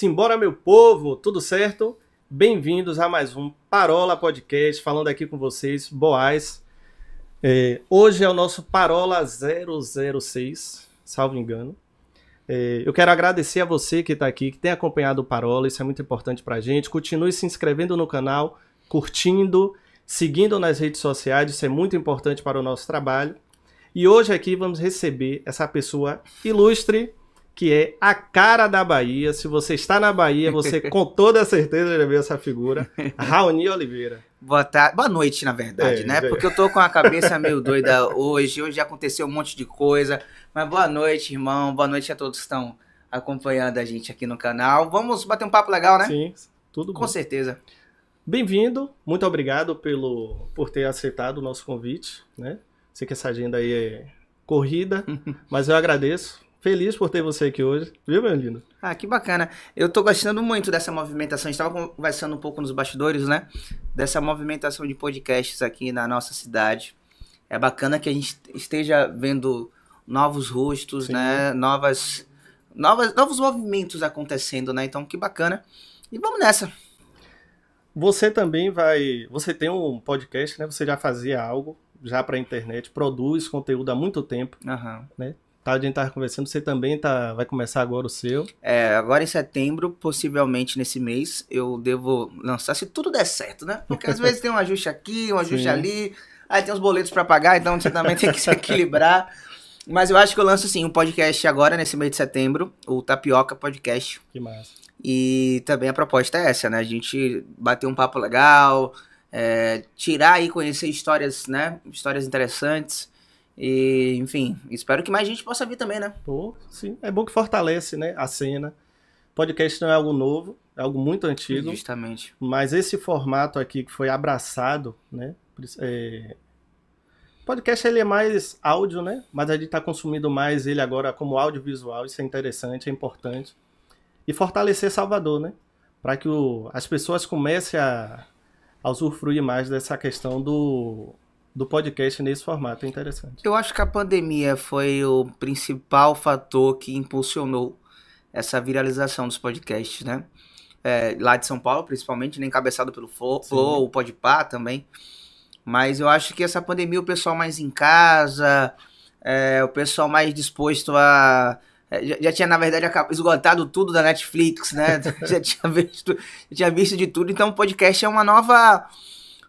Simbora, meu povo, tudo certo? Bem-vindos a mais um Parola Podcast, falando aqui com vocês, Boaz. É, hoje é o nosso Parola 006, salvo engano. É, eu quero agradecer a você que está aqui, que tem acompanhado o Parola, isso é muito importante para a gente. Continue se inscrevendo no canal, curtindo, seguindo nas redes sociais, isso é muito importante para o nosso trabalho. E hoje aqui vamos receber essa pessoa ilustre, que é a cara da Bahia. Se você está na Bahia, você com toda certeza já viu essa figura. Raoni Oliveira. Boa tarde, boa noite, na verdade, É, né? é. Porque eu tô com a cabeça meio doida hoje. Hoje já aconteceu um monte de coisa. Mas boa noite, irmão. Boa noite a todos que estão acompanhando a gente aqui no canal. Vamos bater um papo legal, né? Sim, tudo bom. Com certeza. Bem-vindo, muito obrigado pelo, por ter aceitado o nosso convite, né? Sei que essa agenda aí é corrida, mas eu agradeço. Feliz por ter você aqui hoje, viu, meu lindo? Ah, que bacana. Eu tô gostando muito dessa movimentação. A gente tava conversando um pouco nos bastidores, né? Dessa movimentação de podcasts aqui na nossa cidade. É bacana que a gente esteja vendo novos rostos, Sim. né? Novas, novas, novos movimentos acontecendo, né? Então, que bacana. E vamos nessa. Você também vai. Você tem um podcast, né? Você já fazia algo já para a internet, produz conteúdo há muito tempo, Aham. né? Tá, a gente tava conversando, você também tá, vai começar agora o seu. É, agora em setembro, possivelmente nesse mês, eu devo lançar, se tudo der certo, né? Porque às vezes tem um ajuste aqui, um ajuste Sim. ali, aí tem os boletos pra pagar, então você também tem que se equilibrar. Mas eu acho que eu lanço sim um podcast agora, nesse mês de setembro, o Tapioca Podcast. Que massa. E também a proposta é essa, né? A gente bater um papo legal, é, tirar e conhecer histórias, né? Histórias interessantes. E, enfim, espero que mais gente possa vir também, né? Pô, sim. É bom que fortalece, né? A cena. Podcast não é algo novo, é algo muito antigo. Justamente. Mas esse formato aqui que foi abraçado, né? É... Podcast ele é mais áudio, né? Mas a gente está consumindo mais ele agora como audiovisual. Isso é interessante, é importante. E fortalecer Salvador, né? Para que o- as pessoas comecem a, a usufruir mais dessa questão do, do podcast nesse formato. É interessante. Eu acho que a pandemia foi o principal fator que impulsionou essa viralização dos podcasts, né? É, lá de São Paulo, principalmente, né? encabeçado pelo. Flow, o Podpah também. Mas eu acho que essa pandemia, o pessoal mais em casa, é, o pessoal mais disposto a... é, Já, já tinha, na verdade, esgotado tudo da Netflix, né? já, tinha visto, já tinha visto de tudo. Então, o podcast é uma nova...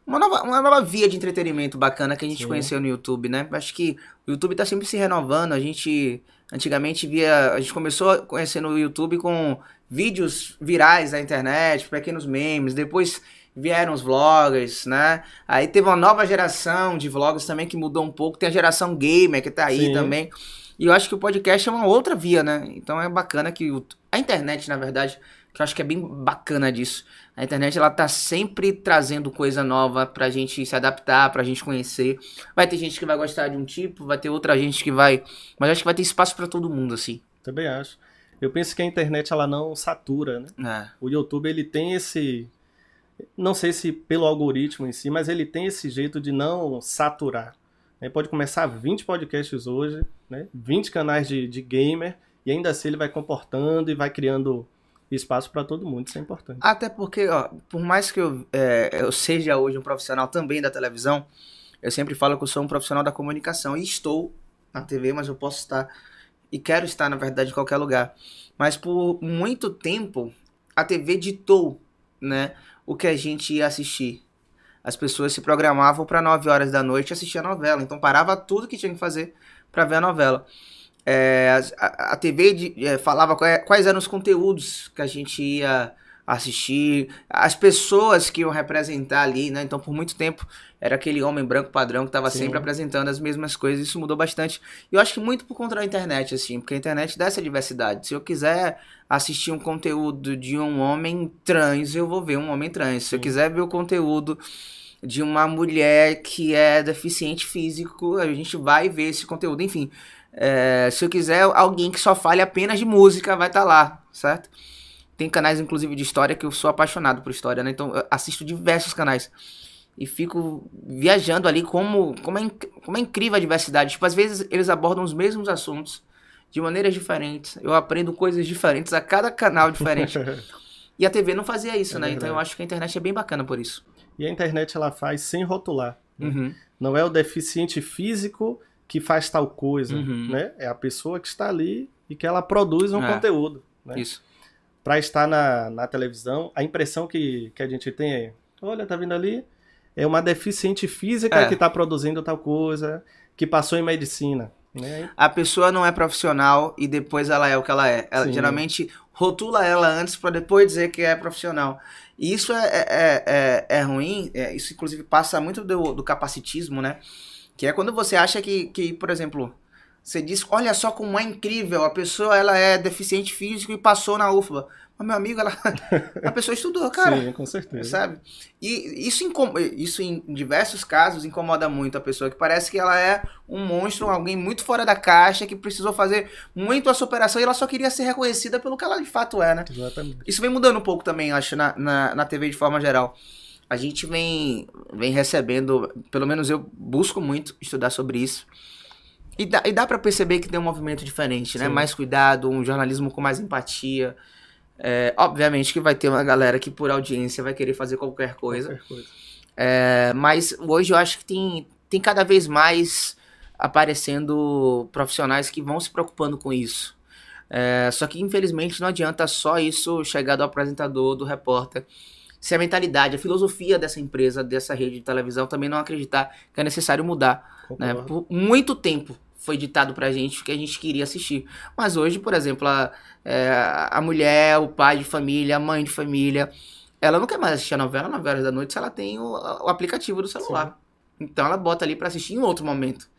Uma nova, uma nova via de entretenimento bacana que a gente Sim. conheceu no YouTube, né? Acho que o YouTube tá sempre se renovando. A gente antigamente via. A gente começou a conhecer no YouTube com vídeos virais da internet, pequenos memes. Depois vieram os vloggers, né? Aí teve uma nova geração de vloggers também que mudou um pouco. Tem a geração gamer que tá aí Sim. também. E eu acho que o podcast é uma outra via, né? Então é bacana que o- a internet, na verdade, que eu acho que é bem bacana disso. A internet ela tá sempre trazendo coisa nova pra gente se adaptar, pra gente conhecer. Vai ter gente que vai gostar de um tipo, vai ter outra gente que vai, mas acho que vai ter espaço pra todo mundo assim. Também acho. Eu penso que a internet ela não satura, né? É. O YouTube ele tem esse não sei se pelo algoritmo em si, mas ele tem esse jeito de não saturar. Né? Pode começar 20 podcasts hoje, né? 20 canais de, de gamer, e ainda assim ele vai comportando e vai criando espaço para todo mundo. Isso é importante. Até porque, ó, por mais que eu, é, eu seja hoje um profissional também da televisão, eu sempre falo que eu sou um profissional da comunicação e estou na TV, mas eu posso estar e quero estar, na verdade, em qualquer lugar. Mas por muito tempo a TV ditou, né, o que a gente ia assistir. As pessoas se programavam para 9 horas da noite assistir a novela, então parava tudo que tinha que fazer para ver a novela. É, a, a TV de- é, falava quais eram os conteúdos que a gente ia assistir, as pessoas que iam representar ali, né? Então, por muito tempo, era aquele homem branco padrão que estava sempre apresentando as mesmas coisas. Isso mudou bastante. E eu acho que muito por conta da internet, assim, porque a internet dá essa diversidade. Se eu quiser assistir um conteúdo de um homem trans, eu vou ver um homem trans. Se eu quiser ver o conteúdo de uma mulher que é deficiente físico, a gente vai ver esse conteúdo. Enfim, é, se eu quiser alguém que só fale apenas de música, vai estar lá, certo? Tem canais, inclusive, de história que eu sou apaixonado por história, né? Então, eu assisto diversos canais. E fico viajando ali como, como, é, como é incrível a diversidade. Tipo, às vezes eles abordam os mesmos assuntos de maneiras diferentes. Eu aprendo coisas diferentes a cada canal diferente. e a TV não fazia isso, É né? Então verdade. eu acho que a internet é bem bacana por isso. E a internet ela faz sem rotular. né? Uhum. Não é o deficiente físico que faz tal coisa, Uhum. né? É a pessoa que está ali e que ela produz um É. conteúdo. Né? Isso. Para estar na, na televisão, a impressão que, que a gente tem é: olha, tá vindo ali, é uma deficiente física É. que está produzindo tal coisa, que passou em medicina. Né? A pessoa não é profissional e depois ela é o que ela é. Ela Sim. geralmente rotula ela antes para depois dizer que é profissional. E isso é, é, é, é ruim, é, isso inclusive passa muito do, do capacitismo, né? Que é quando você acha que, que, por exemplo, você diz, olha só como é incrível, a pessoa ela é deficiente físico e passou na UFBA. Mas meu amigo, ela, a pessoa estudou, cara. Sim, com certeza. Sabe? E isso, isso em diversos casos incomoda muito a pessoa, que parece que ela é um monstro, alguém muito fora da caixa, que precisou fazer muito a superação e ela só queria ser reconhecida pelo que ela de fato é, né? Exatamente. Isso vem mudando um pouco também, acho, na, na, na TV de forma geral. A gente vem, vem recebendo, pelo menos eu busco muito estudar sobre isso. E dá, e dá para perceber que tem um movimento diferente, né? Sim. Mais cuidado, um jornalismo com mais empatia. É, obviamente que vai ter uma galera que por audiência vai querer fazer qualquer coisa. Qualquer coisa. É, mas hoje eu acho que tem, tem cada vez mais aparecendo profissionais que vão se preocupando com isso. É, só que infelizmente não adianta só isso chegar do apresentador, do repórter. Se a mentalidade, a filosofia dessa empresa, dessa rede de televisão também não acreditar que é necessário mudar. Né? Por muito tempo foi ditado pra gente que a gente queria assistir. Mas hoje, por exemplo, a, é, a mulher, o pai de família, a mãe de família, ela não quer mais assistir a novela 9 horas da noite se ela tem o, o aplicativo do celular. Então ela bota ali pra assistir em outro momento.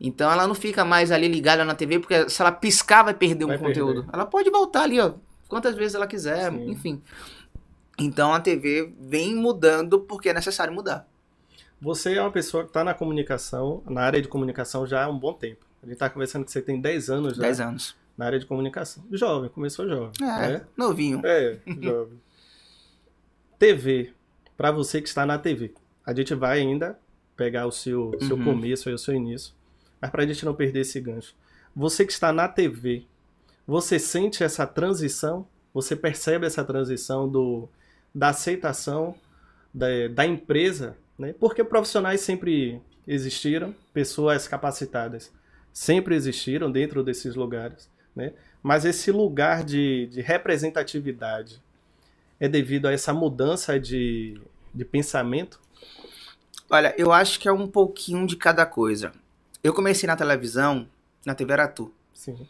Então ela não fica mais ali ligada na TV, porque se ela piscar vai perder Vai um conteúdo. perder. Ela pode voltar ali, ó, quantas vezes ela quiser, Sim. enfim. Então a TV vem mudando porque é necessário mudar. Você é uma pessoa que está na comunicação, na área de comunicação já há um bom tempo. A gente está conversando que você tem 10 anos já 10 anos. na área de comunicação. Jovem, começou jovem. É, né? novinho. É, jovem. TV, para você que está na TV. A gente vai ainda pegar o seu, seu Uhum. começo e o seu início, mas para a gente não perder esse gancho. Você que está na TV, você sente essa transição? Você percebe essa transição do, da aceitação da, da empresa? Né? Porque profissionais sempre existiram, pessoas capacitadas sempre existiram dentro desses lugares, né? mas esse lugar de, de representatividade é devido a essa mudança de, de pensamento? Olha, eu acho que é um pouquinho de cada coisa. Eu comecei na televisão, na TV Aratu. Sim.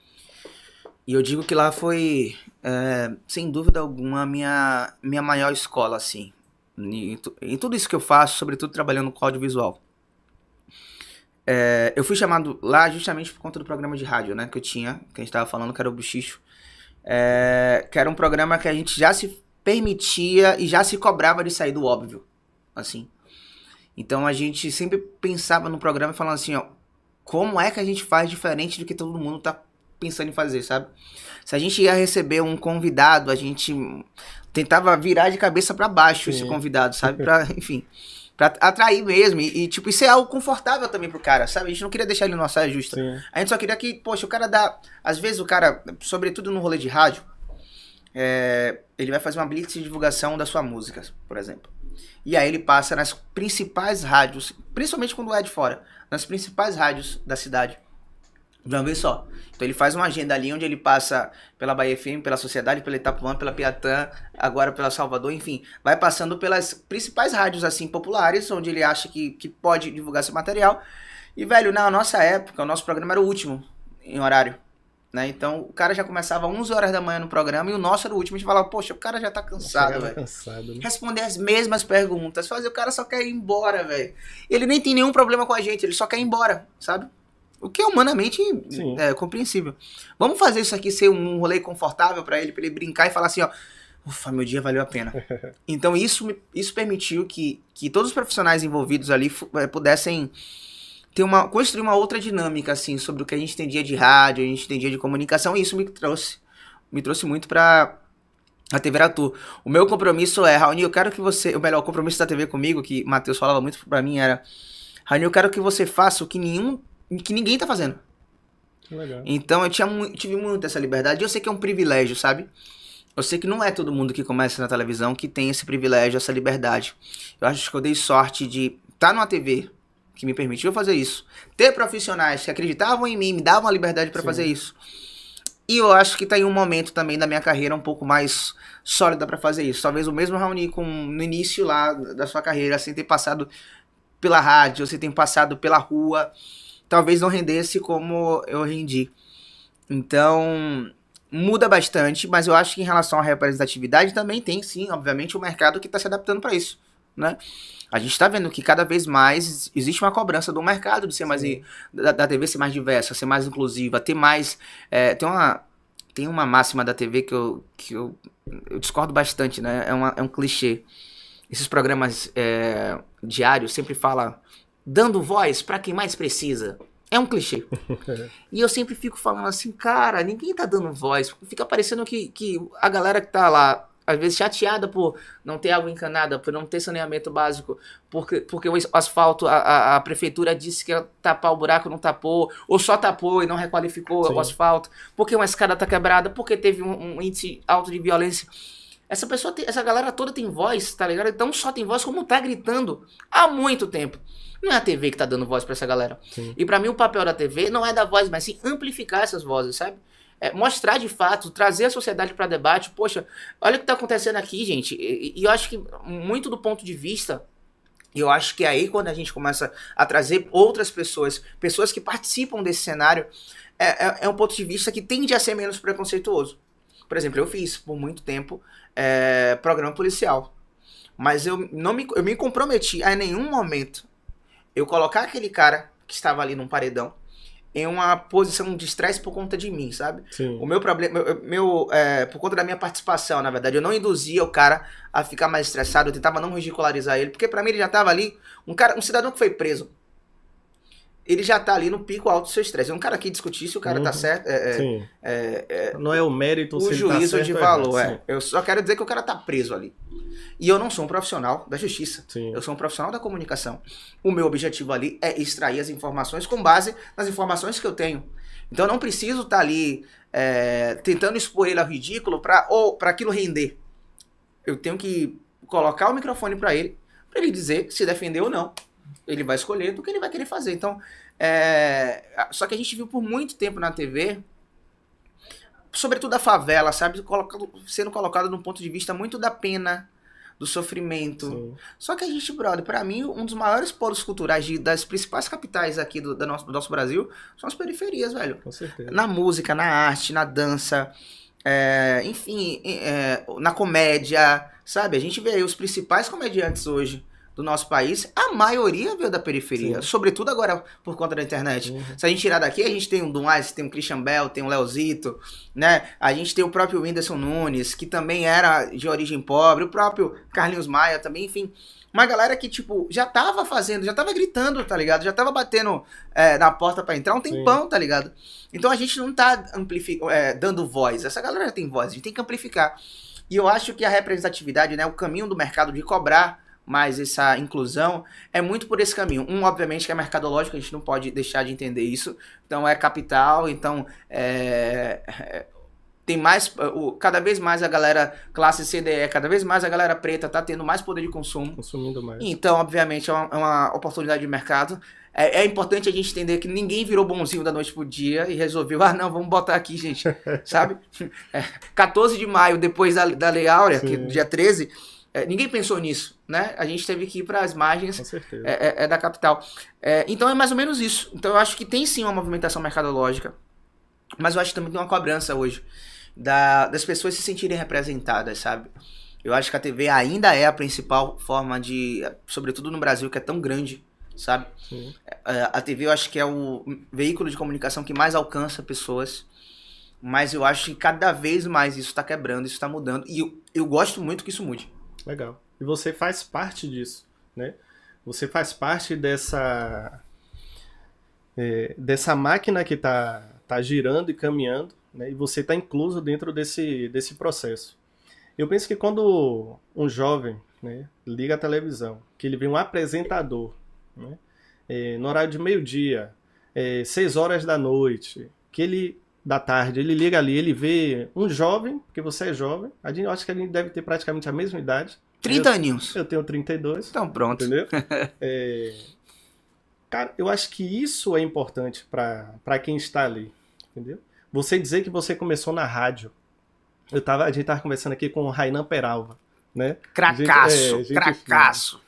E eu digo que lá foi, é, sem dúvida alguma, a minha, minha maior escola, assim. Em, em tudo isso que eu faço, sobretudo trabalhando com audiovisual. É, eu fui chamado lá justamente por conta do programa de rádio, né? Que eu tinha, que a gente tava falando, que era o Buchicho. É, que era um programa que a gente já se permitia e já se cobrava de sair do óbvio, assim. Então a gente sempre pensava no programa falando assim, ó, como é que a gente faz diferente do que todo mundo tá pensando em fazer, sabe? Se a gente ia receber um convidado, a gente tentava virar de cabeça pra baixo esse Sim. convidado, sabe? Pra, enfim, pra atrair mesmo. E, e, tipo, isso é algo confortável também pro cara, sabe? A gente não queria deixar ele numa saia justa. Sim. A gente só queria que, poxa, o cara dá. Às vezes o cara, sobretudo no rolê de rádio, é, ele vai fazer uma blitz de divulgação da sua música, por exemplo. E aí ele passa nas principais rádios, principalmente quando é de fora, nas principais rádios da cidade. De uma vez só. Então ele faz uma agenda ali onde ele passa pela Bahia FM, pela Sociedade, pela Itapuã, pela Piatã, agora pela Salvador, enfim. Vai passando pelas principais rádios assim populares, onde ele acha que, que pode divulgar seu material. E, velho, na nossa época, o nosso programa era o último em horário. Né? Então o cara já começava às 11 horas da manhã no programa e o nosso era o último. A gente falava, poxa, o cara já tá cansado, Chegava velho cansado, né? responder as mesmas perguntas, fazer o cara só quer ir embora, velho. Ele nem tem nenhum problema com a gente, ele só quer ir embora, sabe? O que é humanamente é, compreensível. Vamos fazer isso aqui ser um rolê confortável pra ele, pra ele brincar e falar assim, ó, ufa, meu dia valeu a pena. então isso, isso permitiu que, que todos os profissionais envolvidos ali eh, pudessem ter uma, construir uma outra dinâmica, assim, sobre o que a gente entendia de rádio, a gente entendia de comunicação, e isso me trouxe, me trouxe muito pra a TV Aratu. O meu compromisso é, Raoni, eu quero que você, o melhor, o compromisso da TV comigo, que Matheus falava muito pra mim, era, Raoni, eu quero que você faça o que nenhum, que ninguém tá fazendo. Legal. Então eu tinha, tive muito essa liberdade. Eu sei que é um privilégio, sabe? Eu sei que não é todo mundo que começa na televisão que tem esse privilégio, essa liberdade. Eu acho que eu dei sorte de estar numa TV que me permitiu fazer isso. Ter profissionais que acreditavam em mim, me davam a liberdade para fazer isso. E eu acho que tá em um momento também da minha carreira um pouco mais sólida para fazer isso. Talvez o mesmo Raoni com no início lá da sua carreira, sem ter passado pela rádio, sem ter passado pela rua, talvez não rendesse como eu rendi. Então, muda bastante, mas eu acho que em relação à representatividade também tem sim, obviamente, o mercado que está se adaptando para isso, né? A gente está vendo que cada vez mais existe uma cobrança do mercado de ser mais Sim. da, da TV ser mais diversa, ser mais inclusiva, ter mais é, tem uma tem uma máxima da TV que eu, que eu, eu discordo bastante, né? É, uma, é um clichê. Esses programas é, diários sempre fala dando voz para quem mais precisa. É um clichê. E eu sempre fico falando assim, cara, ninguém tá dando voz. Fica parecendo que, que a galera que tá lá, às vezes chateada por não ter água encanada, por não ter saneamento básico, porque, porque o asfalto, a, a, a prefeitura disse que ia tapar o buraco, não tapou, ou só tapou e não requalificou Sim. o asfalto, porque uma escada tá quebrada, porque teve um, um índice alto de violência. Essa pessoa, tem- essa galera toda tem voz, tá ligado? Então só tem voz como tá gritando há muito tempo. Não é a TV que tá dando voz pra essa galera. Sim. E pra mim o papel da TV não é dar voz, mas sim amplificar essas vozes, sabe? É, mostrar de fato, trazer a sociedade pra debate. Poxa, olha o que tá acontecendo aqui, gente. E, e eu acho que muito do ponto de vista. e Eu acho que é aí quando a gente começa a trazer outras pessoas, pessoas que participam desse cenário, é, é, é um ponto de vista que tende a ser menos preconceituoso. Por exemplo, eu fiz por muito tempo é, programa policial. Mas eu não me, eu me comprometi a nenhum momento eu colocar aquele cara que estava ali num paredão em uma posição de estresse por conta de mim, sabe? Sim. O meu problema, meu, meu, é, por conta da minha participação, na verdade, eu não induzia o cara a ficar mais estressado, eu tentava não ridicularizar ele, porque pra mim ele já tava ali, um cara, um cidadão que foi preso, ele já tá ali no pico alto do seu estresse. É um cara que discutir se o cara tá Uhum. certo, é, é, Sim. é, Não é o mérito se o ele tá juízo certo de valor, é. Eu só quero dizer que o cara tá preso ali. E eu não sou um profissional da justiça. Sim. Eu sou um profissional da comunicação. O meu objetivo ali é extrair as informações com base nas informações que eu tenho. Então eu não preciso estar ali é, tentando expor ele ao ridículo para ou para aquilo render. Eu tenho que colocar o microfone para ele, para ele dizer se defender ou não. Ele vai escolher do que ele vai querer fazer. Então, é, só que a gente viu por muito tempo na TV, sobretudo a favela, sabe, colocado, sendo colocado num ponto de vista muito da pena, do sofrimento. Sim. Só que a gente, brother, pra mim, um dos maiores polos culturais de- das principais capitais aqui do, da nosso, do nosso Brasil são as periferias, velho. Com certeza. Na música, na arte, na dança, é, enfim, é, na comédia, sabe? A gente vê aí os principais comediantes hoje do nosso país, a maioria veio da periferia, Sim. sobretudo agora por conta da internet. Uhum. Se a gente tirar daqui, a gente tem o Dumais, tem o Christian Bell, tem o Leozito, né? A gente tem o próprio Whindersson Nunes, que também era de origem pobre, o próprio Carlinhos Maia também, enfim. Uma galera que, tipo, já tava fazendo, já tava gritando, tá ligado? Já tava batendo é, na porta pra entrar um tempão, tá ligado? Então a gente não tá é, dando voz. Essa galera já tem voz, a gente tem que amplificar. E eu acho que a representatividade, né, o caminho do mercado de cobrar mais essa inclusão é muito por esse caminho. Um, obviamente, que é mercadológico, a gente não pode deixar de entender isso. Então, é capital, então, é, é, tem mais, o, cada vez mais a galera classe CDE, cada vez mais a galera preta tá tendo mais poder de consumo. Consumindo mais. Então, obviamente, é uma, é uma oportunidade de mercado. É, é importante a gente entender que ninguém virou bonzinho da noite pro dia e resolveu, ah, não, vamos botar aqui, gente, sabe? É, 14 de maio, depois da, da Lei Áurea, que Sim. dia 13, é, ninguém pensou nisso, né? A gente teve que ir para as margens é, é- é da capital. É, então é mais ou menos isso. Então eu acho que tem sim uma movimentação mercadológica, mas eu acho que também tem uma cobrança hoje da- das pessoas se sentirem representadas, sabe? Eu acho que a TV ainda é a principal forma de, sobretudo no Brasil, que é tão grande, sabe? Sim. É, a TV eu acho que é o veículo de comunicação que mais alcança pessoas. Mas eu acho que cada vez mais isso está quebrando, isso está mudando. E eu, eu gosto muito que isso mude. Legal. E você faz parte disso, né? Você faz parte dessa é, dessa máquina que está tá girando e caminhando, né? E você está incluso dentro desse, desse processo. Eu penso que quando um jovem né, liga a televisão, que ele vê um apresentador, né, é, no horário de meio-dia, é, seis horas da noite, que ele, da tarde, ele liga ali, ele vê um jovem, porque você é jovem, a gente, eu acho que a gente deve ter praticamente a mesma idade. 30 eu, aninhos. Eu tenho 32. Então pronto. Entendeu? é, cara, eu acho que isso é importante para quem está ali, entendeu? Você dizer que você começou na rádio. Eu tava, a gente tava conversando aqui com o Rainan Peralva, né? Cracaço, é, cracaço.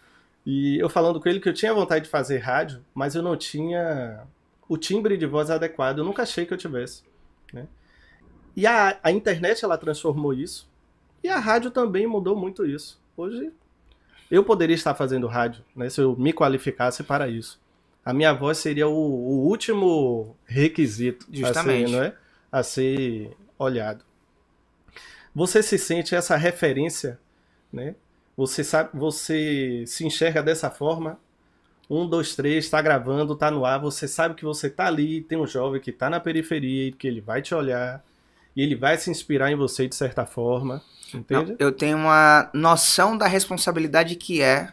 E eu falando com ele que eu tinha vontade de fazer rádio, mas eu não tinha o timbre de voz adequado. Eu nunca achei que eu tivesse. E a, a internet ela transformou isso. E a rádio também mudou muito isso. Hoje eu poderia estar fazendo rádio, né, se eu me qualificasse para isso. A minha voz seria o, o último requisito Justamente. A, ser, não é? a ser olhado. Você se sente essa referência, né? Você sabe, você se enxerga dessa forma um, dois, três, está gravando, está no ar, você sabe que você está ali, tem um jovem que está na periferia, que ele vai te olhar, e ele vai se inspirar em você de certa forma, entende? Não, eu tenho uma noção da responsabilidade que é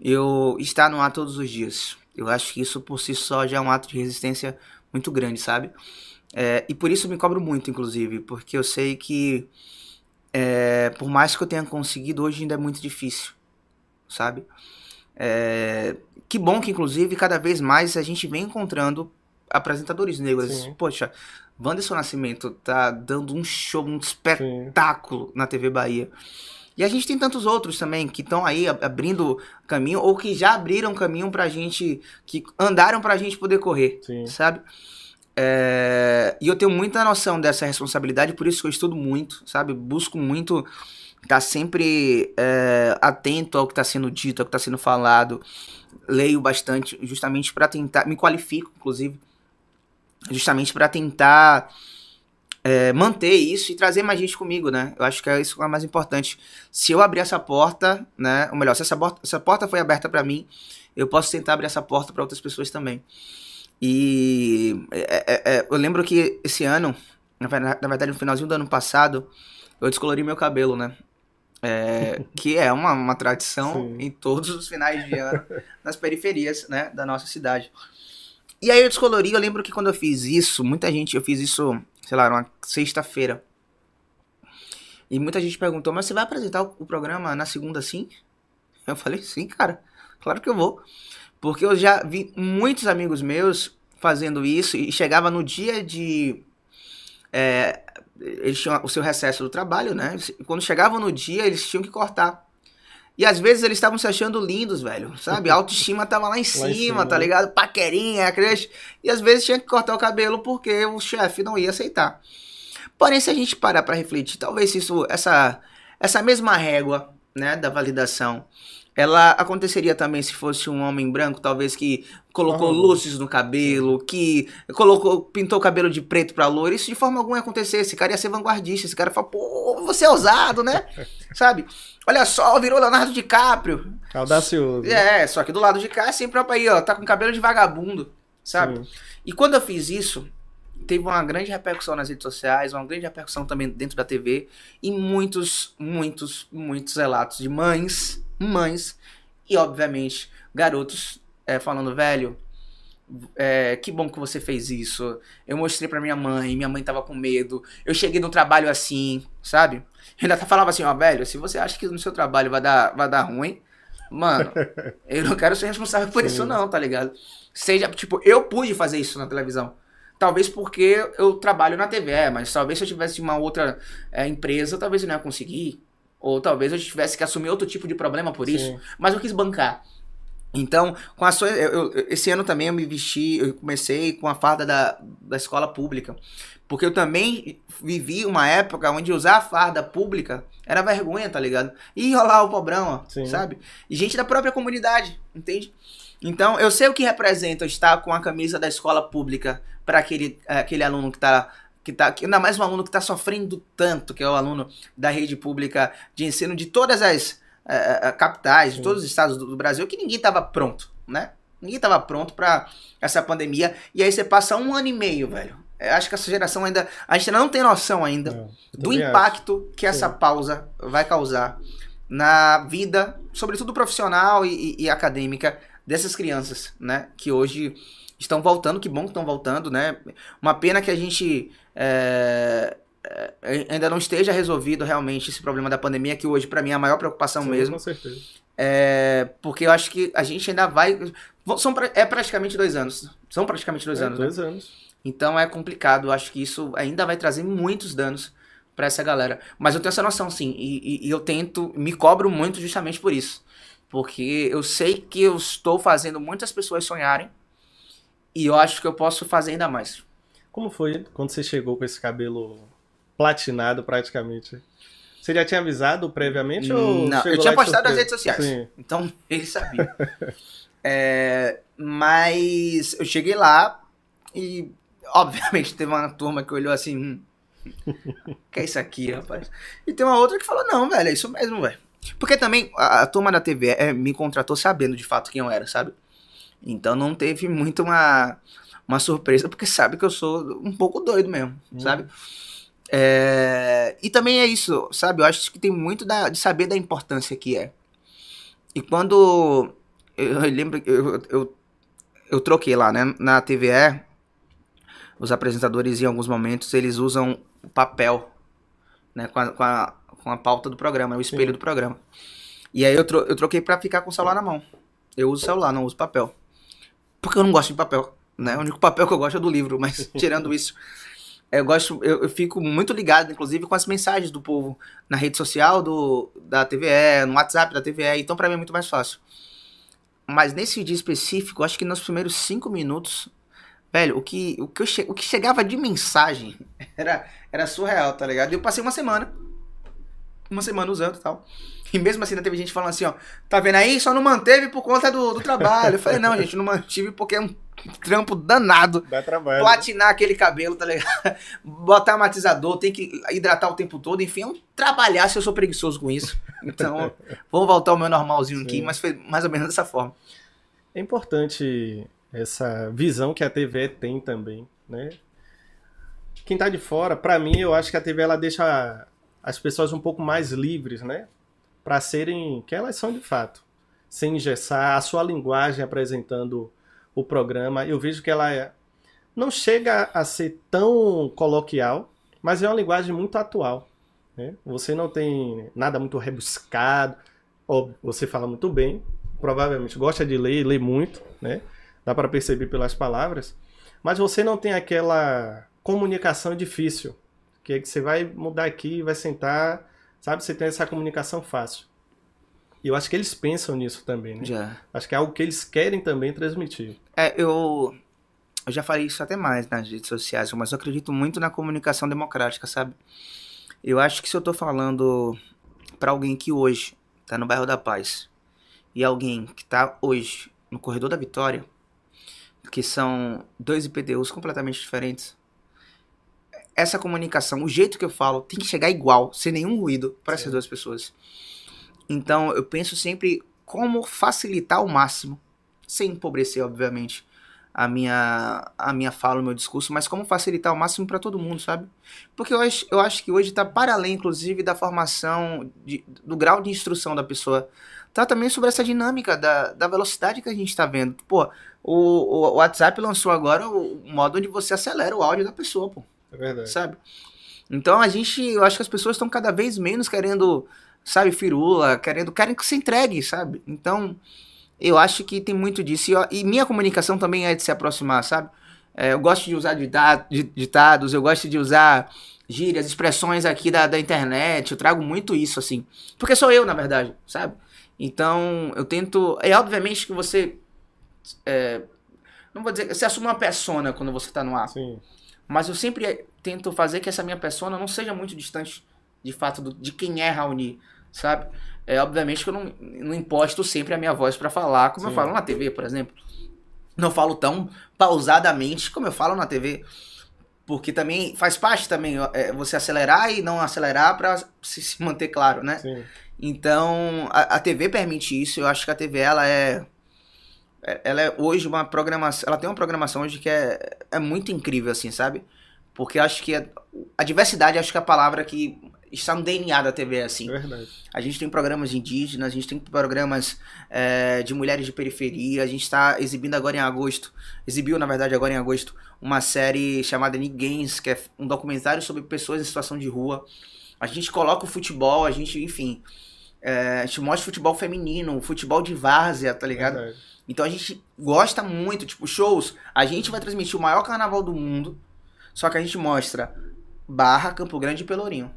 eu estar no ar todos os dias. Eu acho que isso por si só já é um ato de resistência muito grande, sabe? É, e por isso me cobro muito, inclusive, porque eu sei que é, por mais que eu tenha conseguido, hoje ainda é muito difícil, sabe? É, que bom que, inclusive, cada vez mais a gente vem encontrando apresentadores negros. Sim. Poxa, Wanderson Nascimento tá dando um show, um espetáculo Sim. na TV Bahia. E a gente tem tantos outros também que estão aí abrindo caminho ou que já abriram caminho pra gente, que andaram pra gente poder correr, Sim. sabe? É, e eu tenho muita noção dessa responsabilidade, por isso que eu estudo muito, sabe? Busco muito tá sempre é, atento ao que está sendo dito, ao que está sendo falado. Leio bastante, justamente para tentar. Me qualifico, inclusive, justamente para tentar é, manter isso e trazer mais gente comigo, né? Eu acho que é isso que é mais importante. Se eu abrir essa porta, né? Ou melhor, se essa porta, essa porta foi aberta para mim, eu posso tentar abrir essa porta para outras pessoas também. E é, é, é, eu lembro que esse ano, na verdade, no finalzinho do ano passado, eu descolori meu cabelo, né? É, que é uma, uma tradição Sim. em todos os finais de ano nas periferias né, da nossa cidade. E aí eu descolori, eu lembro que quando eu fiz isso, muita gente, eu fiz isso, sei lá, uma sexta-feira. E muita gente perguntou, mas você vai apresentar o, programa na segunda sim? Eu falei, sim, cara, claro que eu vou. Porque eu já vi muitos amigos meus fazendo isso e chegava no dia de é, eles tinham o seu recesso do trabalho, né? Quando chegavam no dia, eles tinham que cortar. E às vezes eles estavam se achando lindos, velho, sabe? A autoestima tava lá em cima, lá em cima tá né? ligado? Paquerinha, creche. E às vezes tinha que cortar o cabelo porque o chefe não ia aceitar. Porém, se a gente parar para refletir, talvez isso, essa, essa mesma régua, né, da validação, ela aconteceria também se fosse um homem branco, talvez que colocou oh. luzes no cabelo, que colocou, pintou o cabelo de preto pra loura. Isso de forma alguma ia acontecer. Esse cara ia ser vanguardista. Esse cara fala, pô, você é ousado, né? Sabe? Olha só, virou Leonardo DiCaprio. Audacioso. É, só que do lado de cá é sempre aí, ó, tá com cabelo de vagabundo, sabe? Sim. E quando eu fiz isso, teve uma grande repercussão nas redes sociais, uma grande repercussão também dentro da TV, e muitos, muitos, muitos relatos de mães mães e, obviamente, garotos é, falando, velho, é, que bom que você fez isso. Eu mostrei pra minha mãe, minha mãe tava com medo. Eu cheguei no trabalho assim, sabe? Ainda falava assim, ó, velho, se você acha que no seu trabalho vai dar, vai dar ruim, mano, eu não quero ser responsável por Sim. isso, não, tá ligado? Seja, tipo, eu pude fazer isso na televisão. Talvez porque eu trabalho na TV, mas talvez se eu tivesse uma outra é, empresa, talvez eu não ia conseguir. Ou talvez eu tivesse que assumir outro tipo de problema por isso. Sim. Mas eu quis bancar. Então, com ações. Eu, eu, esse ano também eu me vesti, eu comecei com a farda da, da escola pública. Porque eu também vivi uma época onde usar a farda pública era vergonha, tá ligado? E rolar o pobrão, ó, sabe? E gente da própria comunidade, entende? Então, eu sei o que representa estar com a camisa da escola pública para aquele, aquele aluno que tá que tá, ainda mais um aluno que está sofrendo tanto, que é o aluno da rede pública de ensino de todas as uh, capitais, de todos os estados do, do Brasil, que ninguém estava pronto, né? Ninguém estava pronto para essa pandemia. E aí você passa um ano e meio, velho. Eu acho que essa geração ainda. A gente não tem noção ainda não, do impacto acho. que essa Sim. pausa vai causar na vida, sobretudo profissional e, e, e acadêmica, dessas crianças, né? Que hoje estão voltando, que bom que estão voltando, né? Uma pena que a gente é, é, ainda não esteja resolvido realmente esse problema da pandemia, que hoje para mim é a maior preocupação Sim, mesmo. Com certeza. É, porque eu acho que a gente ainda vai. São, é praticamente dois anos. São praticamente dois É, anos. dois né? anos. Então é complicado. Eu acho que isso ainda vai trazer muitos danos pra essa galera. Mas eu tenho essa noção, sim. E, e- e eu tento, me cobro muito justamente por isso. Porque eu sei que eu estou fazendo muitas pessoas sonharem. E eu acho que eu posso fazer ainda mais. Como foi quando você chegou com esse cabelo platinado praticamente? Você já tinha avisado previamente ou Não, eu tinha postado nas redes sociais. Sim. Então, ele sabia. É, mas eu cheguei lá e, obviamente, teve uma turma que olhou assim: hum, que é isso aqui, rapaz? E tem uma outra que falou: não, velho, é isso mesmo, velho. Porque também a, a turma da TV é, me contratou sabendo de fato quem eu era, sabe? Então não teve muito uma, uma surpresa, porque sabe que eu sou um pouco doido mesmo, Hum. sabe? É, e também é isso, sabe? Eu acho que tem muito da- de saber da importância que é. E quando eu, eu lembro que eu, eu, eu troquei lá, né? Na TVE, os apresentadores em alguns momentos eles usam o papel, né? Com a, com a, com a pauta do programa, o espelho Sim. do programa. E aí eu, tro, eu troquei pra ficar com o celular na mão. Eu uso celular, não uso papel. Porque eu não gosto de papel, né? O único papel que eu gosto é do livro, mas tirando isso, eu gosto, eu, eu fico muito ligado, inclusive, com as mensagens do povo na rede social do, da TVE, no WhatsApp da TVE, então pra mim é muito mais fácil. Mas nesse dia específico, acho que nos primeiros cinco minutos, velho, o que, o que, eu o que chegava de mensagem era, era surreal, tá ligado? E eu passei uma semana, uma semana usando e tal. E mesmo assim, ainda teve gente falando assim, ó, tá vendo aí? Só não manteve por conta do, do trabalho. Eu falei, não, gente, não mantive porque é um trampo danado Dá trabalho. platinar aquele cabelo, tá ligado? Botar matizador, tem que hidratar o tempo todo, enfim, é um trabalhar se eu sou preguiçoso com isso. Então, vou voltar ao meu normalzinho aqui, Sim. mas foi mais ou menos dessa forma. É importante essa visão que a TV tem também, né? Quem tá de fora, pra mim, eu acho que a TV ela deixa as pessoas um pouco mais livres, né? Pra serem quem elas são de fato, sem engessar a sua linguagem apresentando o programa. Eu vejo que ela é- não chega a ser tão coloquial, mas é uma linguagem muito atual. Né? Você não tem nada muito rebuscado, ó, você fala muito bem, provavelmente gosta de ler, lê muito, né? Dá para perceber pelas palavras, mas você não tem aquela comunicação difícil, que é que você vai mudar aqui, vai sentar, sabe? Você tem essa comunicação fácil. E eu acho que eles pensam nisso também, né? Já. Acho que é algo que eles querem também transmitir. É, eu, eu já falei isso até mais nas redes sociais, mas eu acredito muito na comunicação democrática, sabe? Eu acho que se eu tô falando pra alguém que hoje tá no bairro da Paz e alguém que tá hoje no corredor da Vitória, que são dois IPTUs completamente diferentes, essa comunicação, o jeito que eu falo, tem que chegar igual, sem nenhum ruído para essas duas pessoas. Então, eu penso sempre como facilitar ao máximo, sem empobrecer, obviamente, a minha, a minha fala, o meu discurso, mas como facilitar ao máximo para todo mundo, sabe? Porque eu acho, eu acho que hoje tá para além, inclusive, da formação, de- do grau de instrução da pessoa. Tá também sobre essa dinâmica da, da velocidade que a gente tá vendo. Pô, o, o WhatsApp lançou agora o modo onde você acelera o áudio da pessoa, pô É verdade. sabe? Então a gente, eu acho que as pessoas estão cada vez menos querendo, sabe, firula, querendo, querem que se entregue, sabe? Então eu acho que tem muito disso. E, eu- e minha comunicação também é de se aproximar, sabe? É, eu gosto de usar dita- di- ditados, eu gosto de usar gírias, expressões aqui da, da internet, eu trago muito isso, assim. Porque sou eu, na verdade, sabe? Então eu tento. É obviamente que você. é, não vou dizer. Você assume uma persona quando você tá no ar. Sim. Mas eu sempre tento fazer que essa minha persona não seja muito distante, de fato, do- de quem é Raoni, sabe? É, obviamente que eu não, não imposto sempre a minha voz pra falar, como eu Sim. falo na TV, por exemplo. Não falo tão pausadamente como eu falo na TV. Porque também faz parte também é, você acelerar e não acelerar pra se, se manter claro, né? Sim. Então, a, a TV permite isso. Eu acho que a TV ela é é- ela é hoje uma programação, ela tem uma programação hoje que é, é muito incrível assim, sabe? Porque eu acho que a, a diversidade, acho que é a palavra que está no DNA da TV, assim. É verdade. A gente tem programas indígenas, a gente tem programas é, de mulheres de periferia. A gente está exibindo agora em agosto, exibiu na verdade agora em agosto, uma série chamada Ninguéms, que é um documentário sobre pessoas em situação de rua. A gente coloca o futebol, a gente, enfim, é, a gente mostra futebol feminino, futebol de várzea, tá ligado? verdade. Então a gente gosta muito, tipo, shows. A gente vai transmitir o maior carnaval do mundo, só que a gente mostra Barra, Campo Grande e Pelourinho.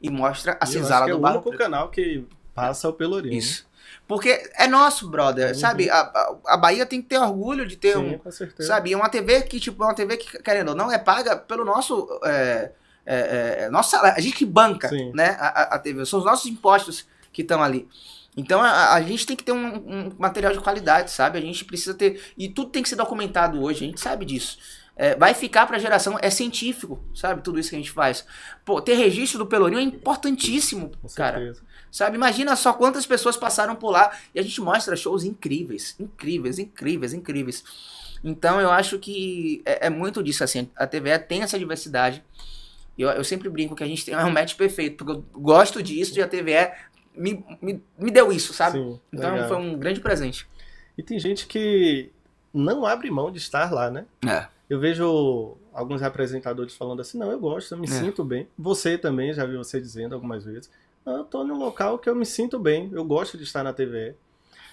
E mostra a E eu acho senzala que é do o único canal que passa o Pelourinho. Isso. Porque é nosso, brother, Uhum. sabe? A, a, Bahia tem que ter orgulho de ter Sim, um. com certeza. Sabe? É uma TV que, tipo, é uma TV que, querendo ou não, é paga pelo nosso. É, é, é, nosso salário. A gente que banca, Sim. né? A, a- a TV. São os nossos impostos que estão ali. Então a, a gente tem que ter um, um material de qualidade, sabe? A gente precisa ter. E tudo tem que ser documentado hoje, a gente sabe disso. É, vai ficar pra geração, é científico, sabe? Tudo isso que a gente faz. Pô, ter registro do Pelourinho é importantíssimo, Com cara. certeza. Sabe? Imagina só quantas pessoas passaram por lá e a gente mostra shows incríveis, incríveis, incríveis, incríveis. Então eu acho que é, é muito disso, assim. A TVE tem essa diversidade. Eu, eu sempre brinco que a gente tem um match perfeito, porque eu gosto disso e a TVE me, me, me deu isso, sabe? Sim, então legal. foi um grande presente. E tem gente que não abre mão de estar lá, né? É. Eu vejo alguns apresentadores falando assim, não, eu gosto, eu me É. sinto bem. Você também, já vi você dizendo algumas vezes. Não, eu tô num local que eu me sinto bem, eu gosto de estar na TV.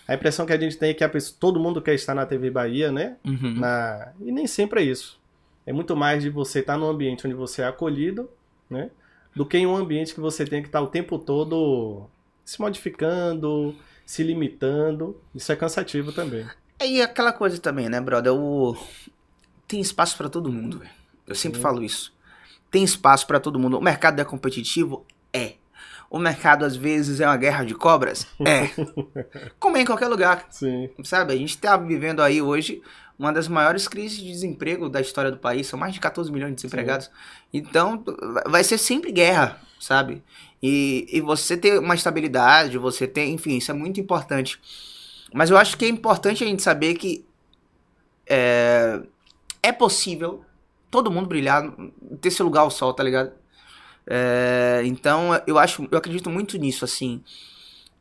A impressão que a gente tem é que a pessoa- todo mundo quer estar na TV Bahia, né? Uhum. Na... E nem sempre é isso. É muito mais de você estar num ambiente onde você é acolhido, né? Do que em um ambiente que você tem que estar o tempo todo se modificando, se limitando. Isso é cansativo também. E aquela coisa também, né, brother? O... Tem espaço pra todo mundo, velho. Eu sempre Sim. falo isso. Tem espaço pra todo mundo. O mercado é competitivo? É. O mercado, às vezes, é uma guerra de cobras? É. Como é em qualquer lugar, Sim, sabe? A gente tá vivendo aí hoje uma das maiores crises de desemprego da história do país. São mais de 14 milhões de desempregados. Então, vai ser sempre guerra, sabe? E, e você ter uma estabilidade, você ter, enfim, isso é muito importante. Mas eu acho que é importante a gente saber que é, é possível todo mundo brilhar, ter seu lugar ao sol, tá ligado? É, então eu acho, eu acredito muito nisso, assim.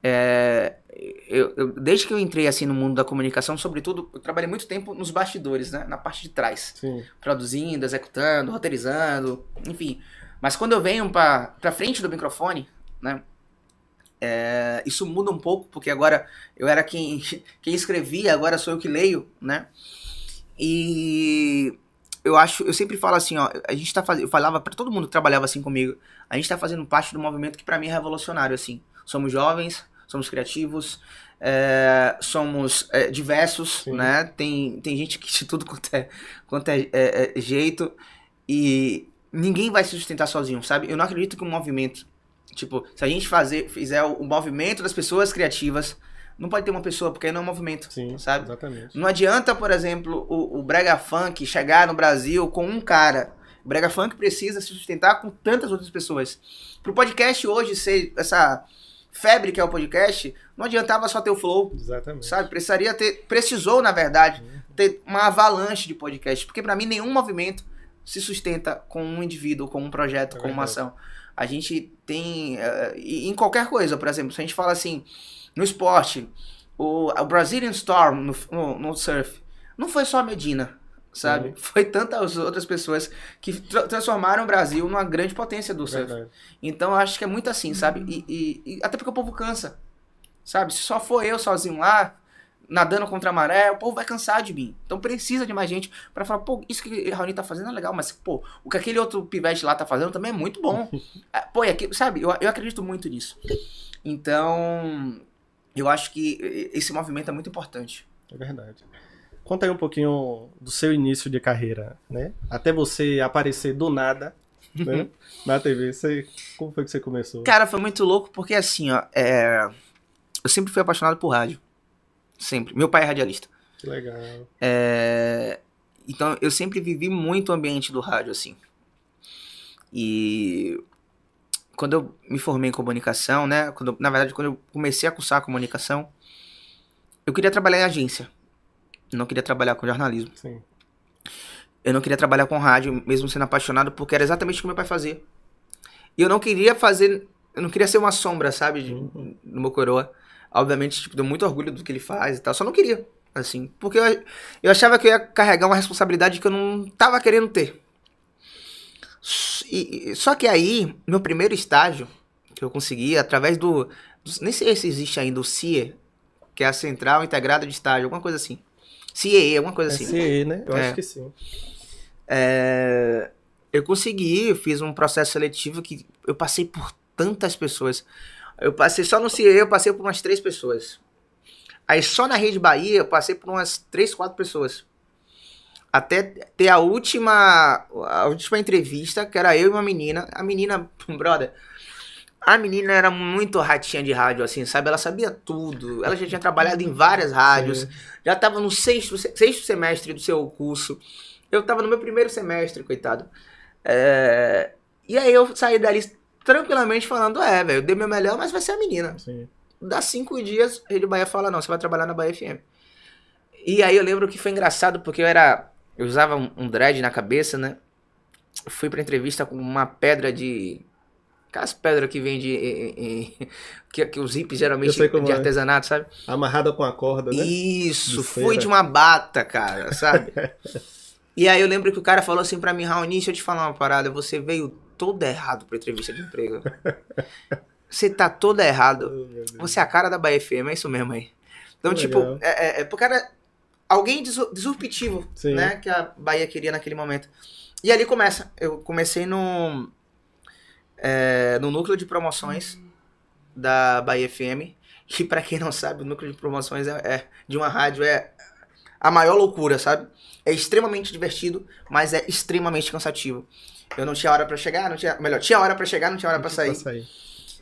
É, eu, eu- desde que eu entrei assim no mundo da comunicação, sobretudo, eu trabalhei muito tempo nos bastidores, né? Na parte de trás sim. produzindo, executando, roteirizando, enfim. Mas quando eu venho pra, pra frente do microfone, né? é, isso muda um pouco, porque agora eu era quem, quem escrevia, agora sou eu que leio, né? E eu acho, eu sempre falo assim, ó, a gente tá fazendo, eu falava pra todo mundo que trabalhava assim comigo, a gente tá fazendo parte do movimento que pra mim é revolucionário, assim. Somos jovens, somos criativos, é, somos é, diversos, Sim. né? Tem, tem gente que de tudo quanto é, quanto é, é, é jeito e ninguém vai se sustentar sozinho, sabe? Eu não acredito que um movimento, tipo, se a gente fazer, fizer o, o movimento das pessoas criativas, não pode ter uma pessoa, porque aí não é um movimento, Sim, sabe? exatamente. Não adianta, por exemplo, o, o Brega Funk chegar no Brasil com um cara. O Brega Funk precisa se sustentar com tantas outras pessoas. Pro podcast hoje ser essa febre que é o podcast, não adiantava só ter o flow, Exatamente. sabe? Precisaria ter, precisou, na verdade, ter uma avalanche de podcast, porque pra mim nenhum movimento se sustenta com um indivíduo, com um projeto, É com uma ação. A gente tem, e em qualquer coisa, por exemplo, se a gente fala assim, no esporte, o, o Brazilian Storm no, no, no surf, não foi só a Medina, sabe? Sim. Foi tantas outras pessoas que tra- transformaram o Brasil numa grande potência do surf. Verdade. Então eu acho que é muito assim, sabe? E, e- e até porque o povo cansa. Sabe? Se só for eu sozinho lá, nadando contra a maré, o povo vai cansar de mim. Então precisa de mais gente pra falar, pô, isso que o Raoni tá fazendo é legal, mas, pô, o que aquele outro pivete lá tá fazendo também é muito bom. Ah, pô, e aqui, sabe? Eu, eu acredito muito nisso. Então, eu acho que esse movimento é muito importante. É verdade. Conta aí um pouquinho do seu início de carreira, né? Até você aparecer do nada, né? Na TV. Você, como foi que você começou? Cara, foi muito louco porque assim, ó, é... eu sempre fui apaixonado por rádio. Sempre. Meu pai é radialista. Que legal. É, Então eu sempre vivi muito o ambiente do rádio, assim. E quando eu me formei em comunicação, né? Quando, na verdade, quando eu comecei a cursar comunicação, eu queria trabalhar em agência. Eu não queria trabalhar com jornalismo. Sim. Eu não queria trabalhar com rádio, mesmo sendo apaixonado, porque era exatamente o que meu pai fazia. E eu não queria fazer. Eu não queria ser uma sombra, sabe? de- Uhum. no meu coroa. Obviamente, tipo, deu muito orgulho do que ele faz e tal. Só não queria, assim. Porque eu, eu achava que eu ia carregar uma responsabilidade que eu não tava querendo ter. E- só que aí, meu primeiro estágio, que eu consegui, através do. do- nem sei se existe ainda o CIE, que é a Central Integrada de Estágio, alguma coisa assim. CIE, alguma coisa É assim. CE, né? Eu É. acho que sim. É, eu consegui, eu fiz um processo seletivo que eu passei por tantas pessoas. Eu passei só no CIE, eu passei por umas três pessoas. Aí só na Rede Bahia eu passei por umas três, quatro pessoas. Até ter a última, a última entrevista, que era eu e uma menina. A menina, brother, a menina era muito ratinha de rádio, assim, sabe? Ela sabia tudo. Ela já tinha trabalhado em várias rádios Sim. já estava no sexto, sexto semestre do seu curso. Eu estava no meu primeiro semestre, coitado. É, E aí eu saí dali tranquilamente falando, é, velho, eu dei meu melhor, mas vai ser a menina. Sim. Dá cinco dias, Rede Bahia fala, não, você vai trabalhar na Bahia FM. E aí eu lembro que foi engraçado, porque eu era. Eu usava um, um dread na cabeça, né? Fui pra entrevista com uma pedra de. Aquelas pedras que vende. em- que, que os hippies geralmente de é. artesanato, sabe? Amarrada com a corda, né? Isso, De fui de uma bata, cara, sabe? e aí eu lembro que o cara falou assim pra mim, Raoni, deixa eu te falar uma parada, você veio todo errado pra entrevista de emprego. você tá todo errado. Oh. Você é a cara da Bahia FM, é isso mesmo aí. Então, Que tipo, legal. é, é, é pro cara. Alguém disruptivo, Sim. né? Que a Bahia queria naquele momento. E ali começa. Eu comecei no. é, no núcleo de promoções da Bahia FM. E pra quem não sabe, o núcleo de promoções é, é- de uma rádio é a maior loucura, sabe? É extremamente divertido, mas é extremamente cansativo. Eu não tinha hora pra chegar, não tinha. Melhor, tinha hora pra chegar, não tinha hora pra sair. Sair.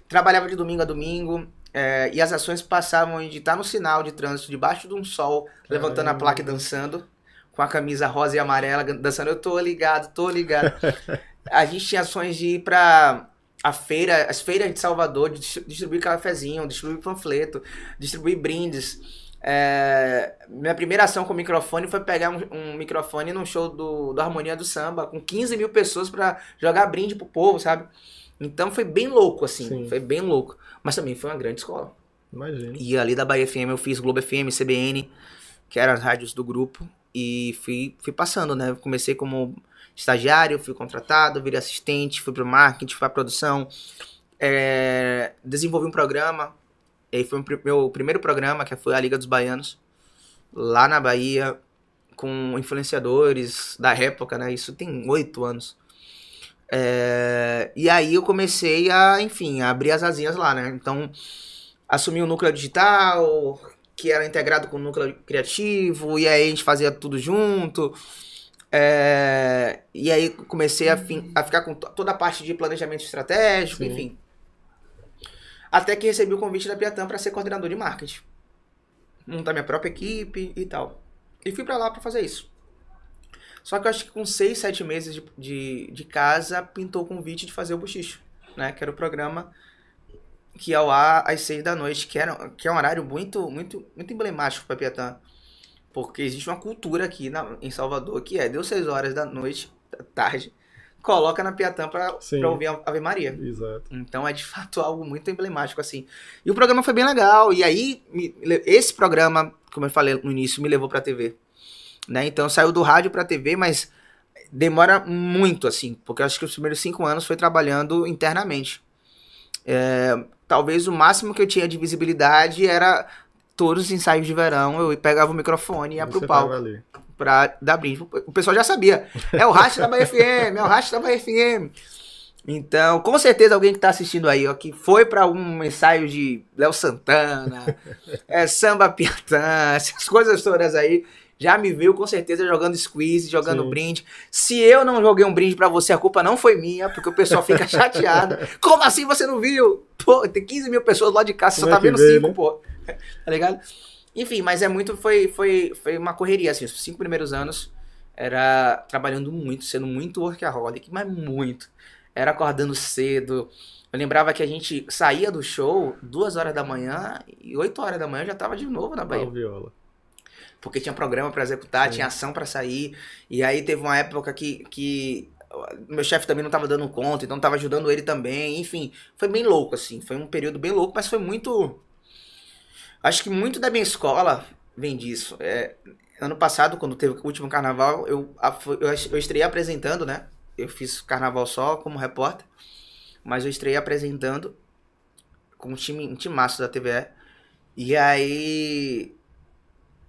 Trabalhava de domingo a domingo. é, e as ações passavam de estar no sinal de trânsito, debaixo de um sol, levantando a Caramba. placa e dançando, com a camisa rosa e amarela, dançando. Eu tô ligado, tô ligado. a gente tinha ações de ir pra a feira, as feiras de Salvador, de dis- distribuir cafezinho, distribuir panfleto, distribuir brindes. É, minha primeira ação com microfone foi pegar um, um microfone num show do, do Harmonia do Samba, com 15 mil pessoas pra jogar brinde pro povo, sabe? Então foi bem louco, assim. Sim. Foi bem louco. Mas também foi uma grande escola. Imagina. E ali da Bahia FM eu fiz Globo FM, CBN, que eram as rádios do grupo. E fui, fui passando, né? Comecei como estagiário, fui contratado, virei assistente, fui pro marketing, fui pra produção. É, desenvolvi um programa. E aí foi o meu primeiro programa, que foi a Liga dos Baianos. Lá na Bahia, com influenciadores da época, né? Isso tem oito anos. É, e aí eu comecei a, enfim, a abrir as asinhas lá, né? Então, assumi o núcleo digital, que era integrado com o núcleo criativo, e aí a gente fazia tudo junto. É, e aí comecei a, a ficar com to- toda a parte de planejamento estratégico, Sim. enfim. Até que recebi o convite da Piatã para ser coordenador de marketing. Montar minha própria equipe e tal. E fui para lá para fazer isso. Só que eu acho que com seis, sete meses de, de, de casa, pintou o convite de fazer o Bochicho, né? Que era o programa que ia ao ar às seis da noite, que, era, que é um horário muito, muito, muito emblemático para Piatã. Porque existe uma cultura aqui na, em Salvador que é, deu seis horas da noite, da tarde, coloca na Piatã para Sim. ouvir a Ave Maria. Exato. Então é de fato algo muito emblemático, assim. E o programa foi bem legal. E aí, esse programa, como eu falei no início, me levou pra TV. Né? Então saiu do rádio pra TV, mas demora muito, assim. Porque eu acho que os primeiros cinco anos foi trabalhando internamente. É, talvez o máximo que eu tinha de visibilidade era todos os ensaios de verão. Eu pegava o microfone e ia pro palco ali. Pra dar brinde. O pessoal já sabia. É o Racha da Bahia FM, é o Racha da Bahia FM. Então, com certeza alguém que tá assistindo aí, ó, que foi pra um ensaio de Léo Santana, é, Samba Piatã, essas coisas todas aí, já me viu com certeza jogando squeeze, jogando Sim. brinde. Se eu não joguei um brinde pra você, a culpa não foi minha, porque o pessoal fica chateado. Como assim você não viu? Pô, tem 15 mil pessoas lá de casa, você só Como é tá vendo vê, 5, né? pô. Tá ligado? Enfim, mas é muito, foi, foi, foi uma correria, assim, os cinco primeiros anos era trabalhando muito, sendo muito workaholic, mas muito. Era acordando cedo. Eu lembrava que a gente saía do show duas horas da manhã e oito horas da manhã eu já tava de novo na Bahia. Viola. Porque tinha programa pra executar, Sim. tinha ação pra sair. E aí teve uma época que, que meu chefe também não tava dando conta, então tava ajudando ele também. Enfim, foi bem louco, assim. Foi um período bem louco, mas foi muito. Acho que muito da minha escola vem disso. É, ano passado, quando teve o último carnaval, eu, eu, estreiei apresentando, né? Eu fiz carnaval só como repórter, mas eu estreiei apresentando com um time, um time massa da TVE. E aí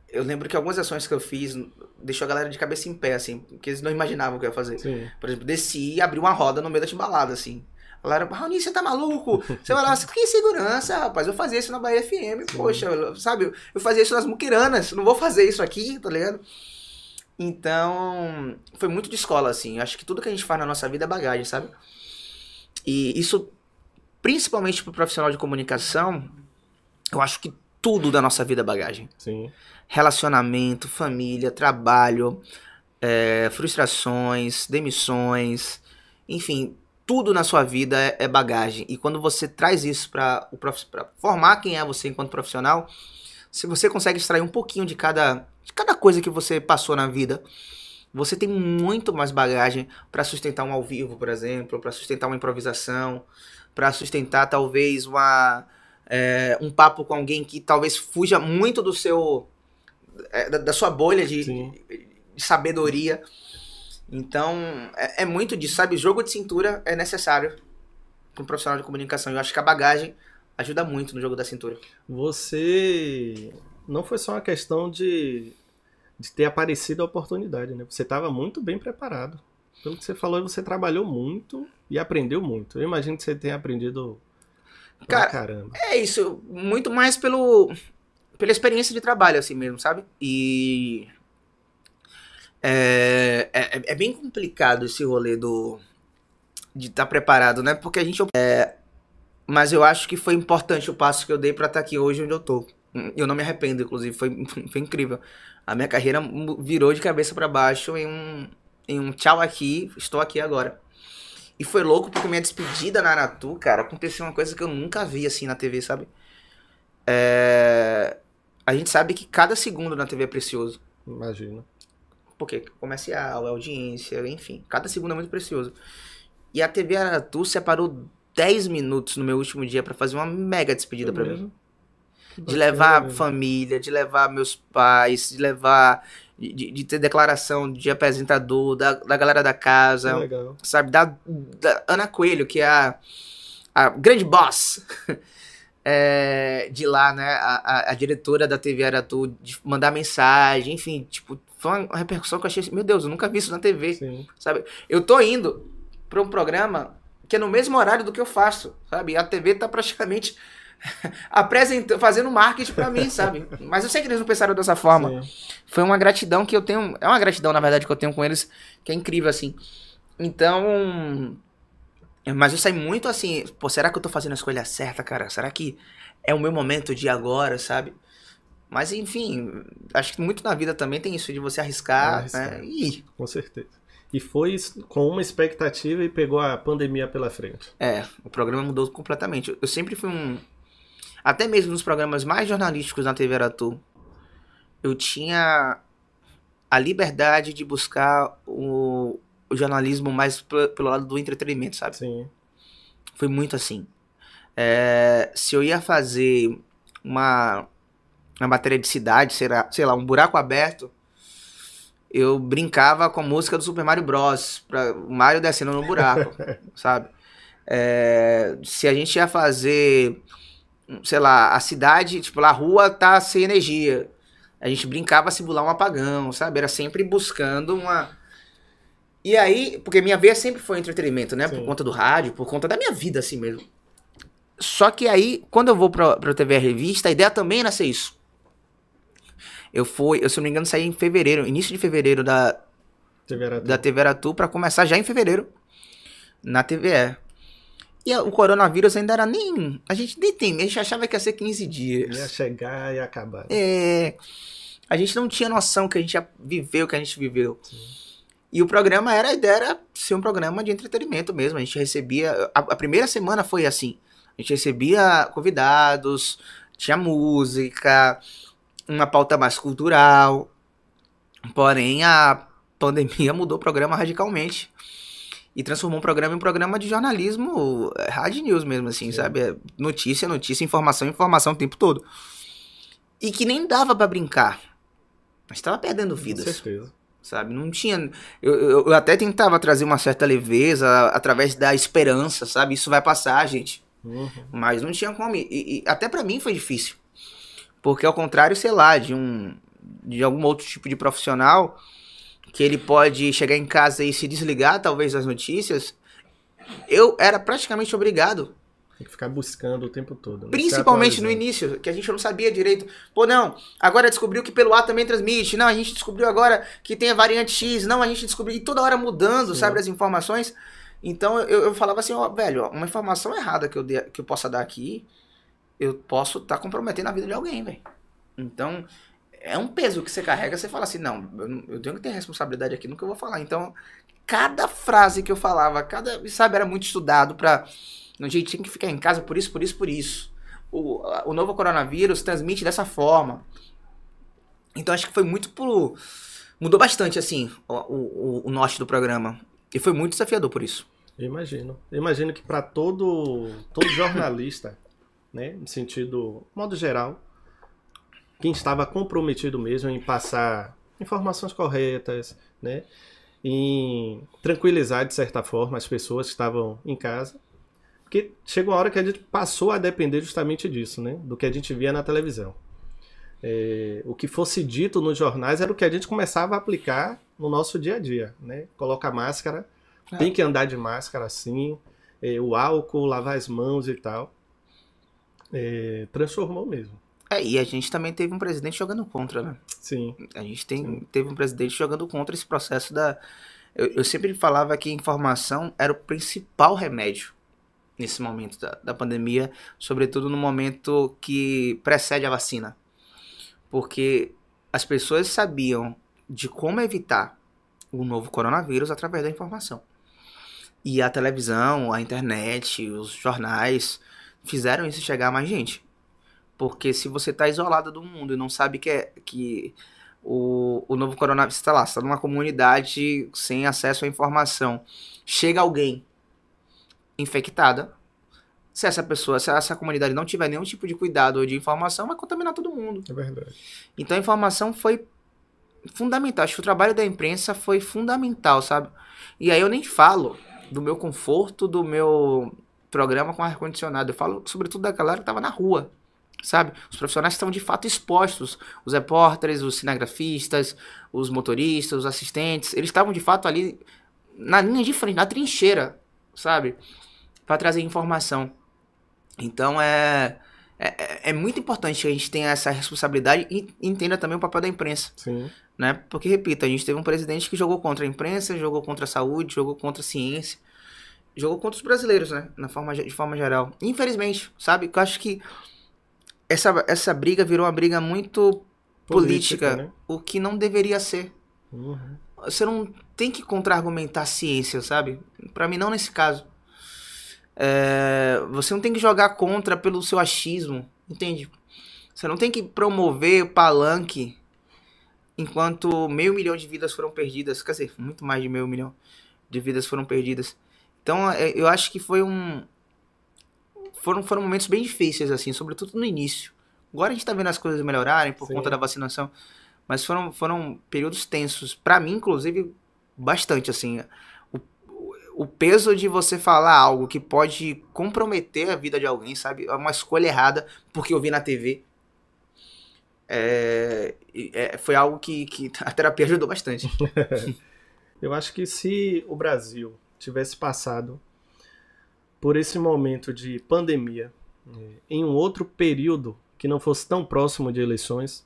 eu lembro que algumas ações que eu fiz deixou a galera de cabeça em pé, assim, porque eles não imaginavam o que eu ia fazer. Sim. Por exemplo, desci e abri uma roda no meio da timbalada, assim. Galera, Raoni, você tá maluco? Você vai lá, que segurança, rapaz. Eu fazia isso na Bahia FM, Sim. poxa, sabe? Eu fazia isso nas muquiranas, não vou fazer isso aqui, tá ligado? Então, foi muito de escola, assim. Acho que tudo que a gente faz na nossa vida é bagagem, sabe? E isso, principalmente pro profissional de comunicação, eu acho que tudo da nossa vida é bagagem. Sim. Relacionamento, família, trabalho, é, frustrações, demissões, enfim, tudo na sua vida é, é bagagem. E quando você traz isso para formar quem é você enquanto profissional, se você consegue extrair um pouquinho de cada, de cada coisa que você passou na vida, você tem muito mais bagagem para sustentar um ao vivo, por exemplo, para sustentar uma improvisação, para sustentar talvez uma é, um papo com alguém que talvez fuja muito do seu é, da, da, sua bolha de, de, sabedoria. Então, é, é, muito disso, sabe? Jogo de cintura é necessário para um profissional de comunicação. Eu acho que a bagagem ajuda muito no jogo da cintura. Você não foi só uma questão de, de ter aparecido a oportunidade, né? Você estava muito bem preparado. Pelo que você falou, você trabalhou muito e aprendeu muito. Eu imagino que você tenha aprendido Cara, caramba. é isso. Muito mais pelo pela experiência de trabalho, assim mesmo, sabe? E. É, é, é bem complicado esse rolê do. de estar tá preparado, né? Porque a gente. É, mas eu acho que foi importante o passo que eu dei para estar tá aqui hoje onde eu tô. Eu não me arrependo, inclusive, foi, foi incrível. A minha carreira virou de cabeça para baixo em um, em um tchau aqui, estou aqui agora. E foi louco porque minha despedida na Aratu, cara, aconteceu uma coisa que eu nunca vi assim na TV, sabe? É... A gente sabe que cada segundo na TV é precioso. Imagina. Porque comercial, é audiência, enfim. Cada segundo é muito precioso. E a TV Aratu separou 10 minutos no meu último dia para fazer uma mega despedida para mim. De levar a família, de levar meus pais, de levar de, de, ter declaração de apresentador, da, da galera da casa, Legal. sabe? Da, da, Ana Coelho, que é a, a grande boss é, de lá, né? A, a, a, diretora da TV Aratu, de mandar mensagem, enfim, tipo, foi uma repercussão que eu achei assim, meu Deus, eu nunca vi isso na TV, Sim. sabe? Eu tô indo pra um programa que é no mesmo horário do que eu faço, sabe? A TV tá praticamente apresentando, fazendo marketing para mim, sabe? Mas eu sei que eles não pensaram dessa forma. Sim. Foi uma gratidão que eu tenho, é uma gratidão na verdade que eu tenho com eles, que é incrível assim. Então, mas eu saí muito assim, pô, será que eu tô fazendo a escolha certa, cara? Será que é o meu momento de agora, sabe? Mas enfim, acho que muito na vida também tem isso de você arriscar, arriscar. né? E... Com certeza. E foi com uma expectativa e pegou a pandemia pela frente. É, o programa mudou completamente. Eu sempre fui um, até mesmo nos programas mais jornalísticos na TV Aratu, eu tinha a liberdade de buscar o, o jornalismo mais pelo lado do entretenimento, sabe? Sim. Foi muito assim. É, se eu ia fazer uma, uma matéria de cidade, sei lá, sei lá, um buraco aberto, eu brincava com a música do Super Mario Bros. Pra o Mario descendo no buraco, sabe? É, se a gente ia fazer sei lá, a cidade, tipo, a rua tá sem energia. A gente brincava a simular um apagão, sabe? Era sempre buscando uma. E aí, porque minha veia sempre foi entretenimento, né? Sim. Por conta do rádio, por conta da minha vida, assim mesmo. Só que aí, quando eu vou pra, pra TV Revista, a ideia também era ser isso. Eu fui, eu, se não me engano, saí em fevereiro, início de fevereiro da TV Aratu, da TV Aratu pra começar já em fevereiro na TVE. E o coronavírus ainda era nem. A gente nem tem, a gente achava que ia ser 15 dias. Ia chegar e acabar. É. A gente não tinha noção que a gente ia viver o que a gente viveu. Sim. E o programa era, a ideia era ser um programa de entretenimento mesmo. A gente recebia. A, a primeira semana foi assim. A gente recebia convidados, tinha música, uma pauta mais cultural. Porém, a pandemia mudou o programa radicalmente. e transformou um programa em um programa de jornalismo é, hard news mesmo, assim, Sim. sabe? É notícia, notícia, informação, informação o tempo todo. E que nem dava para brincar. Mas estava perdendo vidas. Com certeza. Sabe? Não tinha. Eu, eu, eu, até tentava trazer uma certa leveza através da esperança, sabe? Isso vai passar, gente. Uhum. Mas não tinha como. E, e até para mim foi difícil. Porque ao contrário, sei lá, de um. De algum outro tipo de profissional que ele pode chegar em casa e se desligar, talvez, das notícias. Eu era praticamente obrigado tem que ficar buscando o tempo todo. Né? Principalmente no início, que a gente não sabia direito. Pô, não, agora descobriu que pelo ar também transmite. Não, a gente descobriu agora que tem a variante X. Não, a gente descobriu. E toda hora mudando, Sim. sabe, as informações. Então eu, eu falava assim, ó, velho, uma informação errada que eu, de, que eu possa dar aqui, eu posso estar tá comprometendo a vida de alguém, velho. Então, é um peso que você carrega, você fala assim, não, eu, tenho que ter responsabilidade aqui no que eu vou falar. Então, cada frase que eu falava, cada, sabe, era muito estudado pra a gente tem que ficar em casa por isso, por isso, por isso. O, o novo coronavírus transmite dessa forma. Então acho que foi muito por. Mudou bastante, assim, o, o, o norte do programa. E foi muito desafiador por isso. Eu imagino. Eu imagino que para todo, todo jornalista, né, no sentido, modo geral, quem estava comprometido mesmo em passar informações corretas, né, em tranquilizar de certa forma as pessoas que estavam em casa, porque chegou uma hora que a gente passou a depender justamente disso, né? Do que a gente via na televisão. É, o que fosse dito nos jornais era o que a gente começava a aplicar no nosso dia a dia, né? Coloca máscara, é. tem que andar de máscara assim, é, o álcool, lavar as mãos e tal. É, transformou mesmo. É, e a gente também teve um presidente jogando contra, né? Sim. A gente tem, Sim. teve um presidente jogando contra esse processo da. Eu, eu sempre falava que informação era o principal remédio nesse momento da, da pandemia, sobretudo no momento que precede a vacina. Porque as pessoas sabiam de como evitar o novo coronavírus através da informação. E a televisão, a internet, os jornais fizeram isso chegar a mais gente. Porque se você está isolado do mundo e não sabe que, é, que o, o novo coronavírus está lá, está numa comunidade sem acesso à informação, chega alguém infectada. Se essa pessoa, se essa comunidade não tiver nenhum tipo de cuidado ou de informação, vai contaminar todo mundo. É verdade. Então a informação foi fundamental. Acho que o trabalho da imprensa foi fundamental, sabe? E aí eu nem falo do meu conforto, do meu programa com ar-condicionado. Eu falo sobretudo da galera que estava na rua, sabe? Os profissionais estavam de fato expostos. Os repórteres, os cinegrafistas, os motoristas, os assistentes. Eles estavam de fato ali na linha de frente, na trincheira, sabe? para trazer informação. Então é, é, é muito importante que a gente tenha essa responsabilidade e entenda também o papel da imprensa. Sim. Né? Porque, repito, a gente teve um presidente que jogou contra a imprensa, jogou contra a saúde, jogou contra a ciência, jogou contra os brasileiros, né? Na forma, de forma geral. Infelizmente, sabe? Eu acho que essa, essa briga virou uma briga muito política, política né? o que não deveria ser. Uhum. Você não tem que contra-argumentar a ciência, sabe? Para mim, não nesse caso. É, você não tem que jogar contra pelo seu achismo, entende? Você não tem que promover palanque enquanto meio milhão de vidas foram perdidas. Quer dizer, muito mais de meio milhão de vidas foram perdidas. Então, é, eu acho que foi um. Foram, foram momentos bem difíceis, assim, sobretudo no início. Agora a gente tá vendo as coisas melhorarem por Sim. conta da vacinação. Mas foram, foram períodos tensos. para mim, inclusive, bastante, assim o peso de você falar algo que pode comprometer a vida de alguém, sabe? É uma escolha errada porque eu vi na TV. É, é, foi algo que, que a terapia ajudou bastante. eu acho que se o Brasil tivesse passado por esse momento de pandemia é, em um outro período que não fosse tão próximo de eleições,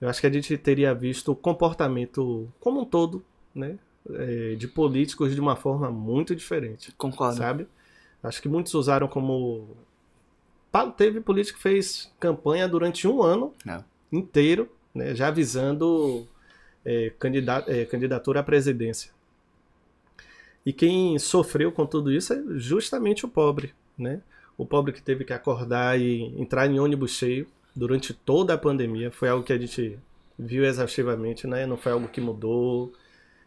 eu acho que a gente teria visto o comportamento como um todo, né, é, de políticos de uma forma muito diferente. Concordo. Sabe? Acho que muitos usaram como. Teve político que fez campanha durante um ano é. inteiro, né, já avisando é, é, candidatura à presidência. E quem sofreu com tudo isso é justamente o pobre, né? O pobre que teve que acordar e entrar em ônibus cheio durante toda a pandemia. Foi algo que a gente viu exaustivamente, né? Não foi algo que mudou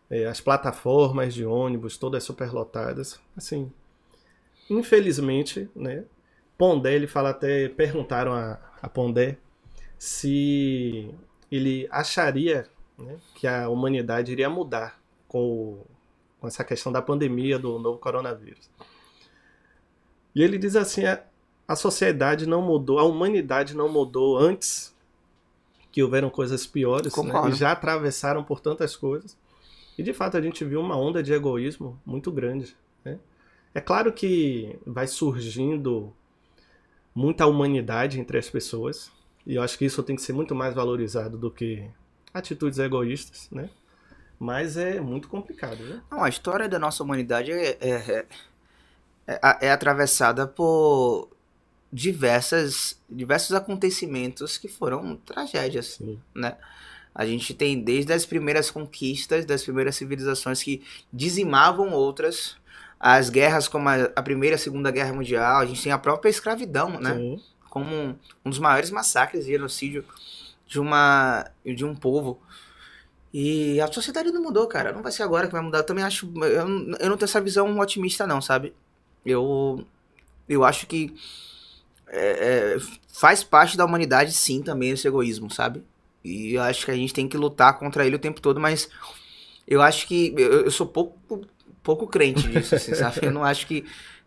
é, as plataformas de ônibus todas superlotadas. Assim, infelizmente, né? Pondé, ele fala até, perguntaram a, a Pondé se ele acharia né, que a humanidade iria mudar com, o, com essa questão da pandemia do novo coronavírus. E ele diz assim: a, a sociedade não mudou, a humanidade não mudou antes que houveram coisas piores, né, e já atravessaram por tantas coisas. E de fato a gente viu uma onda de egoísmo muito grande. Né? É claro que vai surgindo muita humanidade entre as pessoas, e eu acho que isso tem que ser muito mais valorizado do que atitudes egoístas, né? Mas é muito complicado, né? Não, a história da nossa humanidade é, é, é, é, é atravessada por diversas, diversos acontecimentos que foram tragédias, Sim. né? A gente tem desde as primeiras conquistas, das primeiras civilizações que dizimavam outras, as guerras como a, a Primeira e a Segunda Guerra Mundial, a gente tem a própria escravidão, né? Sim. Como um, um dos maiores massacres e genocídio de, uma, de um povo. E a sociedade não mudou, cara. Não vai ser agora que vai mudar. Eu também acho. Eu, eu não tenho essa visão otimista, não, sabe? Eu, eu acho que é, é, faz parte da humanidade, sim, também esse egoísmo, sabe? E eu acho que a gente tem que lutar contra ele o tempo todo, mas eu acho que. Eu, eu sou pouco, pouco crente disso, assim, sabe? Eu não acho que,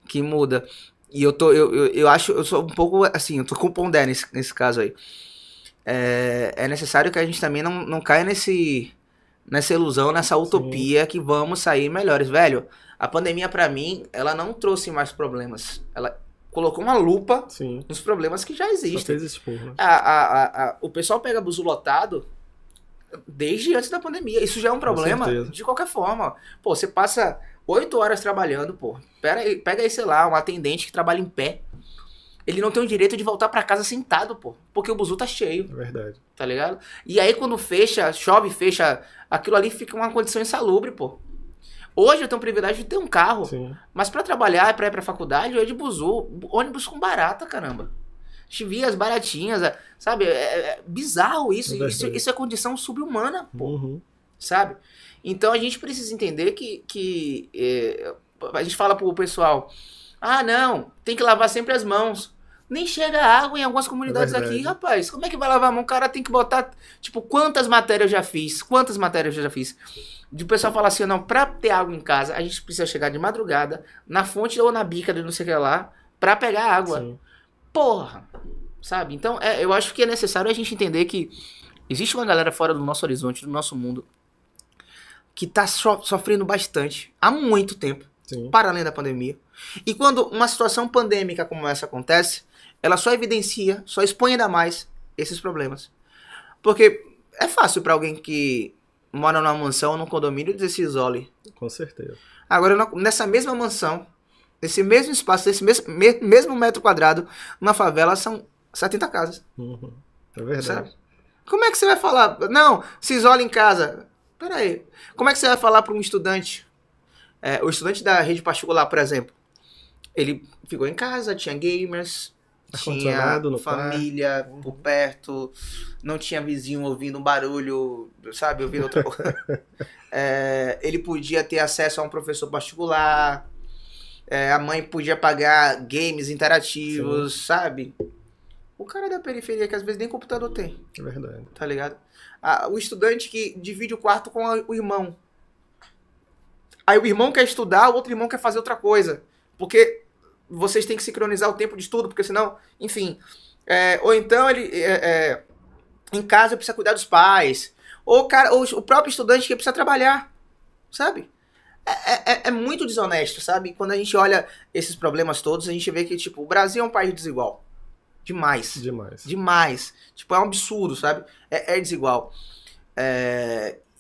que muda. E eu tô. Eu, eu, eu acho. Eu sou um pouco assim, eu tô com o Pondé nesse, nesse caso aí. É, é necessário que a gente também não, não caia nesse. Nessa ilusão, nessa utopia Sim. que vamos sair melhores. Velho, a pandemia para mim, ela não trouxe mais problemas. Ela colocou uma lupa Sim. nos problemas que já existem. Expor, né? a, a, a, o pessoal pega buzu lotado desde antes da pandemia. Isso já é um problema de qualquer forma. Pô, você passa oito horas trabalhando, pô. Pera aí, pega aí, sei lá, um atendente que trabalha em pé. Ele não tem o direito de voltar para casa sentado, pô. Porque o buzu tá cheio. É verdade. Tá ligado? E aí quando fecha, chove, fecha, aquilo ali fica uma condição insalubre, pô. Hoje eu tenho o privilégio de ter um carro. Sim. Mas para trabalhar, para ir pra faculdade, eu ia de buzu. Ônibus com barata, caramba. A gente via as baratinhas, sabe? É, é, é bizarro isso. É isso. Isso é condição subhumana, pô. Uhum. Sabe? Então a gente precisa entender que, que é, a gente fala pro pessoal: ah, não, tem que lavar sempre as mãos. Nem chega água em algumas comunidades é aqui, rapaz. Como é que vai lavar a mão? O cara tem que botar. Tipo, quantas matérias eu já fiz? Quantas matérias eu já fiz? De o pessoal falar assim, não, pra ter água em casa, a gente precisa chegar de madrugada, na fonte ou na bica de não sei o que lá, pra pegar água. Sim. Porra! Sabe? Então, é, eu acho que é necessário a gente entender que existe uma galera fora do nosso horizonte, do nosso mundo, que tá so sofrendo bastante há muito tempo, Sim. para além da pandemia. E quando uma situação pandêmica como essa acontece, ela só evidencia, só expõe ainda mais esses problemas. Porque é fácil para alguém que mora numa mansão ou num condomínio dizer se isole. Com certeza. Agora, nessa mesma mansão, nesse mesmo espaço, nesse mesmo, mesmo metro quadrado, numa favela são 70 casas. Uhum. É verdade. Sabe? Como é que você vai falar? Não, se isola em casa. Pera aí. Como é que você vai falar para um estudante? É, o estudante da rede particular, por exemplo. Ele ficou em casa, tinha gamers, tinha família por perto, não tinha vizinho ouvindo um barulho, sabe, ouvindo outra coisa. é, ele podia ter acesso a um professor particular, é, a mãe podia pagar games interativos, Sim. sabe? O cara da periferia que às vezes nem computador tem. É verdade. Tá ligado? Ah, o estudante que divide o quarto com o irmão. Aí o irmão quer estudar, o outro irmão quer fazer outra coisa. Porque vocês têm que sincronizar o tempo de estudo, porque senão, enfim. É, ou então ele. É, é, em casa precisa cuidar dos pais. Ou, cara, ou o próprio estudante que precisa trabalhar. Sabe? É, é, é, muito desonesto, sabe? Quando a gente olha esses problemas todos, a gente vê que, tipo, o Brasil é um país desigual. Demais. Demais. Demais. Tipo, é um absurdo, sabe? É, é desigual.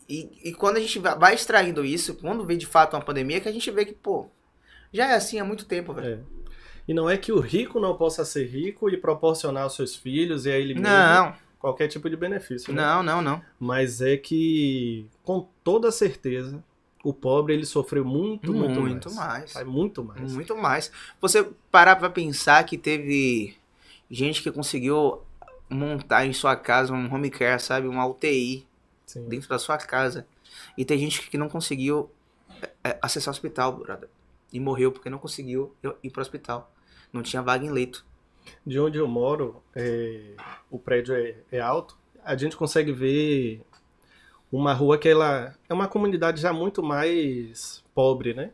É, e, e, quando a gente vai extraindo isso, quando vê de fato uma pandemia, que a gente vê que, pô, já é assim há muito tempo, velho. É. E não é que o rico não possa ser rico e proporcionar aos seus filhos e a ele mesmo não. qualquer tipo de benefício. Né? Não, não, não. Mas é que, com toda certeza, o pobre ele sofreu muito, muito, muito mais. mais. Muito mais. Muito mais. Você parar pra pensar que teve gente que conseguiu montar em sua casa um home care, sabe? Uma UTI Sim. dentro da sua casa. E tem gente que não conseguiu é, é, acessar o hospital, brother. E morreu porque não conseguiu ir pro hospital. Não tinha vaga em leito. De onde eu moro, é, o prédio é, é alto, a gente consegue ver uma rua que ela é uma comunidade já muito mais pobre, né?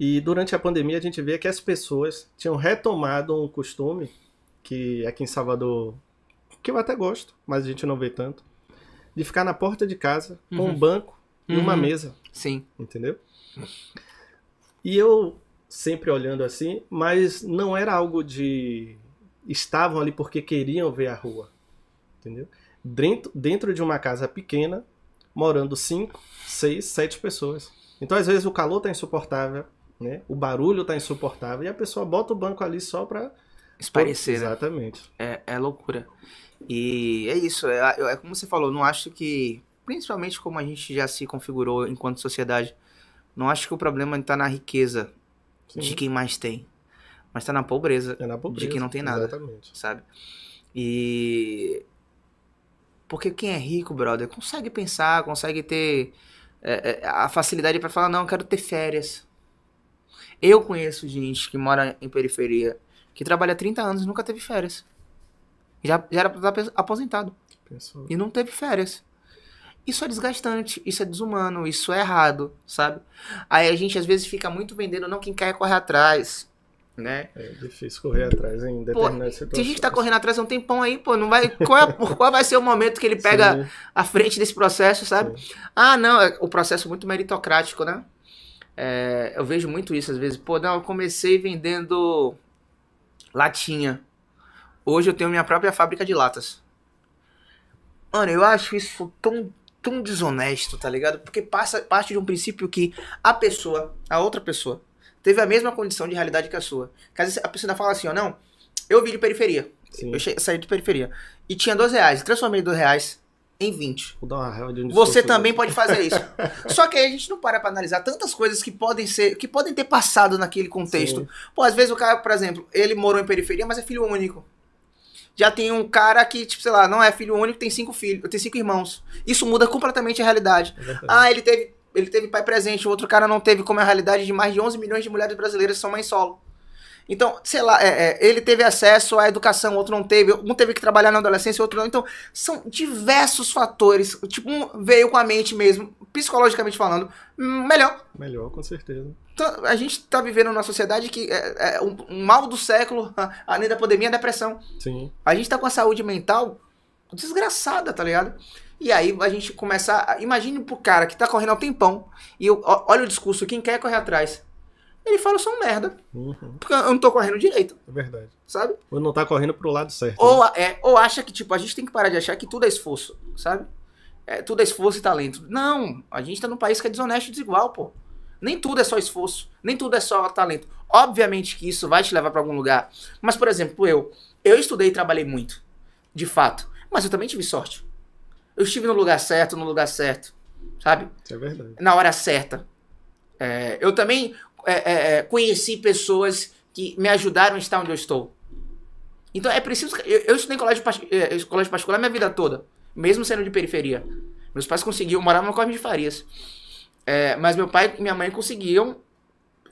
E durante a pandemia a gente vê que as pessoas tinham retomado um costume que aqui em Salvador, que eu até gosto, mas a gente não vê tanto, de ficar na porta de casa com Uhum. um banco e uma Uhum. mesa, Sim. entendeu? E eu sempre olhando assim, mas não era algo de estavam ali porque queriam ver a rua, entendeu? Dentro, dentro de uma casa pequena, morando cinco, seis, sete pessoas. Então às vezes o calor tá insuportável, né? O barulho tá insuportável e a pessoa bota o banco ali só para Esparecer, né? Exatamente. É, é loucura. E é isso, é, é como você falou, não acho que, principalmente como a gente já se configurou enquanto sociedade, não acho que o problema está na riqueza Sim. de quem mais tem, mas está na pobreza, É na pobreza. de quem não tem nada. Exatamente. sabe? E. Porque quem é rico, brother, consegue pensar, consegue ter é, é, a facilidade para falar: não, eu quero ter férias. Eu conheço gente que mora em periferia, que trabalha 30 anos e nunca teve férias. Já, já era pra estar aposentado Pensou. e não teve férias. Isso é desgastante, isso é desumano, isso é errado, sabe? Aí a gente às vezes fica muito vendendo, não quem quer correr atrás, né? É difícil correr atrás em determinadas situações. Tem gente que tá correndo atrás há um tempão aí, pô, não vai. Qual, é- qual vai ser o momento que ele pega Sim, a frente desse processo, sabe? Ah, não, é o processo muito meritocrático, né? É, eu vejo muito isso às vezes. Pô, não, eu comecei vendendo latinha. Hoje eu tenho minha própria fábrica de latas. Mano, eu acho isso tão, tão desonesto, tá ligado? Porque passa, parte de um princípio que a pessoa, a outra pessoa, teve a mesma condição de realidade que a sua. Que às vezes a pessoa fala assim, ó, não, eu vim de periferia. sim. Eu che- saí de periferia. E tinha 12 reais. Transformei 12 reais em 20. Vou dar uma raiva de um Você também pode fazer isso. Só que aí a gente não para pra analisar tantas coisas que podem ser, que podem ter passado naquele contexto. Sim. Pô, às vezes o cara, por exemplo, ele morou em periferia, mas é filho único. Já tem um cara que, tipo, sei lá, não é filho único, tem cinco filhos, tem cinco irmãos. Isso muda completamente a realidade. Verdade. Ah, ele teve, ele teve pai presente, o outro cara não teve, como é a realidade de mais de 11 milhões de mulheres brasileiras que são mães solo. Então, sei lá, é, é, ele teve acesso à educação, outro não teve, um teve que trabalhar na adolescência, outro não. Então, são diversos fatores. Tipo, um veio com a mente mesmo, psicologicamente falando, melhor. Melhor, com certeza. A gente tá vivendo numa sociedade que é, é um, um mal do século, além da pandemia, a depressão. Sim. A gente tá com a saúde mental desgraçada, tá ligado? E aí a gente começa. A, imagine pro cara que tá correndo há um tempão. E eu, olha o discurso, quem quer correr atrás. Ele fala, eu sou um merda. Uhum. Porque eu não tô correndo direito, É verdade. sabe? Ou não tá correndo pro lado certo. Ou, né? é, ou acha que, tipo, a gente tem que parar de achar que tudo é esforço, sabe? É, tudo é esforço e talento. Não, a gente tá num país que é desonesto e desigual, pô. Nem tudo é só esforço, nem tudo é só talento. Obviamente que isso vai te levar pra algum lugar. Mas, por exemplo, eu, eu estudei e trabalhei muito, de fato. Mas eu também tive sorte. Eu estive no lugar certo, no lugar certo, sabe? Isso é verdade. na hora certa. É, eu também é, é, é, conheci pessoas que me ajudaram a estar onde eu estou. Então é preciso. Eu, eu estudei em colégio, par- é, colégio particular minha vida toda, mesmo sendo de periferia. Meus pais conseguiam morar no Cosme de Farias. É, mas meu pai e minha mãe conseguiam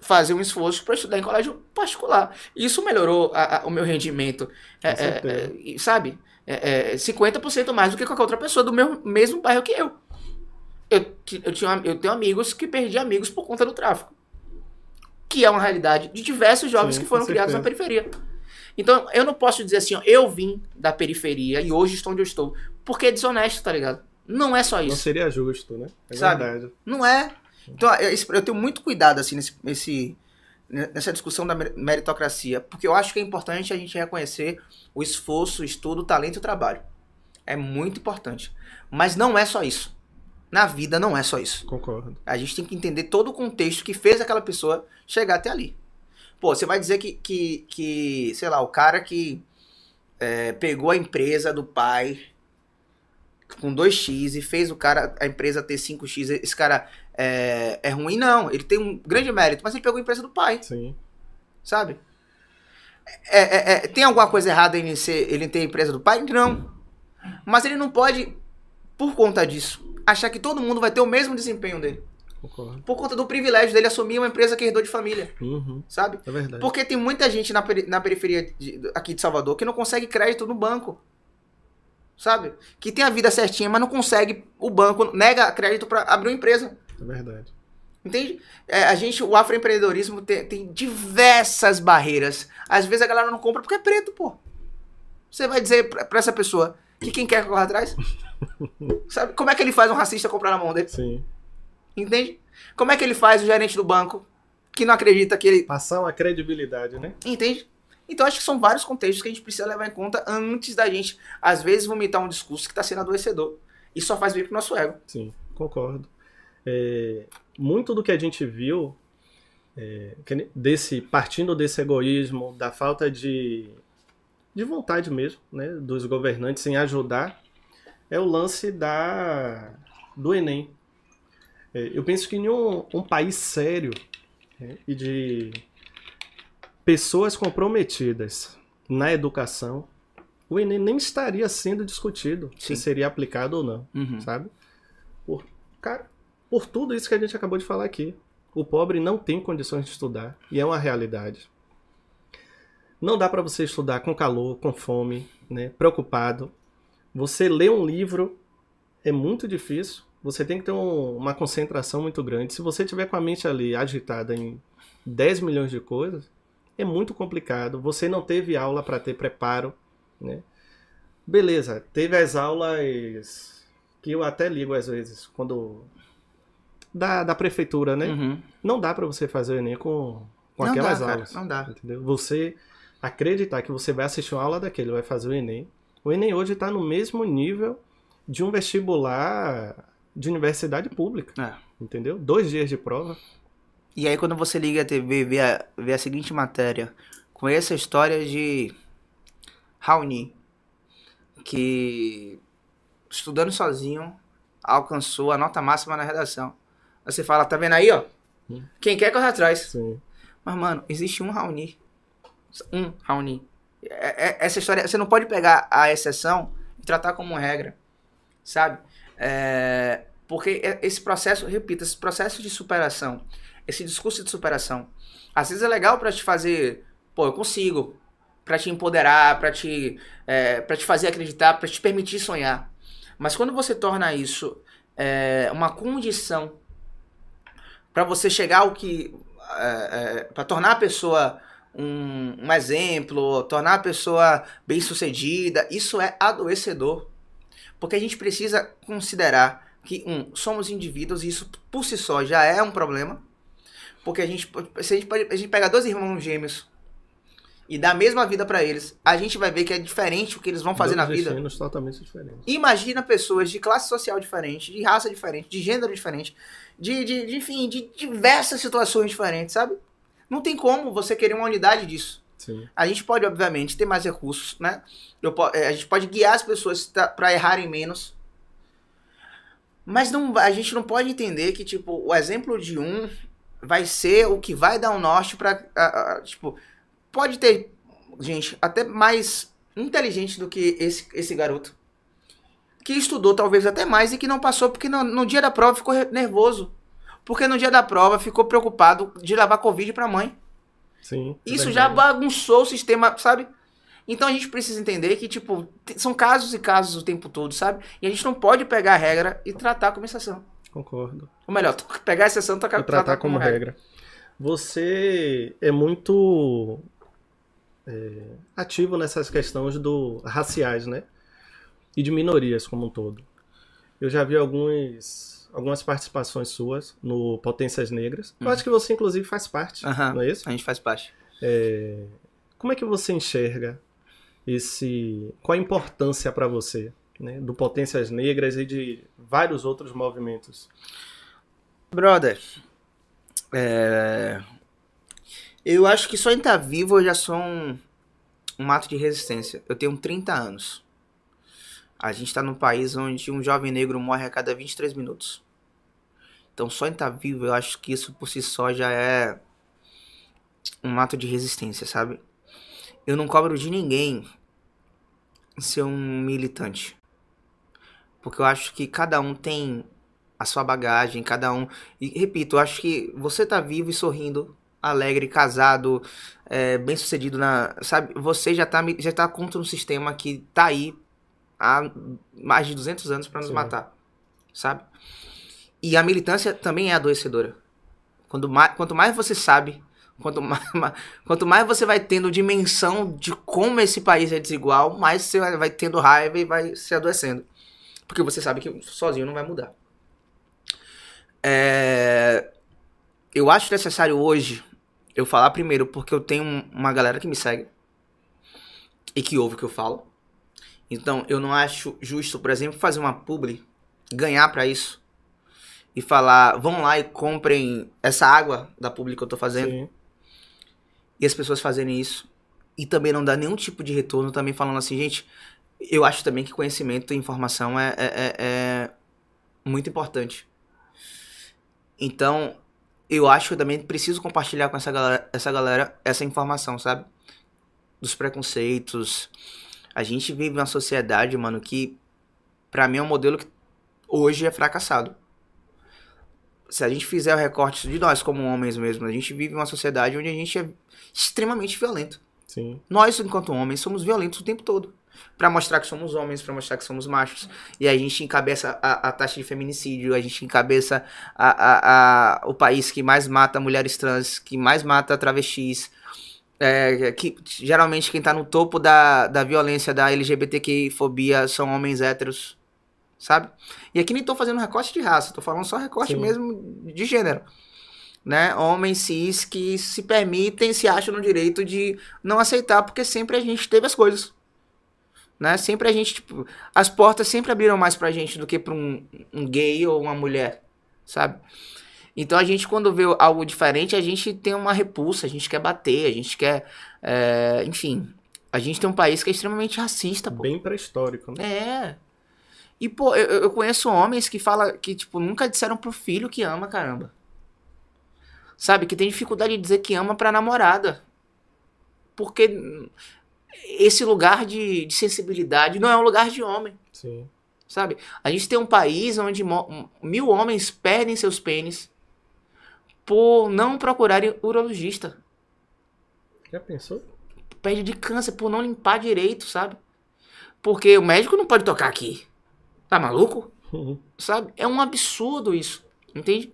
fazer um esforço para estudar em colégio particular. Isso melhorou a- a- o meu rendimento. É, é, é, sabe? É, é, 50% mais do que qualquer outra pessoa do meu mesmo bairro que eu. Eu, eu, tinha, eu tenho amigos que perdi amigos por conta do tráfico. Que é uma realidade de diversos jovens Sim, que foram criados na periferia. Então, eu não posso dizer assim, ó, eu vim da periferia e hoje estou onde eu estou. Porque é desonesto, tá ligado? Não é só Não isso. seria justo, né? É Sabe? verdade. Não é. Então, eu, tenho muito cuidado, assim, nesse, nesse- nessa discussão da mer- meritocracia. Porque eu acho que é importante a gente reconhecer o esforço, o estudo, o talento e o trabalho. É muito importante. Mas não é só isso. Na vida não é só isso. Concordo. A gente tem que entender todo o contexto que fez aquela pessoa chegar até ali. Pô, você vai dizer que, que, que sei lá, o cara que é, pegou a empresa do pai com 2x e fez o cara, a empresa ter 5x, esse cara é, é ruim? Não, ele tem um grande mérito, mas ele pegou a empresa do pai, Sim. sabe? É, é, é, tem alguma coisa errada em ele, ser, ele ter a empresa do pai? Não. Mas ele não pode, por conta disso, achar que todo mundo vai ter o mesmo desempenho dele. Concordo. Por conta do privilégio dele assumir uma empresa que herdou de família, Uhum, sabe? é verdade. Porque tem muita gente na, na periferia de- aqui de Salvador que não consegue crédito no banco. Sabe? Que tem a vida certinha, mas não consegue. O banco nega crédito pra abrir uma empresa. É verdade. Entende? É, a gente, o afroempreendedorismo tem, tem diversas barreiras. Às vezes a galera não compra porque é preto, pô. Você vai dizer pra essa pessoa que quem quer que corra atrás? Sabe? Como é que ele faz um racista comprar na mão dele? Sim. Entende? Como é que ele faz o gerente do banco que não acredita que ele. Passar uma credibilidade, né? Entende? Então acho que são vários contextos que a gente precisa levar em conta antes da gente, às vezes, vomitar um discurso que está sendo adoecedor. Isso só faz bem pro nosso ego. Sim, concordo. É, muito do que a gente viu, é, desse, partindo desse egoísmo, da falta de, de vontade mesmo, né, dos governantes em ajudar, é o lance da, do Enem. É, eu penso que em um, um país sério né, e de pessoas comprometidas na educação, o Enem nem estaria sendo discutido Sim. se seria aplicado ou não sabe? Por, cara, por tudo isso que a gente acabou de falar aqui. O pobre não tem condições de estudar e é uma realidade. Não dá para você estudar com calor, com fome, né, preocupado. Você ler um livro é muito difícil. Você tem que ter um- uma concentração muito grande. Se você tiver com a mente ali agitada em 10 milhões de coisas, é muito complicado. Você não teve aula para ter preparo, né? Beleza, teve as aulas que eu até ligo às vezes, quando. Da, da prefeitura, né? Uhum. Não dá pra você fazer o Enem com, com Não aquelas dá, cara, aulas. não dá. Entendeu? Você acreditar que você vai assistir uma aula daquele, vai fazer o Enem. O Enem hoje tá no mesmo nível de um vestibular de universidade pública. É. Entendeu? Dois dias de prova. E aí quando você liga a TV e vê a, vê a seguinte matéria, com essa história de Raoni, que estudando sozinho alcançou a nota máxima na redação. Aí você fala, tá vendo aí, ó? Hum. Quem quer corre atrás. Sim. Mas, mano, existe um Raoni. Um Raoni. É- é- Essa história, você não pode pegar a exceção e tratar como regra, sabe? É, porque é- esse processo, repito, esse processo de superação, esse discurso de superação, às vezes é legal pra te fazer, pô, eu consigo, Pra te empoderar, pra te, é, para te fazer acreditar, pra te permitir sonhar. Mas quando você torna isso é, uma condição pra você chegar ao que é, é, para tornar a pessoa um, um exemplo, tornar a pessoa bem sucedida, isso é adoecedor. Porque a gente precisa considerar que, um, somos indivíduos e isso por si só já é um problema. Porque a gente, se a gente, pode- a gente pega dois irmãos gêmeos e dá a mesma vida pra eles, a gente vai ver que é diferente o que eles vão fazer Dois na vida. totalmente diferentes. Imagina pessoas de classe social diferente, de raça diferente, de gênero diferente, de, de, de, enfim, de diversas situações diferentes, sabe? Não tem como você querer uma unidade disso. Sim. A gente pode, obviamente, ter mais recursos, né? Eu eh, a gente pode guiar as pessoas pra errarem menos. Mas não, a gente não pode entender que, tipo, o exemplo de um vai ser o que vai dar o norte ah, tipo, pode ter gente até mais inteligente do que esse, esse garoto. Que estudou talvez até mais e que não passou porque no, no dia da prova ficou nervoso. Porque no dia da prova ficou preocupado de levar Covid pra mãe. Sim. é Isso já bagunçou o sistema, sabe? Então a gente precisa entender que, tipo, são casos e casos o tempo todo, sabe? E a gente não pode pegar a regra e tratar como exceção. Concordo. Ou melhor, pegar a exceção e tra- E tratar como regra. Você é muito é, ativo nessas questões do raciais, né? E de minorias como um todo. Eu já vi alguns, algumas participações suas no Potências Negras. Eu acho que você, inclusive, faz parte, Aham. não é isso? A gente faz parte. Como é que você enxerga esse. Qual a importância para você né, do Potências Negras e de vários outros movimentos? Brother, é... eu acho que só em estar vivo eu já sou um, um ato de resistência. Eu tenho 30 anos. A gente tá num país onde um jovem negro morre a cada 23 minutos. Então só em estar vivo eu acho que isso por si só já é um ato de resistência, sabe? Eu não cobro de ninguém ser um militante. Porque eu acho que cada um tem a sua bagagem, cada um. E repito, eu acho que você tá vivo e sorrindo, alegre, casado, é, bem sucedido na. Sabe, você já tá, já tá contra um sistema que tá aí há mais de 200 anos para nos Sim. matar. Sabe? E a militância também é adoecedora. Quando mais, quanto mais você sabe, quanto mais, quanto mais você vai tendo dimensão de como esse país é desigual, mais você vai, vai tendo raiva e vai se adoecendo. Porque você sabe que sozinho não vai mudar. É, eu acho necessário hoje eu falar primeiro porque eu tenho um- uma galera que me segue e que ouve o que eu falo. Então eu não acho justo, por exemplo, fazer uma publi, ganhar pra isso e falar, vão lá e comprem essa água da publi que eu tô fazendo Sim. e as pessoas fazerem isso e também não dar nenhum tipo de retorno, também falando assim, gente, eu acho também que conhecimento e informação é, é, é- é muito importante. Então, eu acho que eu também preciso compartilhar com essa galera, essa galera essa informação, sabe? Dos preconceitos. A gente vive uma sociedade, mano, que pra mim é um modelo que hoje é fracassado. Se a gente fizer o recorte de nós como homens mesmo, a gente vive uma sociedade onde a gente é extremamente violento. Sim. Nós, enquanto homens, somos violentos o tempo todo. Pra mostrar que somos homens, pra mostrar que somos machos. E a gente encabeça a, a taxa de feminicídio, a gente encabeça a, a, o país que mais mata mulheres trans, que mais mata travestis. É, que geralmente quem tá no topo da, da violência da LGBTQ-fobia são homens héteros, sabe? E aqui nem tô fazendo recorte de raça, tô falando só recorte Sim. mesmo de gênero. Né? Homens cis que se permitem, se acham no direito de não aceitar, porque sempre a gente teve as coisas. Né? Sempre a gente, tipo, as portas sempre abriram mais pra gente do que pra um, um gay ou uma mulher, sabe? Então a gente, quando vê algo diferente, a gente tem uma repulsa, a gente quer bater, a gente quer. é, enfim, a gente tem um país que é extremamente racista, pô. Bem pré-histórico, né? É. E, pô, eu, eu conheço homens que fala que, tipo, nunca disseram pro filho que ama, caramba. Sabe? Que tem dificuldade de dizer que ama pra namorada. Porque esse lugar de, de sensibilidade não é um lugar de homem, Sim. sabe? A gente tem um país onde mil homens perdem seus pênis por não procurarem urologista. Já pensou? Perde de câncer por não limpar direito, sabe? Porque o médico não pode tocar aqui. Tá maluco? sabe? É um absurdo isso, entende?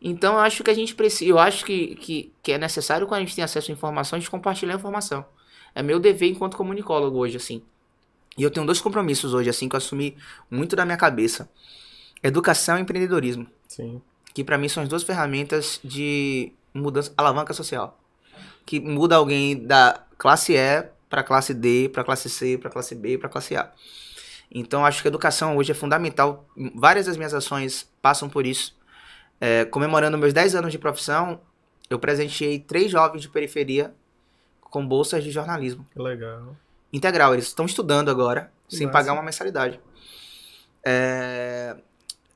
Então eu acho que a gente precisa, eu acho que, que, que é necessário quando a gente tem acesso à informação, a gente compartilhar a informação. É meu dever enquanto comunicólogo hoje, assim. E eu tenho dois compromissos hoje, assim, que eu assumi muito da minha cabeça. Educação e empreendedorismo. Sim. Que pra mim são as duas ferramentas de mudança, alavanca social. Que muda alguém da classe E pra classe D, pra classe C, pra classe B, pra classe A. Então acho que a educação hoje é fundamental. Várias das minhas ações passam por isso. É, comemorando meus 10 anos de profissão, eu presenteei três jovens de periferia com bolsas de jornalismo Que legal. integral. Eles estão estudando agora, Que sem massa. pagar uma mensalidade. É,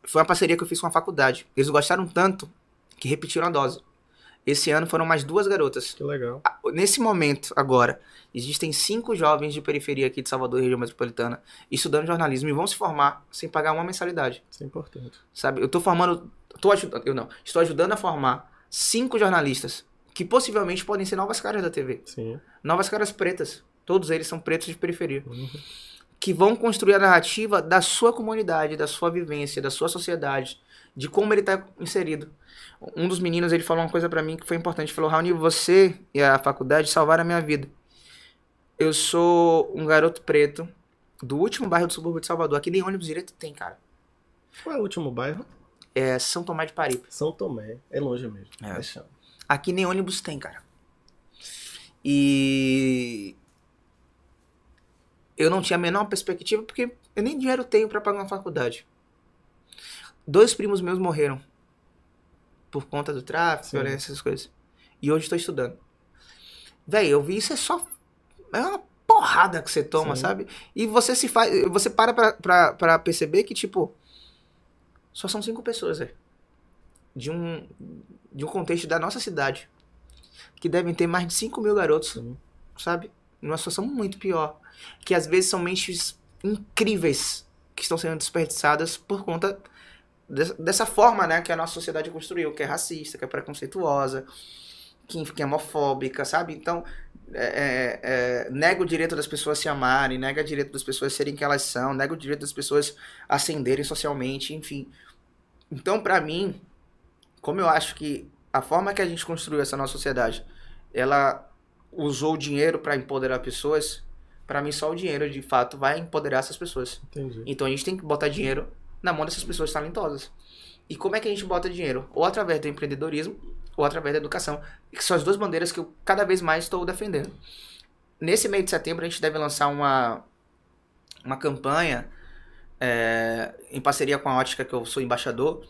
Foi uma parceria que eu fiz com a faculdade. Eles gostaram tanto que repetiram a dose. Esse ano foram mais duas garotas. Que legal. Nesse momento, agora, existem cinco jovens de periferia aqui de Salvador, região metropolitana, estudando jornalismo e vão se formar sem pagar uma mensalidade. Isso é importante. Sabe? Eu tô formando. Tô ajudando. Eu não. Estou ajudando a formar cinco jornalistas que possivelmente podem ser novas caras da TV. Sim. Novas caras pretas. Todos eles são pretos de periferia. Uhum. Que vão construir a narrativa da sua comunidade, da sua vivência, da sua sociedade, de como ele tá inserido. Um dos meninos, ele falou uma coisa pra mim que foi importante. Ele falou, Raoni, você e a faculdade salvaram a minha vida. Eu sou um garoto preto do último bairro do subúrbio de Salvador. Aqui nem ônibus direito tem, cara. Qual é o último bairro? É São Tomé de Paripe. São Tomé. É longe mesmo. É. Chão. Aqui nem ônibus tem, cara. E eu não tinha a menor perspectiva porque eu nem dinheiro tenho pra pagar uma faculdade. Dois primos meus morreram por conta do tráfico, violência, essas coisas. E hoje estou estudando. Véi, eu vi isso é só é uma porrada que você toma, Sim. sabe? E você se faz, você para pra, pra, pra perceber que tipo só são cinco pessoas, velho. De um de um contexto da nossa cidade. Que devem ter mais de 5 mil garotos, Sim. sabe? Numa situação muito pior. Que às vezes são mentes incríveis que estão sendo desperdiçadas por conta dessa forma, né, que a nossa sociedade construiu, que é racista, que é preconceituosa, que, que é homofóbica, sabe? Então, é, é, é, nega o direito das pessoas se amarem, nega o direito das pessoas serem quem elas são, nega o direito das pessoas ascenderem socialmente, enfim. Então, para mim, como eu acho que a forma que a gente construiu essa nossa sociedade, ela usou o dinheiro para empoderar pessoas, para mim só o dinheiro de fato vai empoderar essas pessoas. Entendi. Então a gente tem que botar dinheiro na mão dessas pessoas talentosas. E como é que a gente bota dinheiro? Ou através do empreendedorismo, ou através da educação. Que são as duas bandeiras que eu cada vez mais estou defendendo. Nesse mês de setembro a gente deve lançar uma, uma campanha é, em parceria com a Ótica, que eu sou embaixador.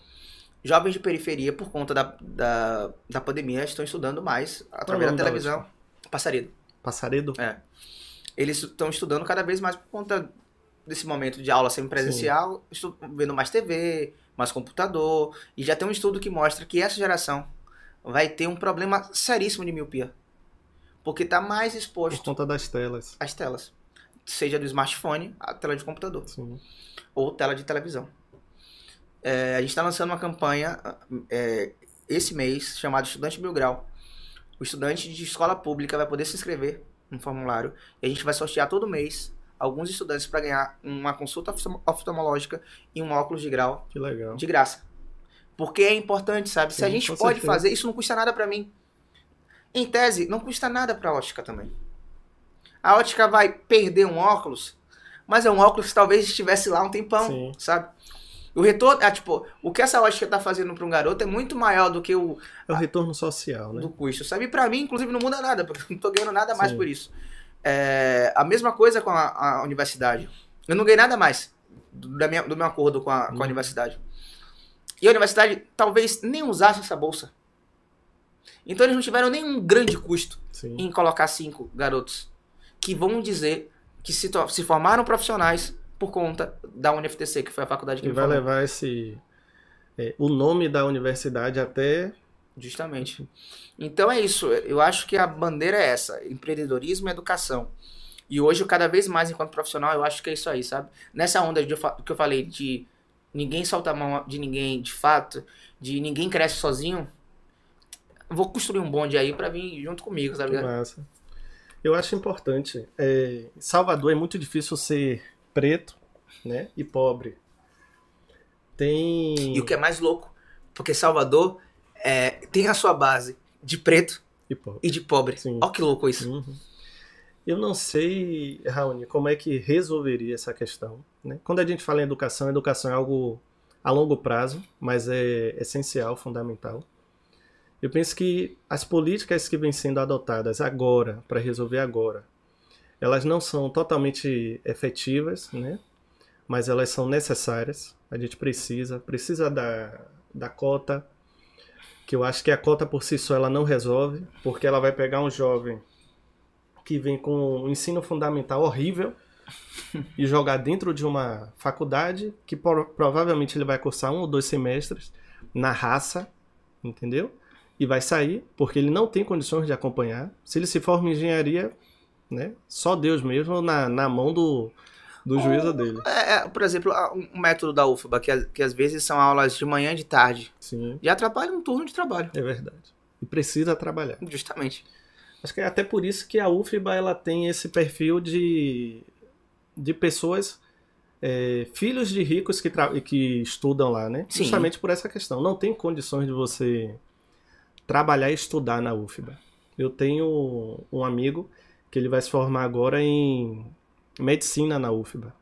Jovens de periferia, por conta da, da, da pandemia, estão estudando mais através da televisão. Passaredo. Passaredo? É. Eles estão estudando cada vez mais por conta desse momento de aula semi-presencial, vendo mais TV, mais computador. E já tem um estudo que mostra que essa geração vai ter um problema seríssimo de miopia. Porque está mais exposto. Por conta das telas. Às telas. Seja do smartphone, a tela de computador. Sim. Ou tela de televisão. É, a gente está lançando uma campanha é, esse mês chamada Estudante Mil Grau. O estudante de escola pública vai poder se inscrever no formulário e a gente vai sortear todo mês alguns estudantes para ganhar uma consulta oftalmológica e um óculos de grau que legal. de graça. Porque é importante, sabe? Sim, Se a gente pode certeza. fazer, isso não custa nada para mim. Em tese, não custa nada para a ótica também. A ótica vai perder um óculos, mas é um óculos que talvez estivesse lá um tempão, Sim. sabe? O retorno, é, tipo, o que essa ótica tá fazendo para um garoto é muito maior do que o. É o retorno social, né? Do custo, sabe? Pra mim, inclusive, não muda nada, porque eu não tô ganhando nada mais Sim. por isso. É, a mesma coisa com a, a, universidade. Eu não ganhei nada mais do, da minha, do meu acordo com a, com a uhum. universidade. E a universidade talvez nem usasse essa bolsa. Então eles não tiveram nenhum grande custo Sim. em colocar cinco garotos que vão dizer que se, se formaram profissionais por conta da UniFTC, que foi a faculdade que e vai formou. levar esse é, o nome da universidade até justamente. Então é isso. Eu acho que a bandeira é essa: empreendedorismo e educação. E hoje, cada vez mais, enquanto profissional, eu acho que é isso aí, sabe? Nessa onda de, que eu falei de ninguém solta a mão de ninguém de fato, de ninguém cresce sozinho, vou construir um bonde aí para vir junto comigo, sabe? Que massa. Eu acho importante. É, Salvador é muito difícil ser preto, né, e pobre. Tem. E o que é mais louco, porque Salvador é, tem a sua base de preto e, pobre. e de pobre. Sim. Olha que louco isso. Uhum. Eu não sei, Raoni, como é que resolveria essa questão. Né? Quando a gente fala em educação, educação é algo a longo prazo, mas é essencial, fundamental. Eu penso que as políticas que vêm sendo adotadas agora, para resolver agora, elas não são totalmente efetivas, né? mas elas são necessárias. A gente precisa, precisa da, da cota, que eu acho que a cota por si só ela não resolve, porque ela vai pegar um jovem que vem com um ensino fundamental horrível e jogar dentro de uma faculdade que provavelmente ele vai cursar um ou dois semestres na raça, entendeu? E vai sair porque ele não tem condições de acompanhar. Se ele se forma em engenharia, né? Só Deus mesmo na, na mão do, do juízo dele. É, é, por exemplo, um método da UFBA, que, que às vezes são aulas de manhã e de tarde. Sim. E atrapalha um turno de trabalho. É verdade. E precisa trabalhar. Justamente. Acho que é até por isso que a UFBA ela tem esse perfil de, de pessoas, é, filhos de ricos que, que estudam lá, né? Sim. Justamente por essa questão. Não tem condições de você trabalhar e estudar na UFBA. Eu tenho um amigo que ele vai se formar agora em medicina na UFBA.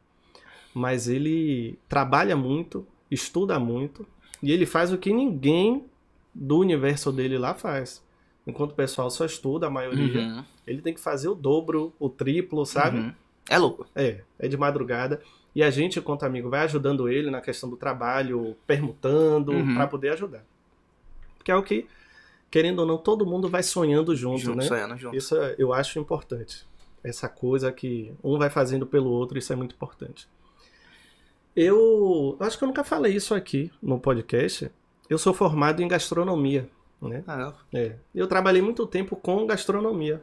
Mas ele trabalha muito, estuda muito, e ele faz o que ninguém do universo dele lá faz. Enquanto o pessoal só estuda, a maioria, uhum. ele tem que fazer o dobro, o triplo, sabe? Uhum. É louco. É, é de madrugada. E a gente, enquanto amigo, vai ajudando ele na questão do trabalho, permutando, uhum. para poder ajudar. Porque é o que, querendo ou não, todo mundo vai sonhando junto, junto né? Sonhando junto. Isso eu acho importante essa coisa que um vai fazendo pelo outro, isso é muito importante. Eu acho que eu nunca falei isso aqui no podcast. Eu sou formado em gastronomia, né? Ah, é. Eu trabalhei muito tempo com gastronomia,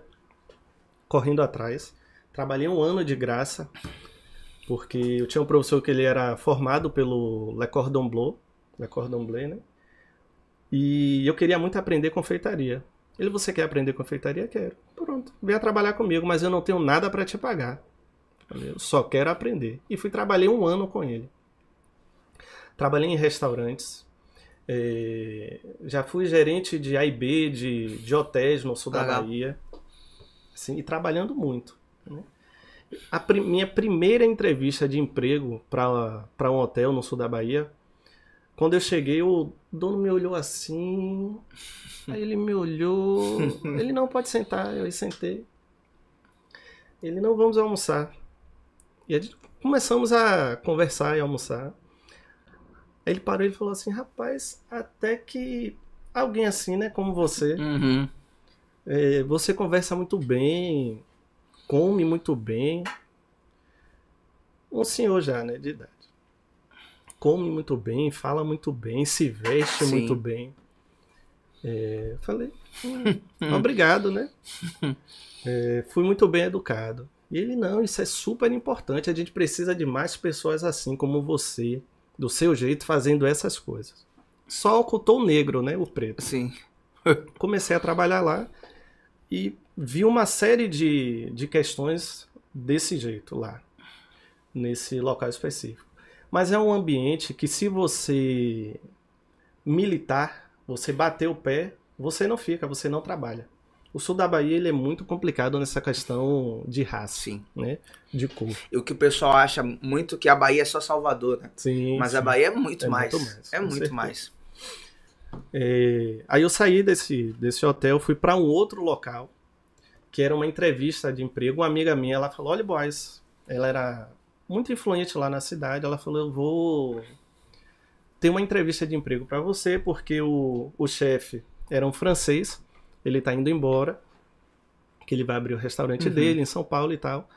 correndo atrás. Trabalhei um ano de graça, porque eu tinha um professor que ele era formado pelo Le Cordon Bleu, da Cordon Bleu, né? E eu queria muito aprender confeitaria. Ele, você quer aprender confeitaria? Quero. Pronto, venha trabalhar comigo, mas eu não tenho nada para te pagar. Eu só quero aprender. E fui trabalhei um ano com ele. Trabalhei em restaurantes. é, já fui gerente de AIB, de, de hotéis no sul da Legal. Bahia. Assim, e trabalhando muito. né? A pri- minha primeira entrevista de emprego para um hotel no sul da Bahia, quando eu cheguei, o dono me olhou assim. Aí ele me olhou. Ele não pode sentar. Eu aí sentei. Ele não vamos almoçar. E a gente começamos a conversar e almoçar. Aí ele parou e falou assim: Rapaz, até que alguém assim, né, como você, Uhum. é, você conversa muito bem, come muito bem. Um senhor já, né, de idade. Come muito bem, fala muito bem, se veste Sim. muito bem. É, falei, "Hum, obrigado, né? É, fui muito bem educado. E ele, não, isso é super importante. A gente precisa de mais pessoas assim como você, do seu jeito, fazendo essas coisas. Só ocultou o negro, né? O preto Sim. comecei a trabalhar lá e vi uma série de, de questões desse jeito lá, nesse local específico. Mas é um ambiente que, se você militar, você bater o pé, você não fica, você não trabalha. O sul da Bahia ele é muito complicado nessa questão de raça, Sim. né? De cor. E o que o pessoal acha muito que a Bahia é só Salvador, né? Sim, Mas sim. a Bahia é muito É mais. muito mais, É muito certeza. mais. É, aí eu saí desse, desse hotel, fui para um outro local, que era uma entrevista de emprego. Uma amiga minha, ela falou: Olha, boys, ela era muito influente lá na cidade. Ela falou: Eu vou ter uma entrevista de emprego para você, porque o, o chefe era um francês, ele tá indo embora, que ele vai abrir o restaurante Uhum. dele em São Paulo e tal.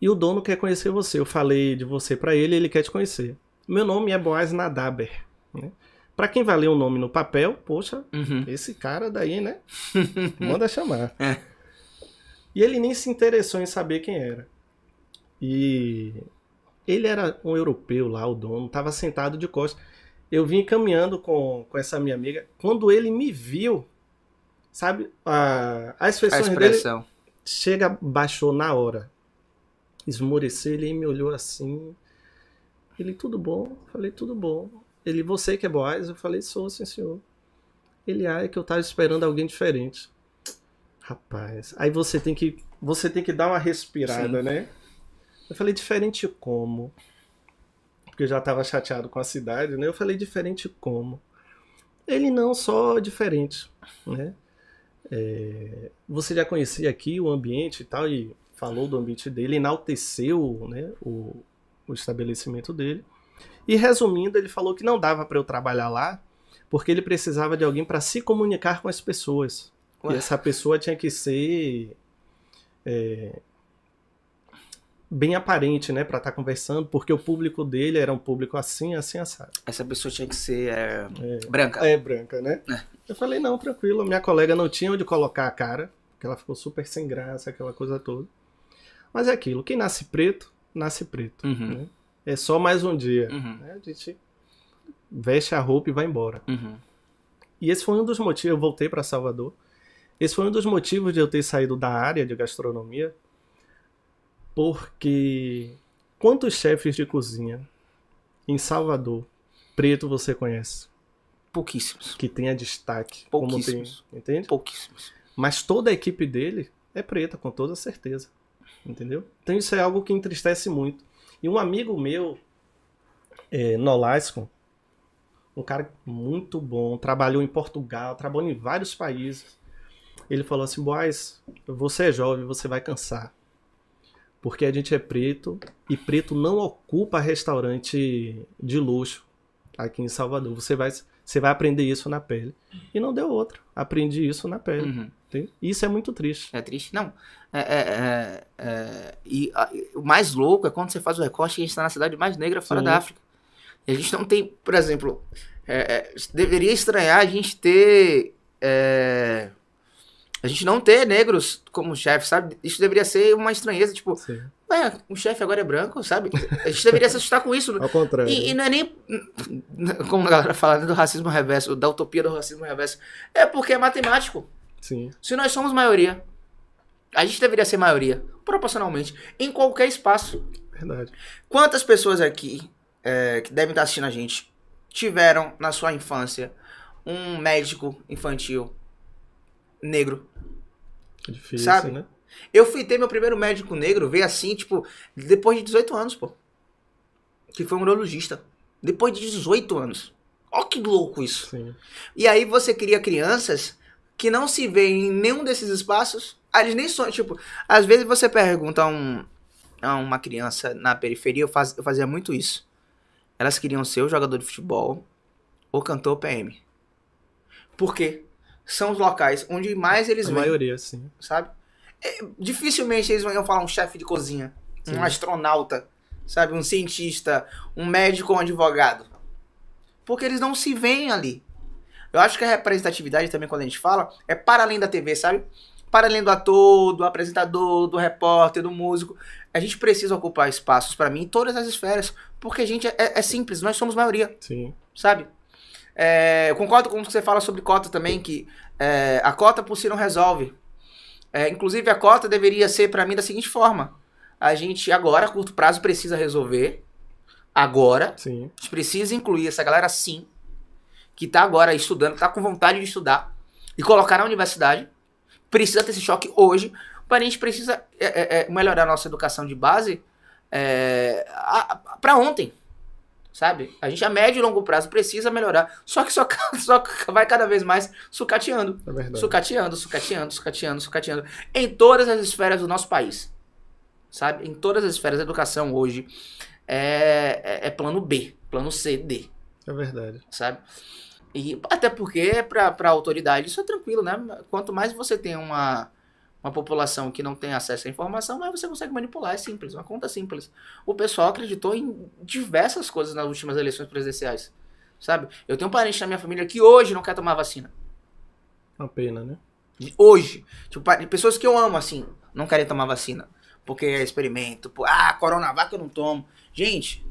E o dono quer conhecer você. Eu falei de você para ele, ele quer te conhecer. Meu nome é Boaz Nadaber. Né? Para quem vai ler o nome no papel, poxa, Uhum. esse cara daí, né? Manda chamar. É. E ele nem se interessou em saber quem era. E ele era um europeu lá, o dono, tava sentado de costas. Eu vim caminhando com, com essa minha amiga. Quando ele me viu, sabe, a, as A feições dele expressão. chega, baixou na hora. Esmoreceu, ele me olhou assim. Ele, tudo bom? Eu falei, tudo bom. Ele, você que é Boaz? Eu falei, sou, sim, senhor. Ele, ah, é que eu tava esperando alguém diferente. Rapaz, aí você tem que, você tem que dar uma respirada, Sim. né? Eu falei, diferente como? Porque eu já tava chateado com a cidade, né? Eu falei, diferente como? Ele, não, só diferente, né? É, você já conhecia aqui o ambiente e tal, e falou do ambiente dele, enalteceu né, o, o estabelecimento dele. E resumindo, ele falou que não dava para eu trabalhar lá, porque ele precisava de alguém para se comunicar com as pessoas. Ué. E essa pessoa tinha que ser é, bem aparente, né, para estar conversando, porque o público dele era um público assim, assim, assado. Essa pessoa tinha que ser é, branca. É branca, né? Eu falei, não, tranquilo. Minha colega não tinha onde colocar a cara, porque ela ficou super sem graça, aquela coisa toda. Mas é aquilo, quem nasce preto, nasce preto. Uhum. né? É só mais um dia. Uhum. né? A gente veste a roupa e vai embora. Uhum. E esse foi um dos motivos, eu voltei para Salvador. Esse foi um dos motivos de eu ter saído da área de gastronomia, porque quantos chefes de cozinha em Salvador, preto, você conhece? Pouquíssimos. Que tenha destaque, como tem, Pouquíssimos. entende? Pouquíssimos. Mas toda a equipe dele é preta, com toda certeza. Entendeu? Então isso é algo que entristece muito. E um amigo meu, é, Nolasco, um cara muito bom, trabalhou em Portugal, trabalhou em vários países. Ele falou assim: Boaz, você é jovem, você vai cansar. Porque a gente é preto e preto não ocupa restaurante de luxo aqui em Salvador. Você vai, você vai aprender isso na pele. E não deu outra. Aprendi isso na pele. Uhum. Isso é muito triste. É triste? Não. É, é, é, é, e a- o mais louco é quando você faz o recorte e a gente está na cidade mais negra fora Sim. da África. E a gente não tem, por exemplo, é, é, deveria estranhar a gente ter. A gente não ter negros como chefe, sabe? Isso deveria ser uma estranheza. Tipo, Ué, o chefe agora é branco, sabe? A gente deveria se assustar com isso. Ao contrário. E, e não é nem. Como a galera fala né, do racismo reverso, da utopia do racismo reverso. É porque é matemático. Sim, Se nós somos maioria, a gente deveria ser maioria, proporcionalmente, em qualquer espaço. verdade. Quantas pessoas aqui é, que devem estar assistindo a gente tiveram na sua infância um médico infantil negro? É difícil, Sabe? né? Eu fui ter meu primeiro médico negro, veio assim, tipo, depois de 18 anos, pô. Que foi um urologista. Depois de 18 anos. Ó que louco isso. Sim. E aí você cria crianças que não se veem em nenhum desses espaços. Ah, Eles nem são, tipo, às vezes você pergunta a, um, a uma criança na periferia, eu, faz- eu fazia muito isso. Elas queriam ser o jogador de futebol ou cantor PM. Por quê? São os locais onde mais eles A vêm maioria, sim. sabe? É, dificilmente eles vão falar um chefe de cozinha, Sim. um astronauta, sabe? Um cientista, um médico ou um advogado. Porque eles não se veem ali. Eu acho que a representatividade também, quando a gente fala, é para além da TV, sabe? Para além do ator, do apresentador, do repórter, do músico. A gente precisa ocupar espaços, para mim, em todas as esferas. Porque a gente é, é simples, nós somos maioria Sim. sabe? É, eu concordo com o que você fala sobre cota também, que é, a cota por si não resolve. É, inclusive, a cota deveria ser para mim da seguinte forma: a gente agora, a curto prazo, precisa resolver. Agora, Sim. a gente precisa incluir essa galera sim, que tá agora estudando, tá com vontade de estudar, e colocar na universidade. Precisa ter esse choque hoje. Mas a gente precisa é, é, é, melhorar a nossa educação de base para ontem. Sabe? A gente a médio e longo prazo precisa melhorar. Só que só, só vai cada vez mais sucateando. É verdade. Sucateando, sucateando, sucateando, sucateando. Em todas as esferas do nosso país. Sabe? Em todas as esferas. A educação hoje é, é, é plano B, plano C, D. É verdade. Sabe? E até porque para a autoridade isso é tranquilo, né? Quanto mais você tem uma, uma população que não tem acesso à informação, mais você consegue manipular. É simples, uma conta simples. O pessoal acreditou em diversas coisas nas últimas eleições presidenciais. Sabe? Eu tenho um parente na minha família que hoje não quer tomar vacina. Uma pena, né? Hoje. Tipo, pessoas que eu amo, assim, não querem tomar vacina. Porque é experimento. Pô, ah, Coronavac eu não tomo. Gente,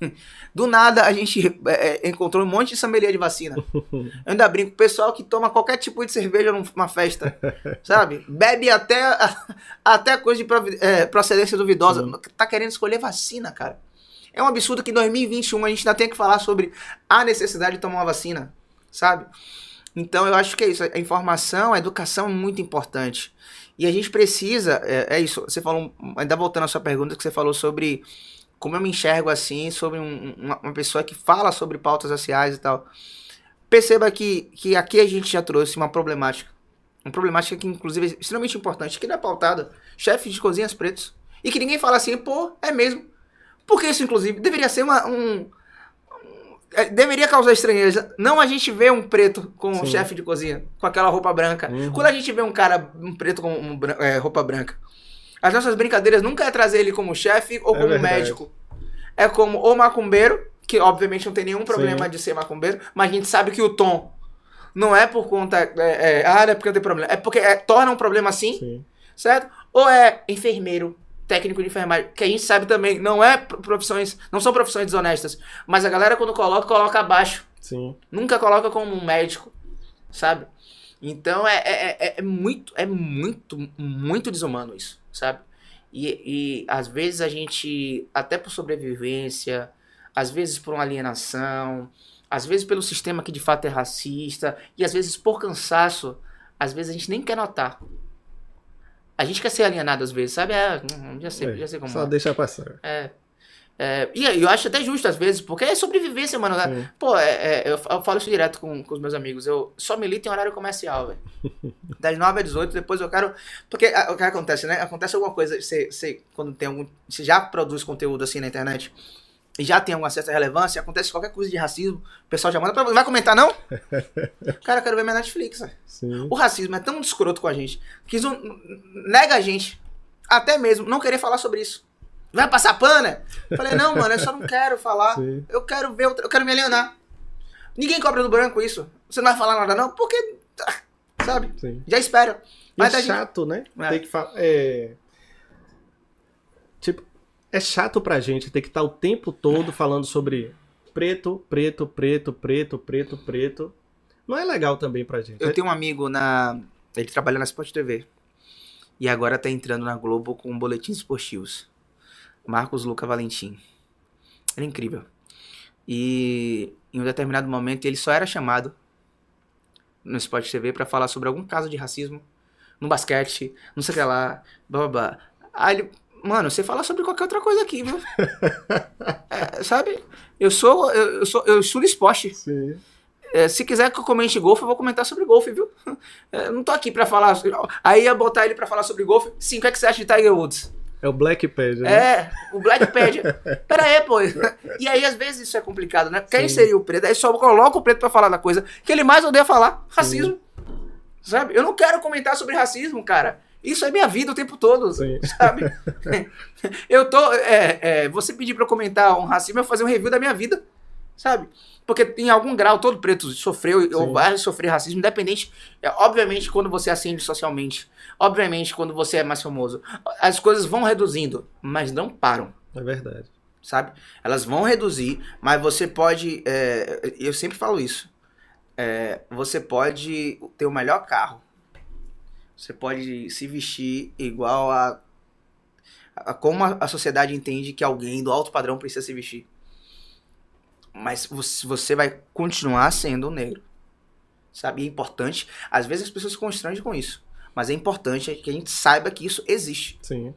do nada a gente é, é, encontrou um monte de sommelier de vacina. Eu ainda brinco, o pessoal que toma qualquer tipo de cerveja numa festa, sabe? Bebe até, até coisa de é, procedência duvidosa. Tá querendo escolher vacina, cara. É um absurdo que em 2021 a gente ainda tenha que falar sobre a necessidade de tomar uma vacina, sabe? Então eu acho que é isso. A informação, a educação é muito importante. E a gente precisa, é, é isso. Você falou, ainda voltando à sua pergunta, que você falou sobre como eu me enxergo assim, sobre um- uma, uma pessoa que fala sobre pautas raciais e tal. Perceba que, que aqui a gente já trouxe uma problemática. Uma problemática que, inclusive, é extremamente importante, que não é pautada. Chefes de cozinhas pretos. E que ninguém fala assim, pô, é mesmo. Porque isso, inclusive, deveria ser uma, um. é, Deveria causar estranheza. Não a gente vê um preto com um chefe de cozinha, com aquela roupa branca. Uhum. Quando a gente vê um cara, um preto com um é, roupa branca, as nossas brincadeiras nunca é trazer ele como chefe ou É como verdade. médico. É como o macumbeiro, que obviamente não tem nenhum problema Sim. de ser macumbeiro, mas a gente sabe que o tom não é por conta. É, é, ah, não é porque tem problema. É porque é, torna um problema assim, Sim. certo? Ou é enfermeiro, técnico de enfermagem, que a gente sabe também, não é pro- profissões, não são profissões desonestas, mas a galera quando coloca, coloca abaixo. Sim. Nunca coloca como um médico, sabe? Então é, é, é- é muito, é muito, muito desumano isso, sabe? E, e às vezes a gente, até por sobrevivência, às vezes por uma alienação, às vezes pelo sistema que de fato é racista, e às vezes por cansaço, às vezes a gente nem quer notar. A gente quer ser alienado às vezes, sabe? É, hum, já sei, É, já sei como Só é. deixa passar. É. É, e eu acho até justo às vezes, porque é sobrevivência, mano. Sim. Pô, é- é, eu, falo isso direto com, com os meus amigos. Eu só milito em horário comercial, velho. Das 9 às 18, depois eu quero. Porque a- o que acontece, né? Acontece alguma coisa, você, você, quando tem algum. Você já produz conteúdo assim na internet e já tem alguma certa relevância, acontece qualquer coisa de racismo, o pessoal já manda pra você. Vai comentar, não? Cara, eu quero ver minha Netflix, velho. O racismo é tão escroto com a gente que isso nega a gente. Até mesmo não querer falar sobre isso. Vai passar pana? Falei, não, mano, eu só não quero falar. Sim. Eu quero ver, eu quero me alienar. Ninguém cobra do branco isso. Você não vai falar nada, não, porque. ah, Sabe? Sim. Já espera. E Mas é a gente- chato, né? É. Tem que falar. É... Tipo, é chato pra gente ter que estar o tempo todo falando sobre preto, preto, preto, preto, preto, preto. Não é legal também pra gente. Eu tenho um amigo na. Ele trabalha na Sport TV. E agora tá entrando na Globo com boletins esportivos. Marcos Luca Valentim. Ele é incrível. E em um determinado momento ele só era chamado no Sport TV pra falar sobre algum caso de racismo no basquete, não sei o que lá, blá blá blá. Aí ele, mano, você fala sobre qualquer outra coisa aqui, viu? É, sabe? Eu sou, eu, eu sou, eu estudo esporte. Sim. É, se quiser que eu comente golfe, eu vou comentar sobre golfe, viu? É, não tô aqui pra falar. Aí ia botar ele pra falar sobre golfe. Sim, o que, é que você acha de Tiger Woods? É o Blackpad, né? É, o Blackpad. Pera aí, pô. E aí, às vezes, isso é complicado, né? Quem Sim. seria o preto? Aí só coloca o preto pra falar da coisa que ele mais odeia falar: racismo. Sabe? Eu não quero comentar sobre racismo, cara. Isso é minha vida o tempo todo, Sim. sabe? eu tô. É, é, você pedir pra eu comentar um racismo, eu fazer um review da minha vida, sabe? Porque em algum grau todo preto sofreu ou Sim. vai sofrer racismo, independente. é, obviamente, quando você ascende socialmente, obviamente, quando você é mais famoso, as coisas vão reduzindo, mas não param É verdade. sabe? Elas vão reduzir, mas você pode. é, eu sempre falo isso. É, você pode ter o melhor carro. Você pode se vestir igual a, a como a sociedade entende que alguém do alto padrão precisa se vestir. Mas você, vai continuar sendo negro. Sabe? É importante. Às vezes as pessoas se constrangem com isso. Mas é importante que a gente saiba que isso existe. Sim.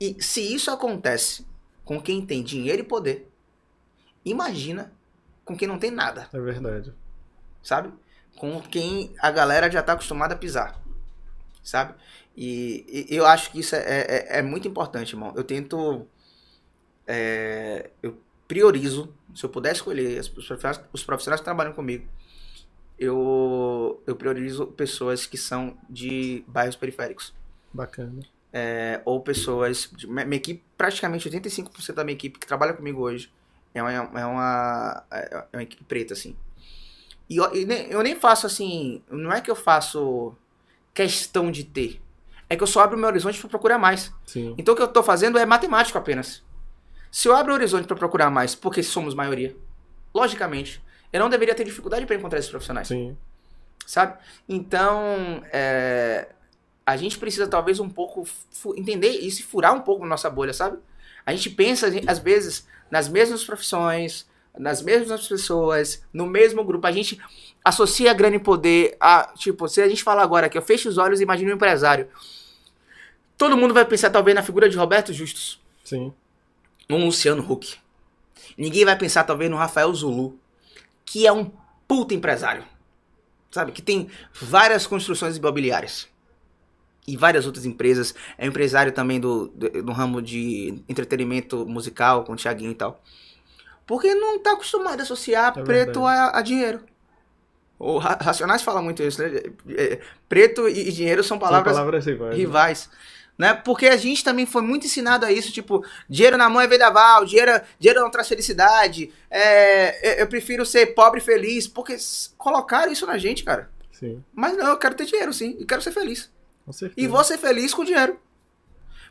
E se isso acontece com quem tem dinheiro e poder, imagina com quem não tem nada, É verdade. sabe? Com quem a galera já tá acostumada a pisar, sabe? E, e eu acho que isso é, é, é muito importante, irmão. Eu tento. é, eu priorizo, se eu puder escolher os profissionais, os profissionais que trabalham comigo, eu, eu priorizo pessoas que são de bairros periféricos. Bacana. É, ou pessoas. minha equipe, praticamente 85% da minha equipe que trabalha comigo hoje é uma, é uma, é uma equipe preta, assim. E eu, e nem, eu nem faço assim. Não é que eu faço questão de ter. É que eu só abro meu horizonte para procurar mais. Sim. Então o que eu tô fazendo é matemático apenas. Se eu abro o horizonte para procurar mais, porque somos maioria, logicamente, eu não deveria ter dificuldade para encontrar esses profissionais Sim. sabe? Então, é, a gente precisa talvez um pouco entender isso e furar um pouco nossa bolha, sabe? A gente pensa, às vezes, nas mesmas profissões, nas mesmas pessoas, no mesmo grupo. A gente associa grana e poder a, tipo, se a gente falar agora que eu fecho os olhos e imagino um empresário, todo mundo vai pensar talvez na figura de Roberto Justus Sim. Um Luciano Huck. Ninguém vai pensar talvez no Rafael Zulu, que é um puta empresário. Sabe? Que tem várias construções imobiliárias. E várias outras empresas. É empresário também do, do, do ramo de entretenimento musical, com o Thiaguinho e tal. Porque não tá acostumado a associar É preto a, a dinheiro. O Ra- Racionais fala muito isso, né? É, Preto e dinheiro são São palavras palavras rivais. né? Né? Porque a gente também foi muito ensinado a isso, tipo, dinheiro na mão é vendaval, dinheiro, dinheiro não traz felicidade, é, eu- eu prefiro ser pobre e feliz, porque colocaram isso na gente, cara. Sim. Mas não, eu quero ter dinheiro sim, e quero ser feliz. Com certeza. E vou ser feliz com dinheiro.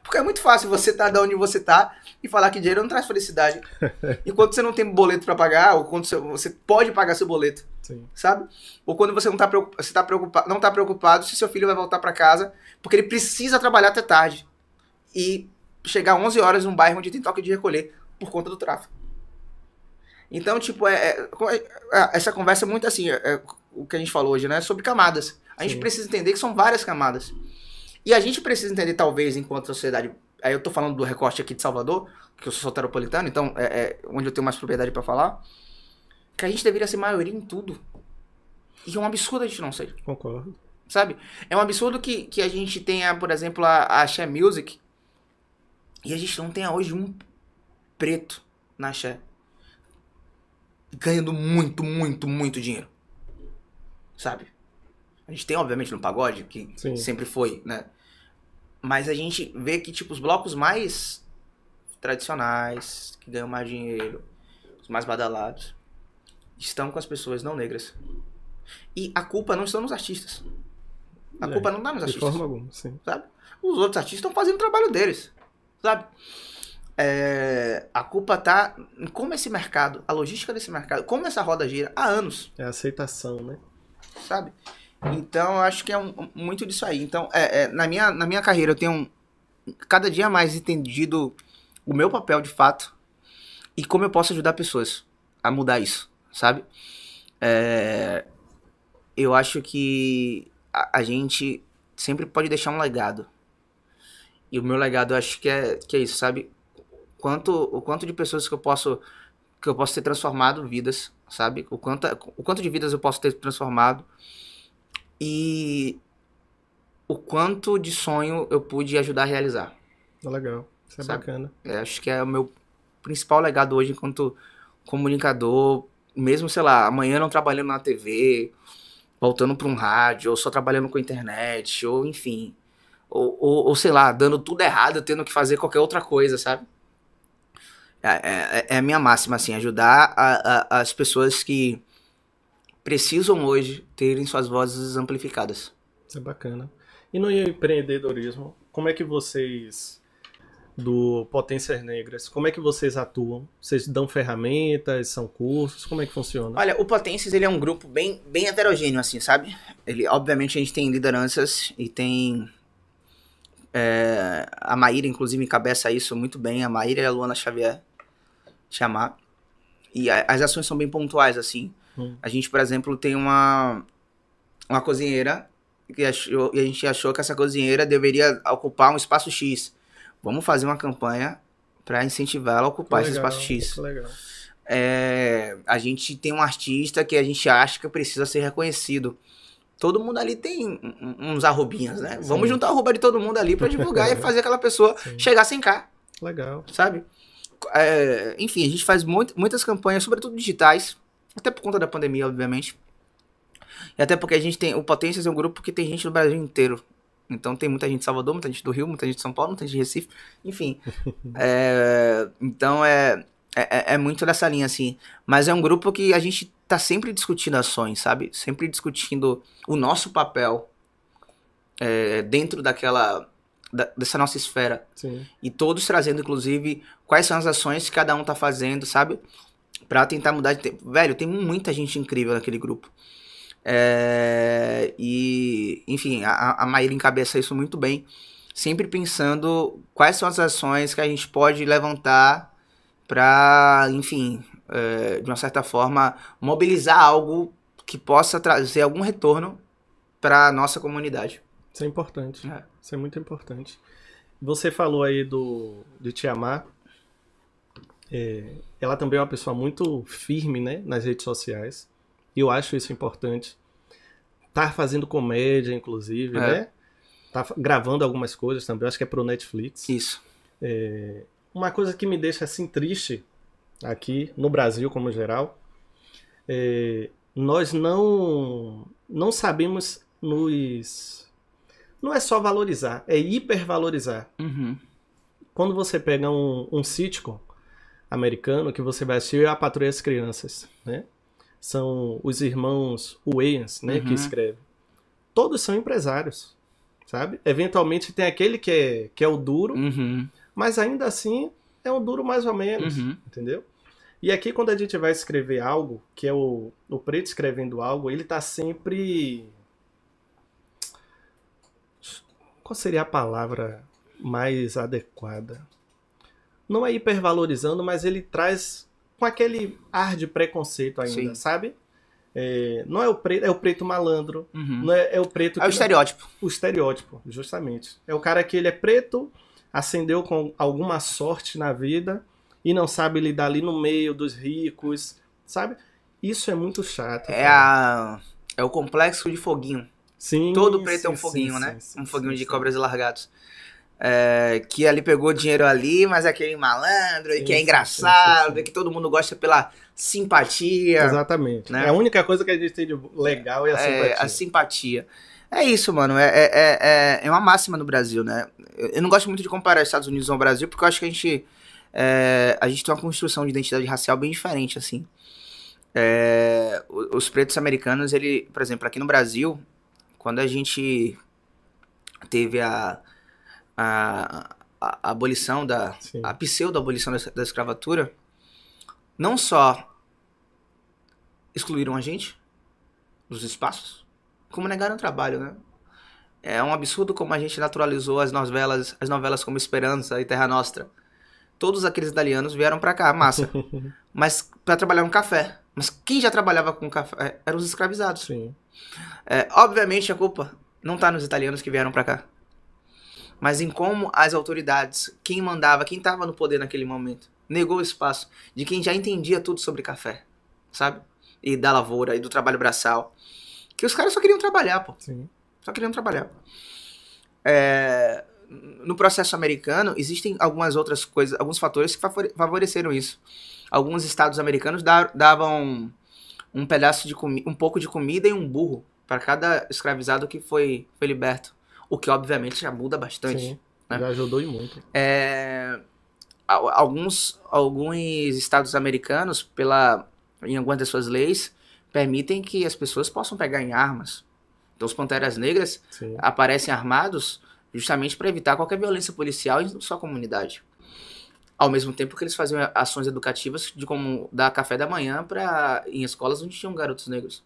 Porque é muito fácil você estar tá de onde você tá e falar que dinheiro não traz felicidade. Enquanto você não tem boleto pra pagar, ou quando você, você pode pagar seu boleto Sim. sabe? Ou quando você não tá preocupado, você tá preocupado, não tá preocupado se seu filho vai voltar pra casa, porque ele precisa trabalhar até tarde e chegar 11 horas num bairro onde tem toque de recolher por conta do tráfego. Então, tipo, é, é- é- essa conversa é muito assim, é- é o que a gente falou hoje, né? Sobre camadas. A gente Sim. precisa entender que são várias camadas. E a gente precisa entender, talvez, enquanto sociedade. Aí eu tô falando do recorte aqui de Salvador, que eu sou soteropolitano, então é, é onde eu tenho mais propriedade pra falar. Que a gente deveria ser maioria em tudo. E é um absurdo a gente não ser, Concordo. sabe? É um absurdo que, que a gente tenha, por exemplo, a, a Axé Music e a gente não tenha hoje um preto na Axé ganhando muito, muito, muito dinheiro. Sabe? A gente tem, obviamente, no pagode, que Sim. sempre foi, né? Mas a gente vê que, tipo, os blocos mais tradicionais, que ganham mais dinheiro, os mais badalados, estão com as pessoas não negras. E a culpa não está nos artistas. A É, culpa não está nos De artistas forma alguma, sim. sabe? Os outros artistas estão fazendo o trabalho deles, sabe? é, a culpa tá em como esse mercado, a logística desse mercado, como essa roda gira há anos, É a aceitação, né? sabe? Então, eu acho que é um- muito disso aí. Então, é, é, na, minha, na minha carreira, eu tenho cada dia mais entendido o meu papel de fato e como eu posso ajudar pessoas a mudar isso, sabe? É, eu acho que a, a gente sempre pode deixar um legado. E o meu legado, eu acho que é, que é isso, sabe? Quanto, o quanto de pessoas que eu posso que eu posso ter transformado vidas, sabe? O quanto, o quanto de vidas eu posso ter transformado e o quanto de sonho eu pude ajudar a realizar. Legal. Isso é Sabe? bacana. Eu acho que é o meu principal legado hoje enquanto comunicador, mesmo, sei lá, amanhã não trabalhando na TV, voltando para um rádio, ou só trabalhando com internet, ou enfim. Ou, ou, ou, sei lá, dando tudo errado, tendo que fazer qualquer outra coisa, sabe? É, é- é a minha máxima, assim, ajudar a- a- as pessoas que precisam hoje terem suas vozes amplificadas. Isso é bacana. E no empreendedorismo, como é que vocês do Potências Negras, como é que vocês atuam? Vocês dão ferramentas, são cursos, como é que funciona? Olha, o Potências, ele é um grupo bem, bem heterogêneo, assim, sabe? Ele, obviamente, a gente tem lideranças e tem... é, a Maíra, inclusive, encabeça isso muito bem. A Maíra e a Luana Xavier chamar. E a- as ações são bem pontuais, assim. Hum. A gente, por exemplo, tem uma, uma cozinheira que achou, e a gente achou que essa cozinheira deveria ocupar um espaço X. Vamos fazer uma campanha para incentivar ela a ocupar esse Legal, espaço X. Legal. É, a gente tem um artista que a gente acha que precisa ser reconhecido. Todo mundo ali tem uns arrobinhas, né? Vamos Sim. juntar a arroba de todo mundo ali pra divulgar e fazer aquela pessoa Sim. chegar sem cá, Legal. sabe? É, enfim, a gente faz muito- muitas campanhas, sobretudo digitais, até por conta da pandemia, obviamente. E até porque a gente tem. O Potências é um grupo que tem gente do Brasil inteiro. Então tem muita gente de Salvador, muita gente do Rio, muita gente de São Paulo, muita gente de Recife, enfim. É, então é, é, é muito dessa linha, assim. Mas é um grupo que a gente tá sempre discutindo ações, sabe? Sempre discutindo o nosso papel é, dentro daquela. da- dessa nossa esfera. Sim. E todos trazendo, inclusive, quais são as ações que cada um tá fazendo, sabe? Pra tentar mudar de tempo. Velho, tem muita gente incrível naquele grupo. É, e, enfim, a, a Maíra encabeça isso muito bem. Sempre pensando quais são as ações que a gente pode levantar pra, enfim, é, de uma certa forma, mobilizar algo que possa trazer algum retorno pra nossa comunidade. Isso é importante. É. Isso é muito importante. Você falou aí do de Te Amar. É, ela também é uma pessoa muito firme, né, nas redes sociais. E eu acho isso importante. Tá fazendo comédia, inclusive, É. né? Tá gravando algumas coisas também. Eu acho que é pro Netflix. Isso. Uma coisa que me deixa assim triste aqui no Brasil como geral, é, nós não não sabemos nos não é só valorizar, é hipervalorizar. Uhum. Quando você pega um, um sitcom americano que você vai assistir é a Patrulha das Crianças, né? São os irmãos Wayans, né, que Uhum. escrevem. Todos são empresários, sabe? Eventualmente tem aquele que é, que é o duro, Uhum. mas ainda assim é um duro mais ou menos, Uhum. entendeu? E aqui quando a gente vai escrever algo, que é o, o preto escrevendo algo, ele tá sempre. Qual seria a palavra mais adequada? Não é hipervalorizando, mas ele traz com aquele ar de preconceito ainda, Sim. sabe? É, não é o preto, é o preto malandro, Uhum. não é, é o preto É o estereótipo. o estereótipo, justamente. É o cara que ele é preto, ascendeu com alguma sorte na vida e não sabe lidar ali no meio dos ricos, sabe? Isso é muito chato. É a é o complexo de foguinho. Sim, Todo preto é um sim, foguinho, sim, né? sim, um sim, foguinho sim, de sim. cobras e largados. É, que ali pegou dinheiro ali, mas é aquele malandro, e que é engraçado, sim, e que todo mundo gosta pela simpatia. Exatamente. né? É a única coisa que a gente tem de legal é a é, simpatia. a simpatia. É isso, mano. É, é, é, é- é uma máxima no Brasil, né? Eu não gosto muito de comparar Estados Unidos ao Brasil, porque eu acho que a gente. é, a gente tem uma construção de identidade racial bem diferente, assim. É, os pretos americanos, ele, por exemplo, aqui no Brasil, quando a gente teve a, a, a, a abolição da. Sim. a pseudo-abolição da, da escravatura, não só excluíram a gente dos espaços, como negaram o trabalho, né? É um absurdo como a gente naturalizou as novelas, as novelas como Esperança e Terra Nostra. Todos aqueles italianos vieram pra cá, massa. Mas pra trabalhar no café. Mas quem já trabalhava com café eram os escravizados. Sim. É, obviamente a culpa não tá nos italianos que vieram pra cá. Mas em como as autoridades, quem mandava, quem tava no poder naquele momento, negou o espaço de quem já entendia tudo sobre café, sabe? E da lavoura e do trabalho braçal. Que os caras só queriam trabalhar, pô. Sim. Só queriam trabalhar. É, no processo americano, existem algumas outras coisas, alguns fatores que favore- favoreceram isso. Alguns estados americanos da- davam um pedaço de comi- um pouco de comida e um burro para cada escravizado que foi, foi liberto. O que, obviamente, já muda bastante. Sim. né? Já ajudou e muito. É, al- alguns, alguns estados americanos, pela, em algumas das suas leis, permitem que as pessoas possam pegar em armas. Então, os Panteras Negras Sim. aparecem armados justamente para evitar qualquer violência policial em sua comunidade. Ao mesmo tempo que eles faziam ações educativas de como dar café da manhã para em escolas onde tinham garotos negros.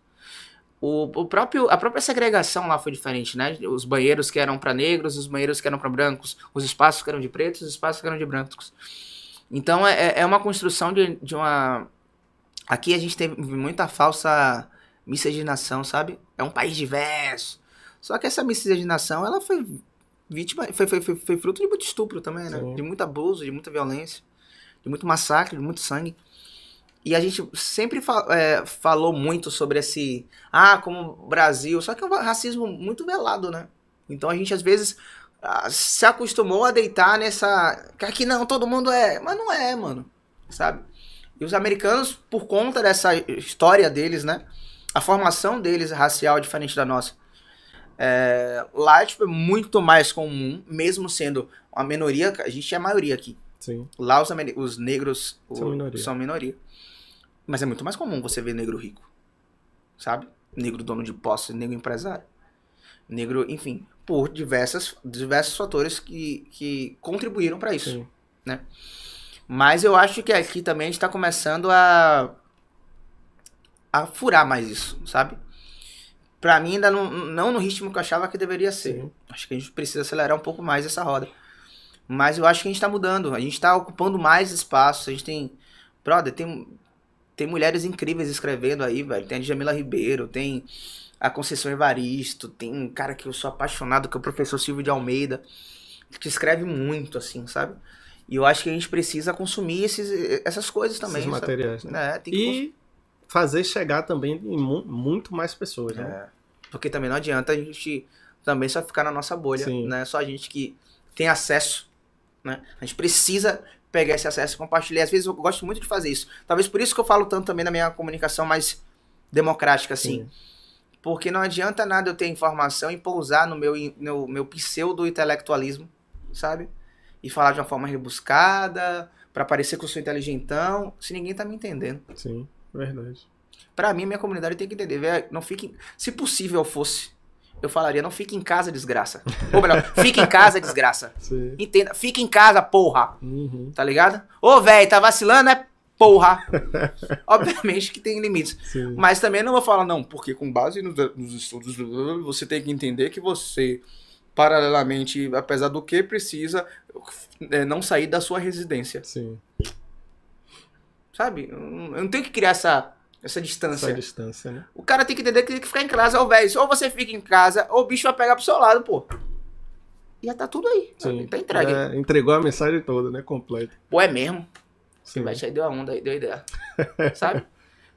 O, o próprio, a própria segregação lá foi diferente, né? Os banheiros que eram para negros, os banheiros que eram para brancos, os espaços que eram de pretos, os espaços que eram de brancos. Então é, é uma construção de, de uma. Aqui a gente teve muita falsa miscigenação, sabe? É um país diverso. Só que essa miscigenação, ela foi vítima, foi, foi, foi, foi fruto de muito estupro também, né? Sim. De muito abuso, de muita violência, de muito massacre, de muito sangue. E a gente sempre fa- é, falou muito sobre esse. Ah, como o Brasil. Só que é um racismo muito velado, né? Então a gente às vezes ah, se acostumou a deitar nessa. Que aqui não, todo mundo é. Mas não é, mano. Sabe? E os americanos, por conta dessa história deles, né? A formação deles é racial é diferente da nossa. É, lá tipo, é muito mais comum, mesmo sendo uma minoria, a gente é a maioria aqui. Sim. Lá os, os negros o- São minoria. são minoria. Mas é muito mais comum você ver negro rico. Sabe? Negro dono de posse, negro empresário. Negro, enfim, por diversas, diversos fatores que, que contribuíram para isso. Sim. Mas eu acho que aqui também a gente tá começando a. a furar mais isso, sabe? Pra mim, ainda não, não no ritmo que eu achava que deveria ser. Sim. Acho que a gente precisa acelerar um pouco mais essa roda. Mas eu acho que a gente tá mudando. A gente tá ocupando mais espaço. A gente tem. Brother, tem, tem mulheres incríveis escrevendo aí, velho. Tem a Jamila Ribeiro, tem a Conceição Evaristo, tem um cara que eu sou apaixonado, que é o professor Silvio de Almeida, que escreve muito, assim, sabe? E eu acho que a gente precisa consumir esses, essas coisas também. Esses materiais, né? É. E fazer chegar também em mu- muito mais pessoas, né? É, porque também não adianta a gente também só ficar na nossa bolha, Sim. né? Só a gente que tem acesso, né? A gente precisa pegar esse acesso e compartilhar. Às vezes eu gosto muito de fazer isso. Talvez por isso que eu falo tanto também na minha comunicação mais democrática, assim. Porque não adianta nada eu ter informação e pousar no meu, no meu pseudo-intelectualismo, sabe? E falar de uma forma rebuscada, pra parecer que eu sou inteligentão, se ninguém tá me entendendo. Sim, verdade. Pra mim, minha comunidade tem que entender. Não fique, se possível fosse, eu falaria, não fique em casa, desgraça. Ou melhor, fique em casa, desgraça. Sim. Entenda, fique em casa, porra. Uhum. Tá ligado? Ô, velho, tá vacilando, é porra. Obviamente que tem limites. Sim. Mas também não vou falar, não, porque com base nos, nos estudos, você tem que entender que você, paralelamente, apesar do que, precisa é, não sair da sua residência. Sim. Sabe? Eu não eu não tenho que criar essa, essa distância. Essa distância, né? O cara tem que entender que tem que ficar em casa, ô velho. Ou você fica em casa, ou o bicho vai pegar pro seu lado, pô. E já tá tudo aí. Sim. Tá entregue. É, entregou a mensagem toda, né? Completa. Pô, é mesmo. Sim. Vai aí deu a onda, aí deu a ideia. Sabe?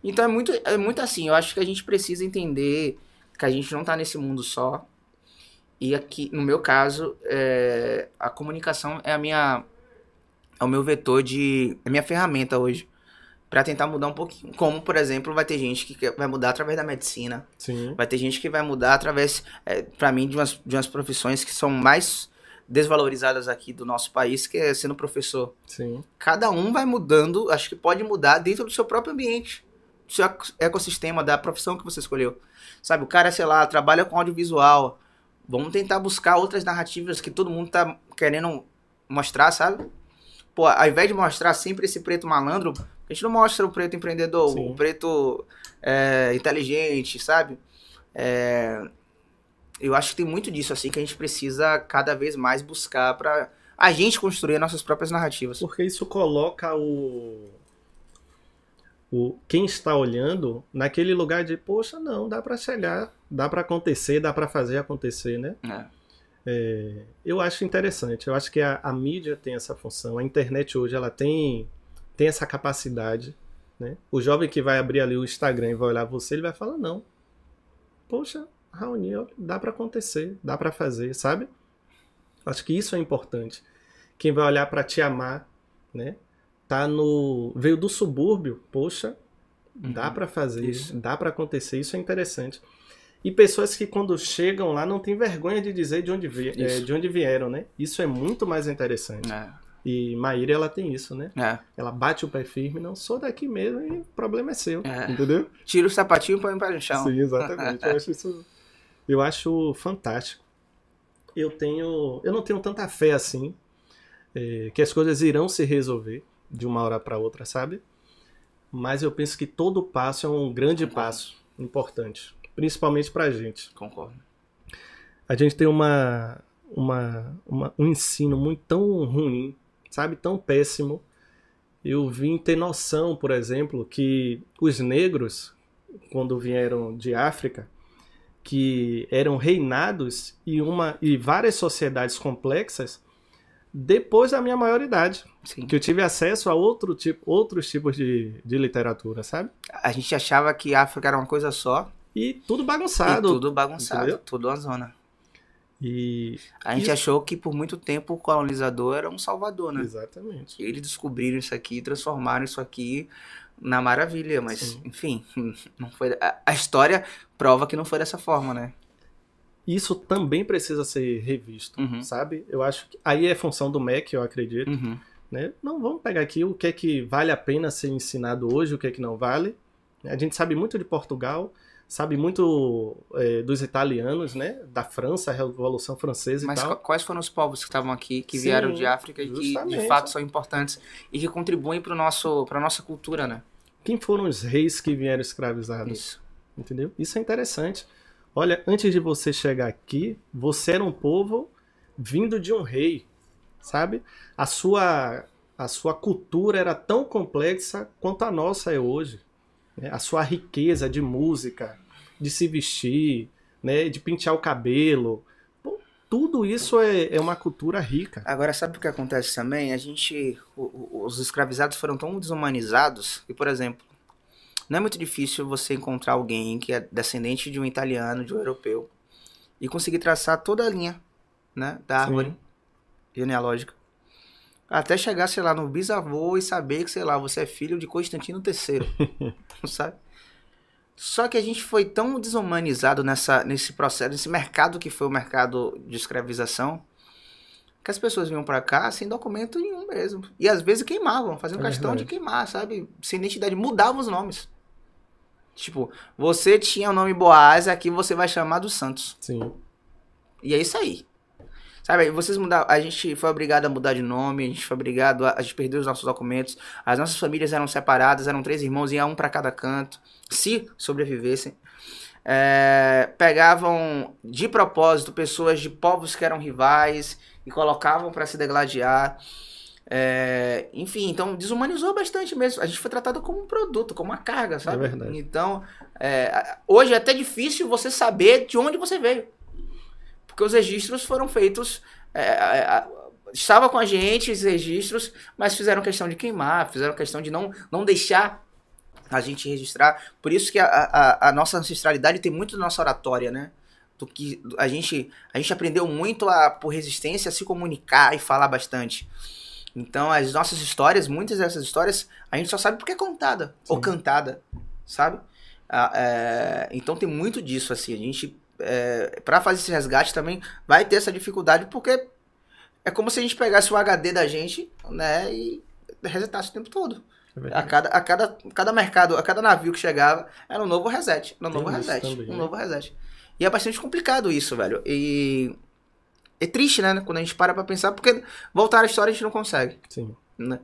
Então é muito, é muito assim. Eu acho que a gente precisa entender que a gente não tá nesse mundo só. E aqui, no meu caso, é, a comunicação é a minha. É o meu vetor de. É a minha ferramenta hoje. Pra tentar mudar um pouquinho. Como, por exemplo, vai ter gente que vai mudar através da medicina. Sim. Vai ter gente que vai mudar através, é, para mim, de umas, de umas profissões que são mais desvalorizadas aqui do nosso país, que é sendo professor. Sim. Cada um vai mudando, acho que pode mudar dentro do seu próprio ambiente, do seu eco- ecossistema, da profissão que você escolheu. Sabe, o cara, sei lá, trabalha com audiovisual. Vamos tentar buscar outras narrativas que todo mundo tá querendo mostrar, sabe? Pô, ao invés de mostrar sempre esse preto malandro, a gente não mostra o preto empreendedor, Sim. o preto é, inteligente, sabe? É, eu acho que tem muito disso, assim, que a gente precisa cada vez mais buscar pra a gente construir nossas próprias narrativas. Porque isso coloca o, o quem está olhando naquele lugar de, poxa, não, dá para chegar, dá para acontecer, dá para fazer acontecer, né? É. É, eu acho interessante. Eu acho que a, a mídia tem essa função. A internet hoje ela tem tem essa capacidade, né? O jovem que vai abrir ali o Instagram e vai olhar você, ele vai falar não. Poxa, Raoni, dá para acontecer, dá para fazer, sabe? Acho que isso é importante. Quem vai olhar para te amar, né? Tá no veio do subúrbio, poxa, dá Uhum. para fazer, Isso. dá para acontecer, isso é interessante. E pessoas que quando chegam lá não têm vergonha de dizer de onde, vi- é, de onde vieram, né? Isso é muito mais interessante. É. E Maíra, ela tem isso, né? É. Ela bate o pé firme, não sou daqui mesmo e o problema é seu, É. entendeu? Tira o sapatinho e põe para o chão. Sim, exatamente. Eu acho isso. Eu acho fantástico. Eu tenho. Eu não tenho tanta fé assim. é, que as coisas irão se resolver de uma hora para outra, sabe? Mas eu penso que todo passo é um grande passo importante. Principalmente pra gente. Concordo. A gente tem uma, uma, uma- um ensino muito tão ruim, sabe? Tão péssimo. Eu vim ter noção, por exemplo, que os negros, quando vieram de África, que eram reinados e, uma, e várias sociedades complexas depois da minha maioridade, Sim. que eu tive acesso a outro tipo, outros tipos de, de literatura, sabe? A gente achava que a África era uma coisa só E tudo e bagunçado. tudo bagunçado, entendeu? tudo uma zona. E A gente Isso- achou que por muito tempo o colonizador era um salvador, né? exatamente. E eles descobriram isso aqui, transformaram isso aqui na maravilha, mas Sim. enfim, não foi. A, a história prova que não foi dessa forma, né? isso também precisa ser revisto, Uhum. sabe? Eu acho que aí é função do MEC, eu acredito, Uhum. né? Não, vamos pegar aqui o que é que vale a pena ser ensinado hoje, o que é que não vale. A gente sabe muito de Portugal, sabe muito é, dos italianos, né? Da França, a Revolução Francesa Mas e tal. qu- quais foram os povos que estavam aqui, que Sim, vieram de África e que de fato são importantes e que contribuem para nosso para nossa cultura, né? Quem foram os reis que vieram escravizados? Isso. Entendeu? Isso é interessante. Olha, antes de você chegar aqui, você era um povo vindo de um rei, sabe? A sua a sua cultura era tão complexa quanto a nossa é hoje. Né? A sua riqueza de música, de se vestir, né? de pentear o cabelo. Pô, tudo isso é, é uma cultura rica. Agora, sabe o que acontece também? A gente. o- os escravizados foram tão desumanizados que, por exemplo, não é muito difícil você encontrar alguém que é descendente de um italiano, de um europeu, e conseguir traçar toda a linha né, da árvore Sim. genealógica. Até chegar, sei lá, no bisavô e saber que, sei lá, você é filho de Constantino III. sabe? Só que a gente foi tão desumanizado nessa, nesse processo, nesse mercado que foi o mercado de escravização, que as pessoas vinham pra cá sem documento nenhum mesmo. E às vezes queimavam, faziam É questão de verdade. queimar, sabe? Sem identidade, mudavam os nomes. Tipo, você tinha o nome Boaz, aqui você vai chamar dos Santos. Sim. E é isso aí. Sabe, vocês mudaram, a gente foi obrigado a mudar de nome, a gente foi obrigado a, a gente perdeu os nossos documentos, as nossas famílias eram separadas, eram três irmãos, ia um pra cada canto, se sobrevivessem. É, pegavam de propósito pessoas de povos que eram rivais e colocavam pra se degladiar. É, enfim, então desumanizou bastante mesmo. A gente foi tratado como um produto, como uma carga, sabe? É verdade. Então, é, hoje é até difícil você saber de onde você veio. Porque os registros foram feitos. é, é, é, estava com a gente os registros, mas fizeram questão de queimar, fizeram questão de não, não deixar a gente registrar. Por isso que a, a, a nossa ancestralidade tem muito da nossa oratória, né? Do que a gente, a gente aprendeu muito a, por resistência a se comunicar e falar bastante. Então, as nossas histórias, muitas dessas histórias, a gente só sabe porque é contada ou Sim. cantada, sabe? Ah, é, então tem muito disso, assim. A gente, é, para fazer esse resgate também, vai ter essa dificuldade, porque é como se a gente pegasse o HD da gente, né, e resetasse o tempo todo. É A cada, a cada, cada mercado, a cada navio que chegava, era um novo reset. Era um Tem novo reset. também, um né? novo reset. E é bastante complicado isso, velho. E é triste, né? Quando a gente para pra pensar, porque voltar a história a gente não consegue. Sim. Né?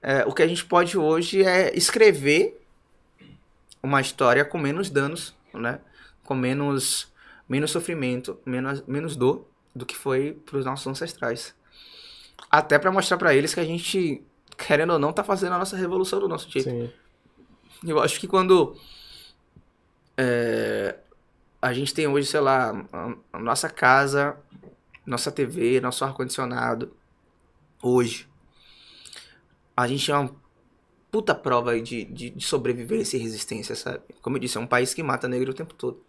É, o que a gente pode hoje é escrever uma história com menos danos, né? Com menos, menos sofrimento, menos, menos dor do que foi pros nossos ancestrais. Até pra mostrar pra eles que a gente, querendo ou não, tá fazendo a nossa revolução do nosso jeito. Sim. Eu acho que quando é, a gente tem hoje, sei lá, a, nossa casa, nossa TV, nosso ar-condicionado, hoje, a gente é uma puta prova de, de, de sobrevivência e resistência, sabe? Como eu disse, é um país que mata negro o tempo todo.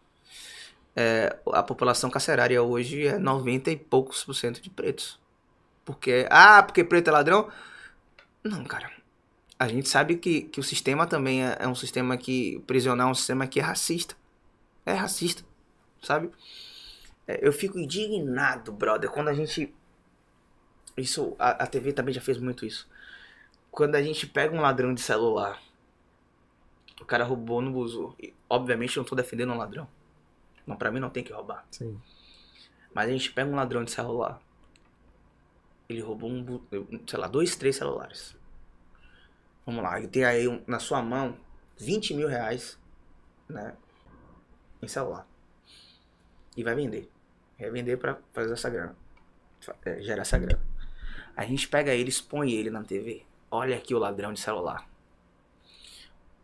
É, a população carcerária hoje é 90 e poucos por cento de pretos. Porque, ah, porque preto é ladrão? Não, cara a gente sabe que, que o sistema também é, é um sistema que. Prisional é um sistema que é racista. É racista, sabe? É, eu fico indignado, brother, quando a gente. Isso, a, a TV também já fez muito isso. Quando a gente pega um ladrão de celular, o cara roubou no buzu. E, obviamente eu não tô defendendo um ladrão. Não, pra mim não tem que roubar. Sim. Mas a gente pega um ladrão de celular. Ele roubou um, sei lá, dois, três celulares. Vamos lá, ele tem aí um, na sua mão 20 mil reais, né? Em celular. E vai vender. Vai vender para fazer essa grana. É, gerar essa grana. A gente pega ele, expõe ele na TV. Olha aqui o ladrão de celular.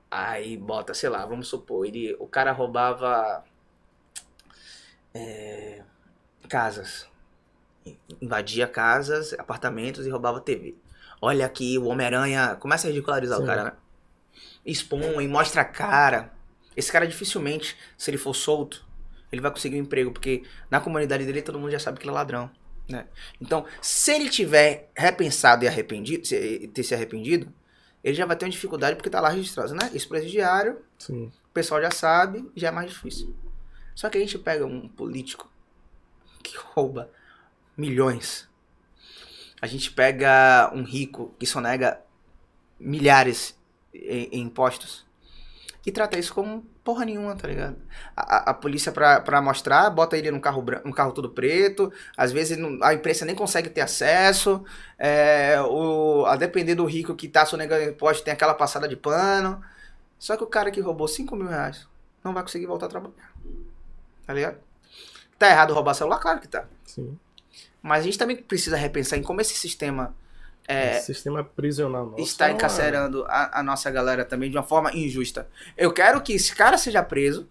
Aí bota, sei lá, vamos supor, ele, o cara roubava é, casas. Invadia casas, apartamentos e roubava TV. Olha aqui, o Homem-Aranha. Começa a ridicularizar Sim. o cara, né? Expõe, mostra a cara. Esse cara dificilmente, se ele for solto, ele vai conseguir um emprego, porque na comunidade dele todo mundo já sabe que ele é ladrão. Né? Então, se ele tiver repensado e arrependido, se, ter se arrependido, ele já vai ter uma dificuldade porque tá lá registrado, né? Isso presidiário, Sim. o pessoal já sabe, já é mais difícil. Só que a gente pega um político que rouba milhões a gente pega um rico que sonega milhares em, em impostos e trata isso como porra nenhuma, tá ligado? A, a, polícia, pra, pra mostrar, bota ele num carro, num carro todo preto, às vezes a imprensa nem consegue ter acesso, é, o, a depender do rico que tá sonegando impostos, tem aquela passada de pano. Só que o cara que roubou 5 mil reais não vai conseguir voltar a trabalhar. Tá ligado? Tá errado roubar celular? Claro que tá. Sim. Mas a gente também precisa repensar em como esse sistema é, esse sistema prisional nosso está encarcerando a, a, nossa galera também de uma forma injusta. Eu quero que esse cara seja preso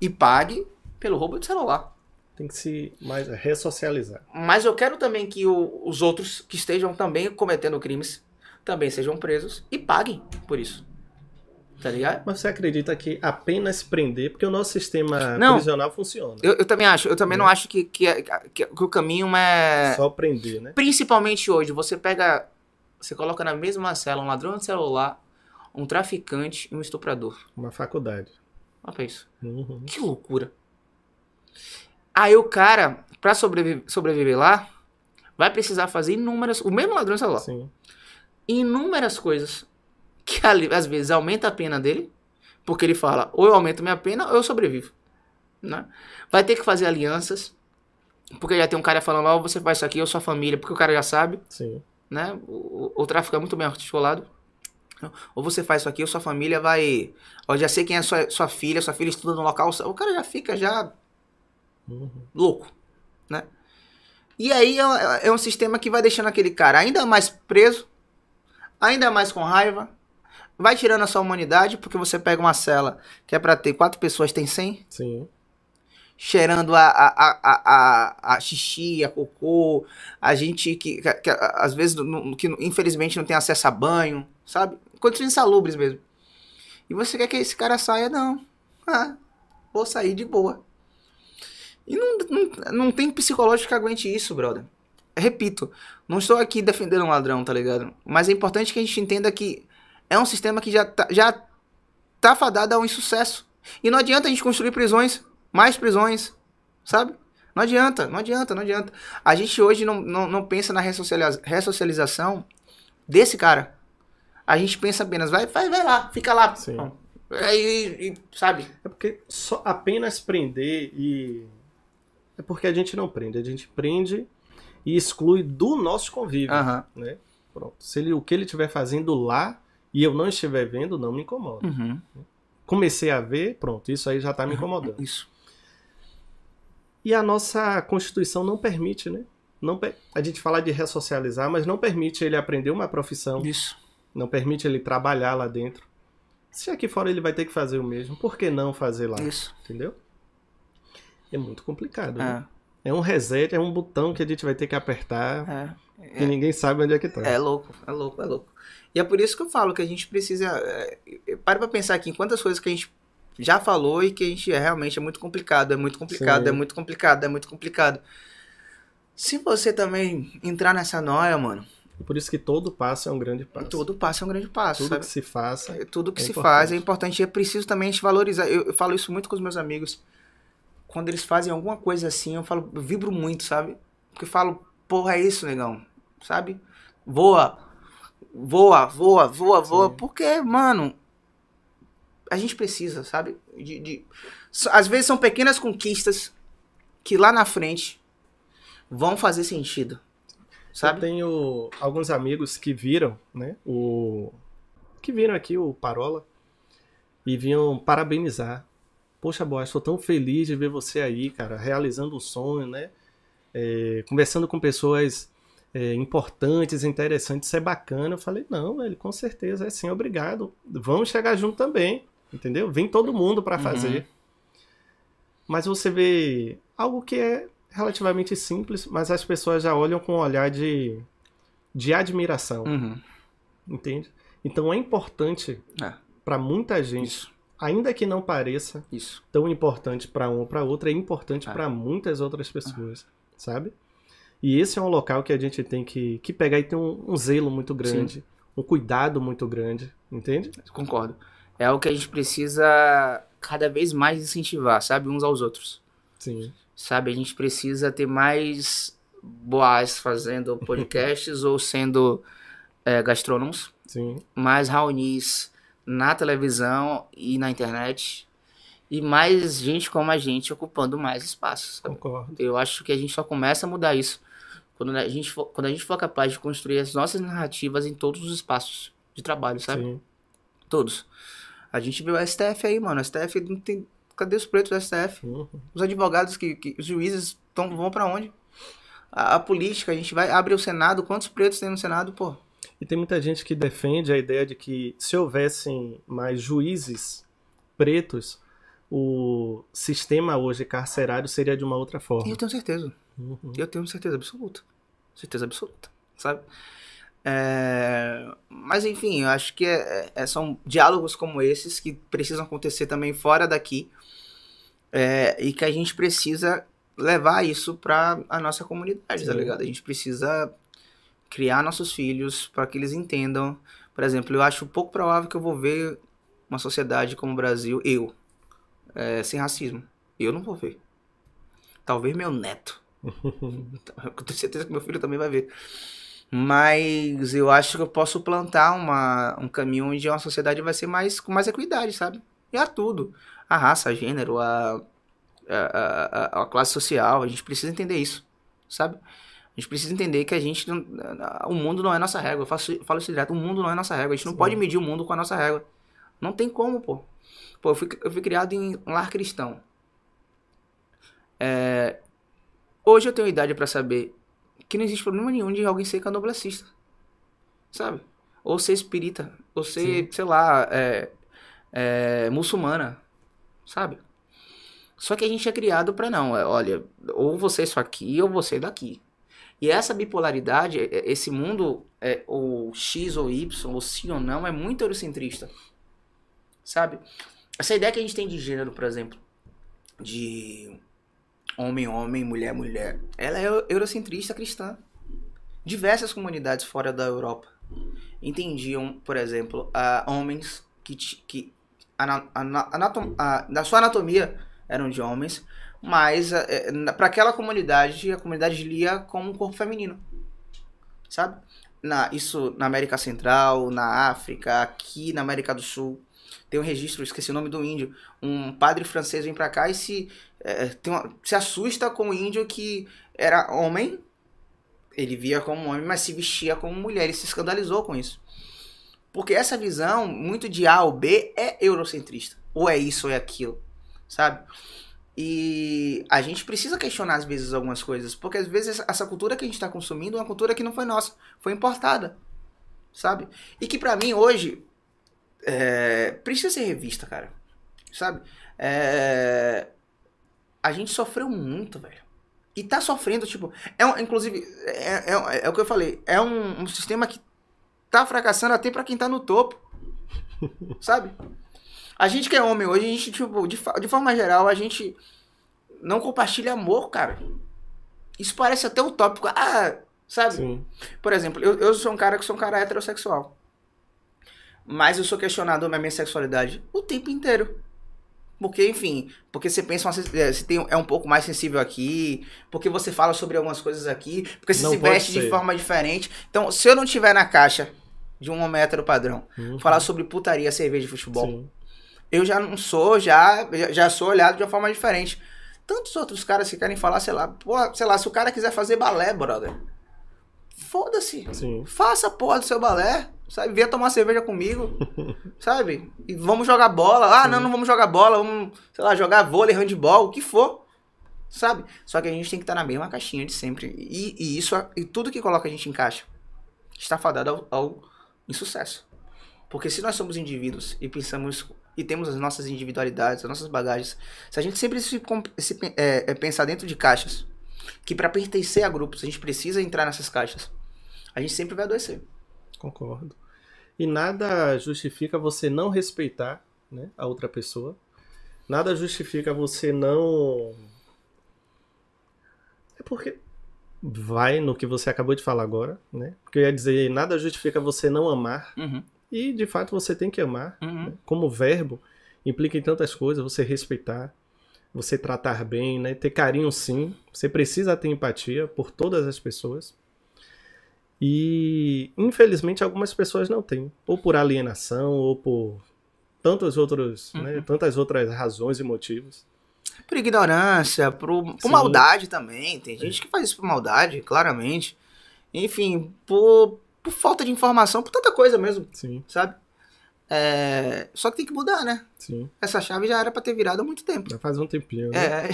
e pague pelo roubo de celular. Tem que se mais ressocializar. Mas eu quero também que o, os outros que estejam também cometendo crimes também sejam presos e paguem por isso. Tá ligado? Mas você acredita que apenas prender, porque o nosso sistema não, prisional funciona. Eu, eu, também acho. Eu também não acho que, que, que, que, o caminho é. Só prender, né? Principalmente hoje, você pega. Você coloca na mesma cela um ladrão de celular, um traficante e um estuprador. Uma faculdade. Olha pra isso. Uhum. Que loucura. Aí o cara, pra sobreviver, sobreviver lá, vai precisar fazer inúmeras. O mesmo ladrão de celular. Sim. Inúmeras coisas que às vezes aumenta a pena dele, porque ele fala, ou eu aumento minha pena ou eu sobrevivo. Né? Vai ter que fazer alianças, porque já tem um cara falando, ó, oh, você faz isso aqui, ou sua família, porque o cara já sabe. Sim. Né? O, o, tráfico é muito bem articulado. Ou você faz isso aqui, ou sua família vai. Ó, já sei quem é sua, sua filha, sua filha estuda no local. O cara já fica já uhum. louco. Né? E aí é, é um sistema que vai deixando aquele cara ainda mais preso, ainda mais com raiva, vai tirando a sua humanidade, porque você pega uma cela que é para ter quatro pessoas, tem cem. Sim. Cheirando a, a, a, a, a xixi, a cocô, a gente que, que, que às vezes que infelizmente não tem acesso a banho, sabe? Condições insalubres mesmo. E você quer que esse cara saia? Não. Ah, vou sair de boa. E não, não, não tem psicológico que aguente isso, brother. Repito, não estou aqui defendendo um ladrão, tá ligado? Mas é importante que a gente entenda que é um sistema que já tá, já tá fadado a um insucesso. E não adianta a gente construir prisões, mais prisões, sabe? Não adianta, não adianta, não adianta. A gente hoje não, não, não pensa na ressocializa ressocialização desse cara. A gente pensa apenas, vai, vai, vai lá, fica lá. Sim. E, e, sabe? É porque só apenas prender e. É porque a gente não prende. A gente prende e exclui do nosso convívio, Aham. né? Pronto. Se ele, o que ele estiver fazendo lá e eu não estiver vendo, não me incomoda. Uhum. Comecei a ver, pronto, isso aí já tá me incomodando. Isso. E a nossa Constituição não permite, né? Não, a gente fala de ressocializar, mas não permite ele aprender uma profissão, Isso. não permite ele trabalhar lá dentro. Se aqui fora ele vai ter que fazer o mesmo, por que não fazer lá? Isso. Entendeu? É muito complicado. né? É. É um reset, é um botão que a gente vai ter que apertar É. e ninguém sabe onde é que tá. É louco, é louco, é louco. E é por isso que eu falo que a gente precisa. É, é, pare pra pensar aqui em quantas coisas que a gente já falou e que a gente é, realmente é muito complicado, é muito complicado, Sim. é muito complicado, é muito complicado. Se você também entrar nessa noia, mano, Por isso que todo passo é um grande passo. tudo passa é um grande passo, Tudo sabe? que se faça. É, Tudo que É se importante. faz é importante e é preciso também a gente valorizar. Eu, eu falo isso muito com os meus amigos. Quando eles fazem alguma coisa assim, eu falo, eu vibro muito, sabe? Porque eu falo, porra, é isso, negão. Sabe? Voa. Voa, voa, voa, voa. Sim. Porque, mano, a gente precisa, sabe? De, de- Às vezes são pequenas conquistas que lá na frente vão fazer sentido. Eu Sabe? tenho alguns amigos que viram, né? O que viram aqui o Parola e vinham parabenizar. Poxa, Boa, estou tão feliz de ver você aí, cara, realizando um sonho, né? É, conversando com pessoas é, importantes, interessantes, isso é bacana. Eu falei, não, velho, com certeza, é sim, obrigado. Vamos chegar junto também, entendeu? Vem todo mundo para Uhum. fazer. Mas você vê algo que é relativamente simples, mas as pessoas já olham com um olhar de, de admiração, Uhum. entende? Então é importante É. para muita gente, Isso, ainda que não pareça isso. tão importante para um ou para outra, é importante É. para muitas outras pessoas, sabe? E esse é um local que a gente tem que, que pegar e ter um, um zelo muito grande, um cuidado muito grande, entende? Concordo. É o que a gente precisa cada vez mais incentivar, sabe? Uns aos outros. Sim. Sabe? A gente precisa ter mais boas fazendo podcasts ou sendo é, gastrônomos, Sim. mais raunis na televisão e na internet. E mais gente como a gente ocupando mais espaços. Concordo. Eu acho que a gente só começa a mudar isso quando a gente for, quando a gente for capaz de construir as nossas narrativas em todos os espaços de trabalho, sabe? Sim. Todos. A gente viu o STF aí, mano. STF não tem. Cadê os pretos do STF? Uhum. Os advogados que. que- os juízes tão, vão pra onde? A, a política, a gente vai. Abre o Senado. Quantos pretos tem no Senado, pô? E tem muita gente que defende a ideia de que se houvessem mais juízes pretos, o sistema hoje carcerário seria de uma outra forma. Eu tenho certeza. Uhum. Eu tenho certeza absoluta. Certeza absoluta. Sabe? É, Mas enfim, eu acho que é- é- são diálogos como esses que precisam acontecer também fora daqui. é, E que a gente precisa levar isso pra a nossa comunidade, tá Sim. ligado? A gente precisa criar nossos filhos para que eles entendam. Por exemplo, eu acho pouco provável que eu vou ver uma sociedade como o Brasil, eu, é, sem racismo. Eu não vou ver. Talvez meu neto. Eu tenho certeza que meu filho também vai ver. Mas eu acho que eu posso plantar uma, um caminho onde uma sociedade vai ser mais com mais equidade, sabe? E a tudo. A raça, a gênero, a, a, a, a classe social. A gente precisa entender isso, sabe? A gente precisa entender que a gente. não- O mundo não é nossa régua. Eu faço, falo isso direto. O mundo não é nossa régua. A gente não Sim. pode medir o mundo com a nossa régua. Não tem como, pô. Pô, eu fui, eu fui criado em um lar cristão. É, hoje eu tenho idade pra saber que não existe problema nenhum de alguém ser candomblessista. Sabe? Ou ser espírita. Ou ser, sei lá, é, é, muçulmana. Sabe? Só que a gente é criado pra não. é, olha, ou você é isso aqui ou você é daqui. E essa bipolaridade, é- esse mundo, é, ou X ou Y, ou sim ou não, é muito eurocentrista. Sabe? Essa ideia que a gente tem de gênero, por exemplo, de homem, homem, mulher, mulher, ela é eu- eurocentrista cristã. Diversas comunidades fora da Europa entendiam, por exemplo, a homens que, que ana- ana- anatom- a- na sua anatomia eram de homens, mas para aquela comunidade, a comunidade lia como um corpo feminino. Sabe? Na, isso na América Central, na África, aqui na América do Sul. Tem um registro, esqueci o nome do índio. Um padre francês vem pra cá e se, é, uma- se assusta com o índio que era homem Ele via como homem, mas se vestia como mulher. Ele se escandalizou com isso. Porque essa visão, muito de A ou B, é eurocentrista. Ou é isso ou é aquilo, sabe? E a gente precisa questionar, às vezes, algumas coisas. Porque, às vezes, essa cultura que a gente está consumindo é uma cultura que não foi nossa. Foi importada, sabe? E que, para mim, hoje, é, precisa ser revista, cara. Sabe? É, a gente sofreu muito, velho. E tá sofrendo, tipo. É um, inclusive, é, é, é, o que eu falei. É um, um sistema que tá fracassando até para quem tá no topo. sabe? A gente que é homem hoje, a gente, tipo, de, de forma geral, a gente não compartilha amor, cara. Isso parece até utópico. Ah, sabe? Sim. Por exemplo, eu, eu sou um cara que sou um cara heterossexual. Mas eu sou questionado na minha sexualidade o tempo inteiro. Porque, enfim, porque você pensa, é, você tem, é um pouco mais sensível aqui, porque você fala sobre algumas coisas aqui, porque você não se veste ser. de forma diferente. Então, se eu não tiver na caixa de um homem hétero padrão, uhum. falar sobre putaria, cerveja e futebol, Sim. eu já não sou, já, já sou olhado de uma forma diferente. Tantos outros caras que querem falar, sei lá, porra, sei lá, se o cara quiser fazer balé, brother, foda-se. Faça a porra do seu balé sabe? Venha tomar cerveja comigo, sabe? E vamos jogar bola. Ah, não, não vamos jogar bola, vamos, sei lá, jogar vôlei, handball, o que for, sabe? Só que a gente tem que estar na mesma caixinha de sempre. E, e isso, e tudo que coloca a gente em caixa está fadado ao, ao insucesso. Porque se nós somos indivíduos e pensamos e temos as nossas individualidades, as nossas bagagens, se a gente sempre se, se é, é, pensar dentro de caixas, que para pertencer a grupos a gente precisa entrar nessas caixas, a gente sempre vai adoecer. Concordo. E nada justifica você não respeitar né, a outra pessoa. Nada justifica você não. É porque vai no que você acabou de falar agora, né? Porque eu ia dizer, nada justifica você não amar. Uhum. E de fato você tem que amar. Uhum. Né? Como verbo, implica em tantas coisas, você respeitar, você tratar bem, né? Ter carinho sim. Você precisa ter empatia por todas as pessoas. E infelizmente algumas pessoas não têm, ou por alienação, ou por tantos outros, né, uhum. né, tantas outras razões e motivos. Por ignorância, por, por maldade também. Tem gente que faz isso por maldade, claramente. Enfim, por, por falta de informação, por tanta coisa mesmo. Sim. Sabe? É... Só que tem que mudar, né? Sim. Essa chave já era para ter virado há muito tempo. Já faz um tempinho, né? É.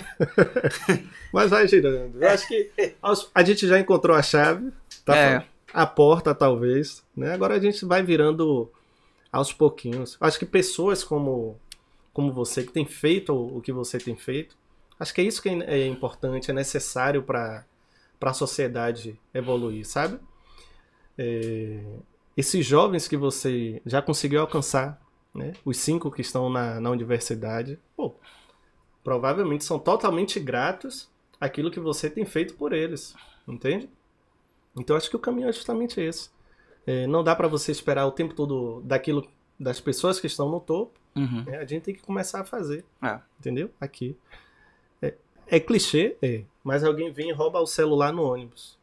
Mas vai girando. Eu acho que a gente já encontrou a chave. Tá é a porta, talvez. Né? Agora a gente vai virando aos pouquinhos. Acho que pessoas como, como você, que tem feito o, que você tem feito, acho que é isso que é importante, é necessário para a sociedade evoluir, sabe? É, esses jovens que você já conseguiu alcançar, né? os cinco que estão na, na universidade, pô, provavelmente são totalmente gratos àquilo que você tem feito por eles, entende? Então acho que o caminho é justamente esse. É, não dá para você esperar o tempo todo daquilo das pessoas que estão no topo. Uhum. É, a gente tem que começar a fazer. É. Entendeu? Aqui. É, é, clichê, é. Mas alguém vem e rouba o celular no ônibus.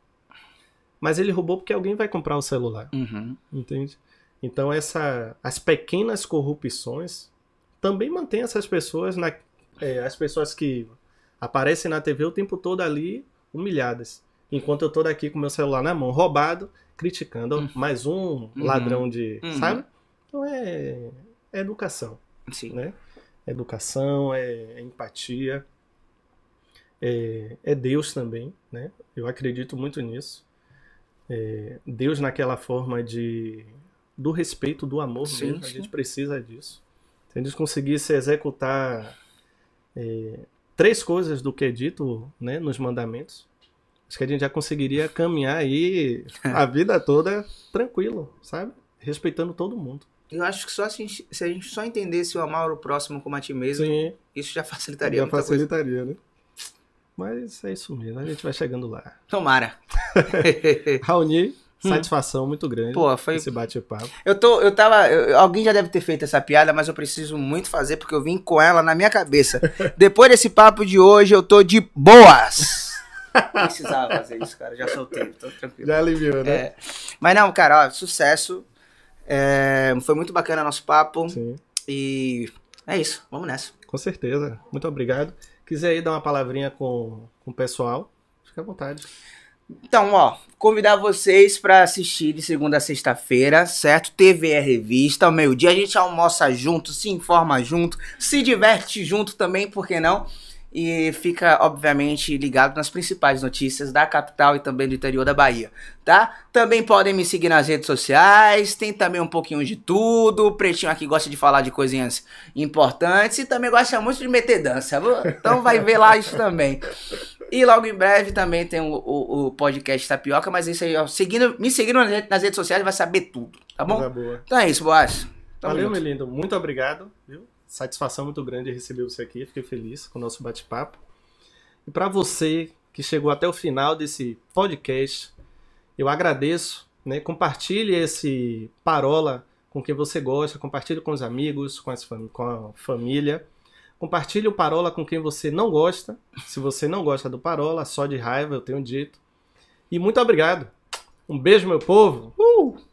Mas ele roubou porque alguém vai comprar o celular. Uhum. Entende? Então essa, as pequenas corrupções também mantém essas pessoas na, é, as pessoas que aparecem na TV o tempo todo ali humilhadas enquanto eu tô daqui com meu celular na mão, roubado, criticando uhum. mais um uhum. ladrão de. Uhum. Sabe? Então é, é educação. Sim. Né? Educação, é, é empatia, é, é, Deus também, né? Eu acredito muito nisso. É, Deus naquela forma de do respeito, do amor sim, mesmo, sim. a gente precisa disso. Se a gente conseguisse executar é, três coisas do que é dito né, nos mandamentos, Acho que a gente já conseguiria caminhar aí a vida toda tranquilo, sabe? Respeitando todo mundo. Eu acho que só se a gente, se a gente só entendesse o amar o próximo como a ti mesmo, Sim. isso já facilitaria já facilitaria, coisa. né? Mas é isso mesmo, a gente vai chegando lá. Tomara. Raoni, hum. satisfação muito grande Pô, foi... esse bate-papo. Eu tô, eu tava, eu, alguém já deve ter feito essa piada, mas eu preciso muito fazer porque eu vim com ela na minha cabeça. Depois desse papo de hoje, eu tô de boas. Precisava fazer isso, cara. Já soltei, tô tranquilo. Já aliviou, né? É. Mas não, cara, ó, sucesso. É, foi muito bacana nosso papo. Sim. E é isso, vamos nessa. Com certeza. Muito obrigado. Quiser aí dar uma palavrinha com, com o pessoal, fica à vontade. Então, ó, convidar vocês para assistir de segunda a sexta-feira, certo? TV é Revista, ao meio-dia a gente almoça junto, se informa junto, se diverte junto também, por que não? E fica, obviamente, ligado nas principais notícias da capital e também do interior da Bahia, tá? Também podem me seguir nas redes sociais, tem também um pouquinho de tudo. O Pretinho aqui gosta de falar de coisinhas importantes e também gosta muito de meter dança. Então vai ver lá isso também. E logo em breve também tem o, o, o podcast Tapioca, mas isso aí, ó, seguindo, me seguindo nas redes sociais vai saber tudo, tá bom? boa. Então é isso, Boas. Valeu, junto. meu lindo. Muito obrigado, viu? Satisfação muito grande receber você aqui, fiquei feliz com o nosso bate-papo. E para você que chegou até o final desse podcast, eu agradeço, né? Compartilhe esse parola com quem você gosta, compartilhe com os amigos, com, fam com a família. Compartilhe o parola com quem você não gosta. Se você não gosta do parola, só de raiva, eu tenho dito. E muito obrigado. Um beijo, meu povo. Uh!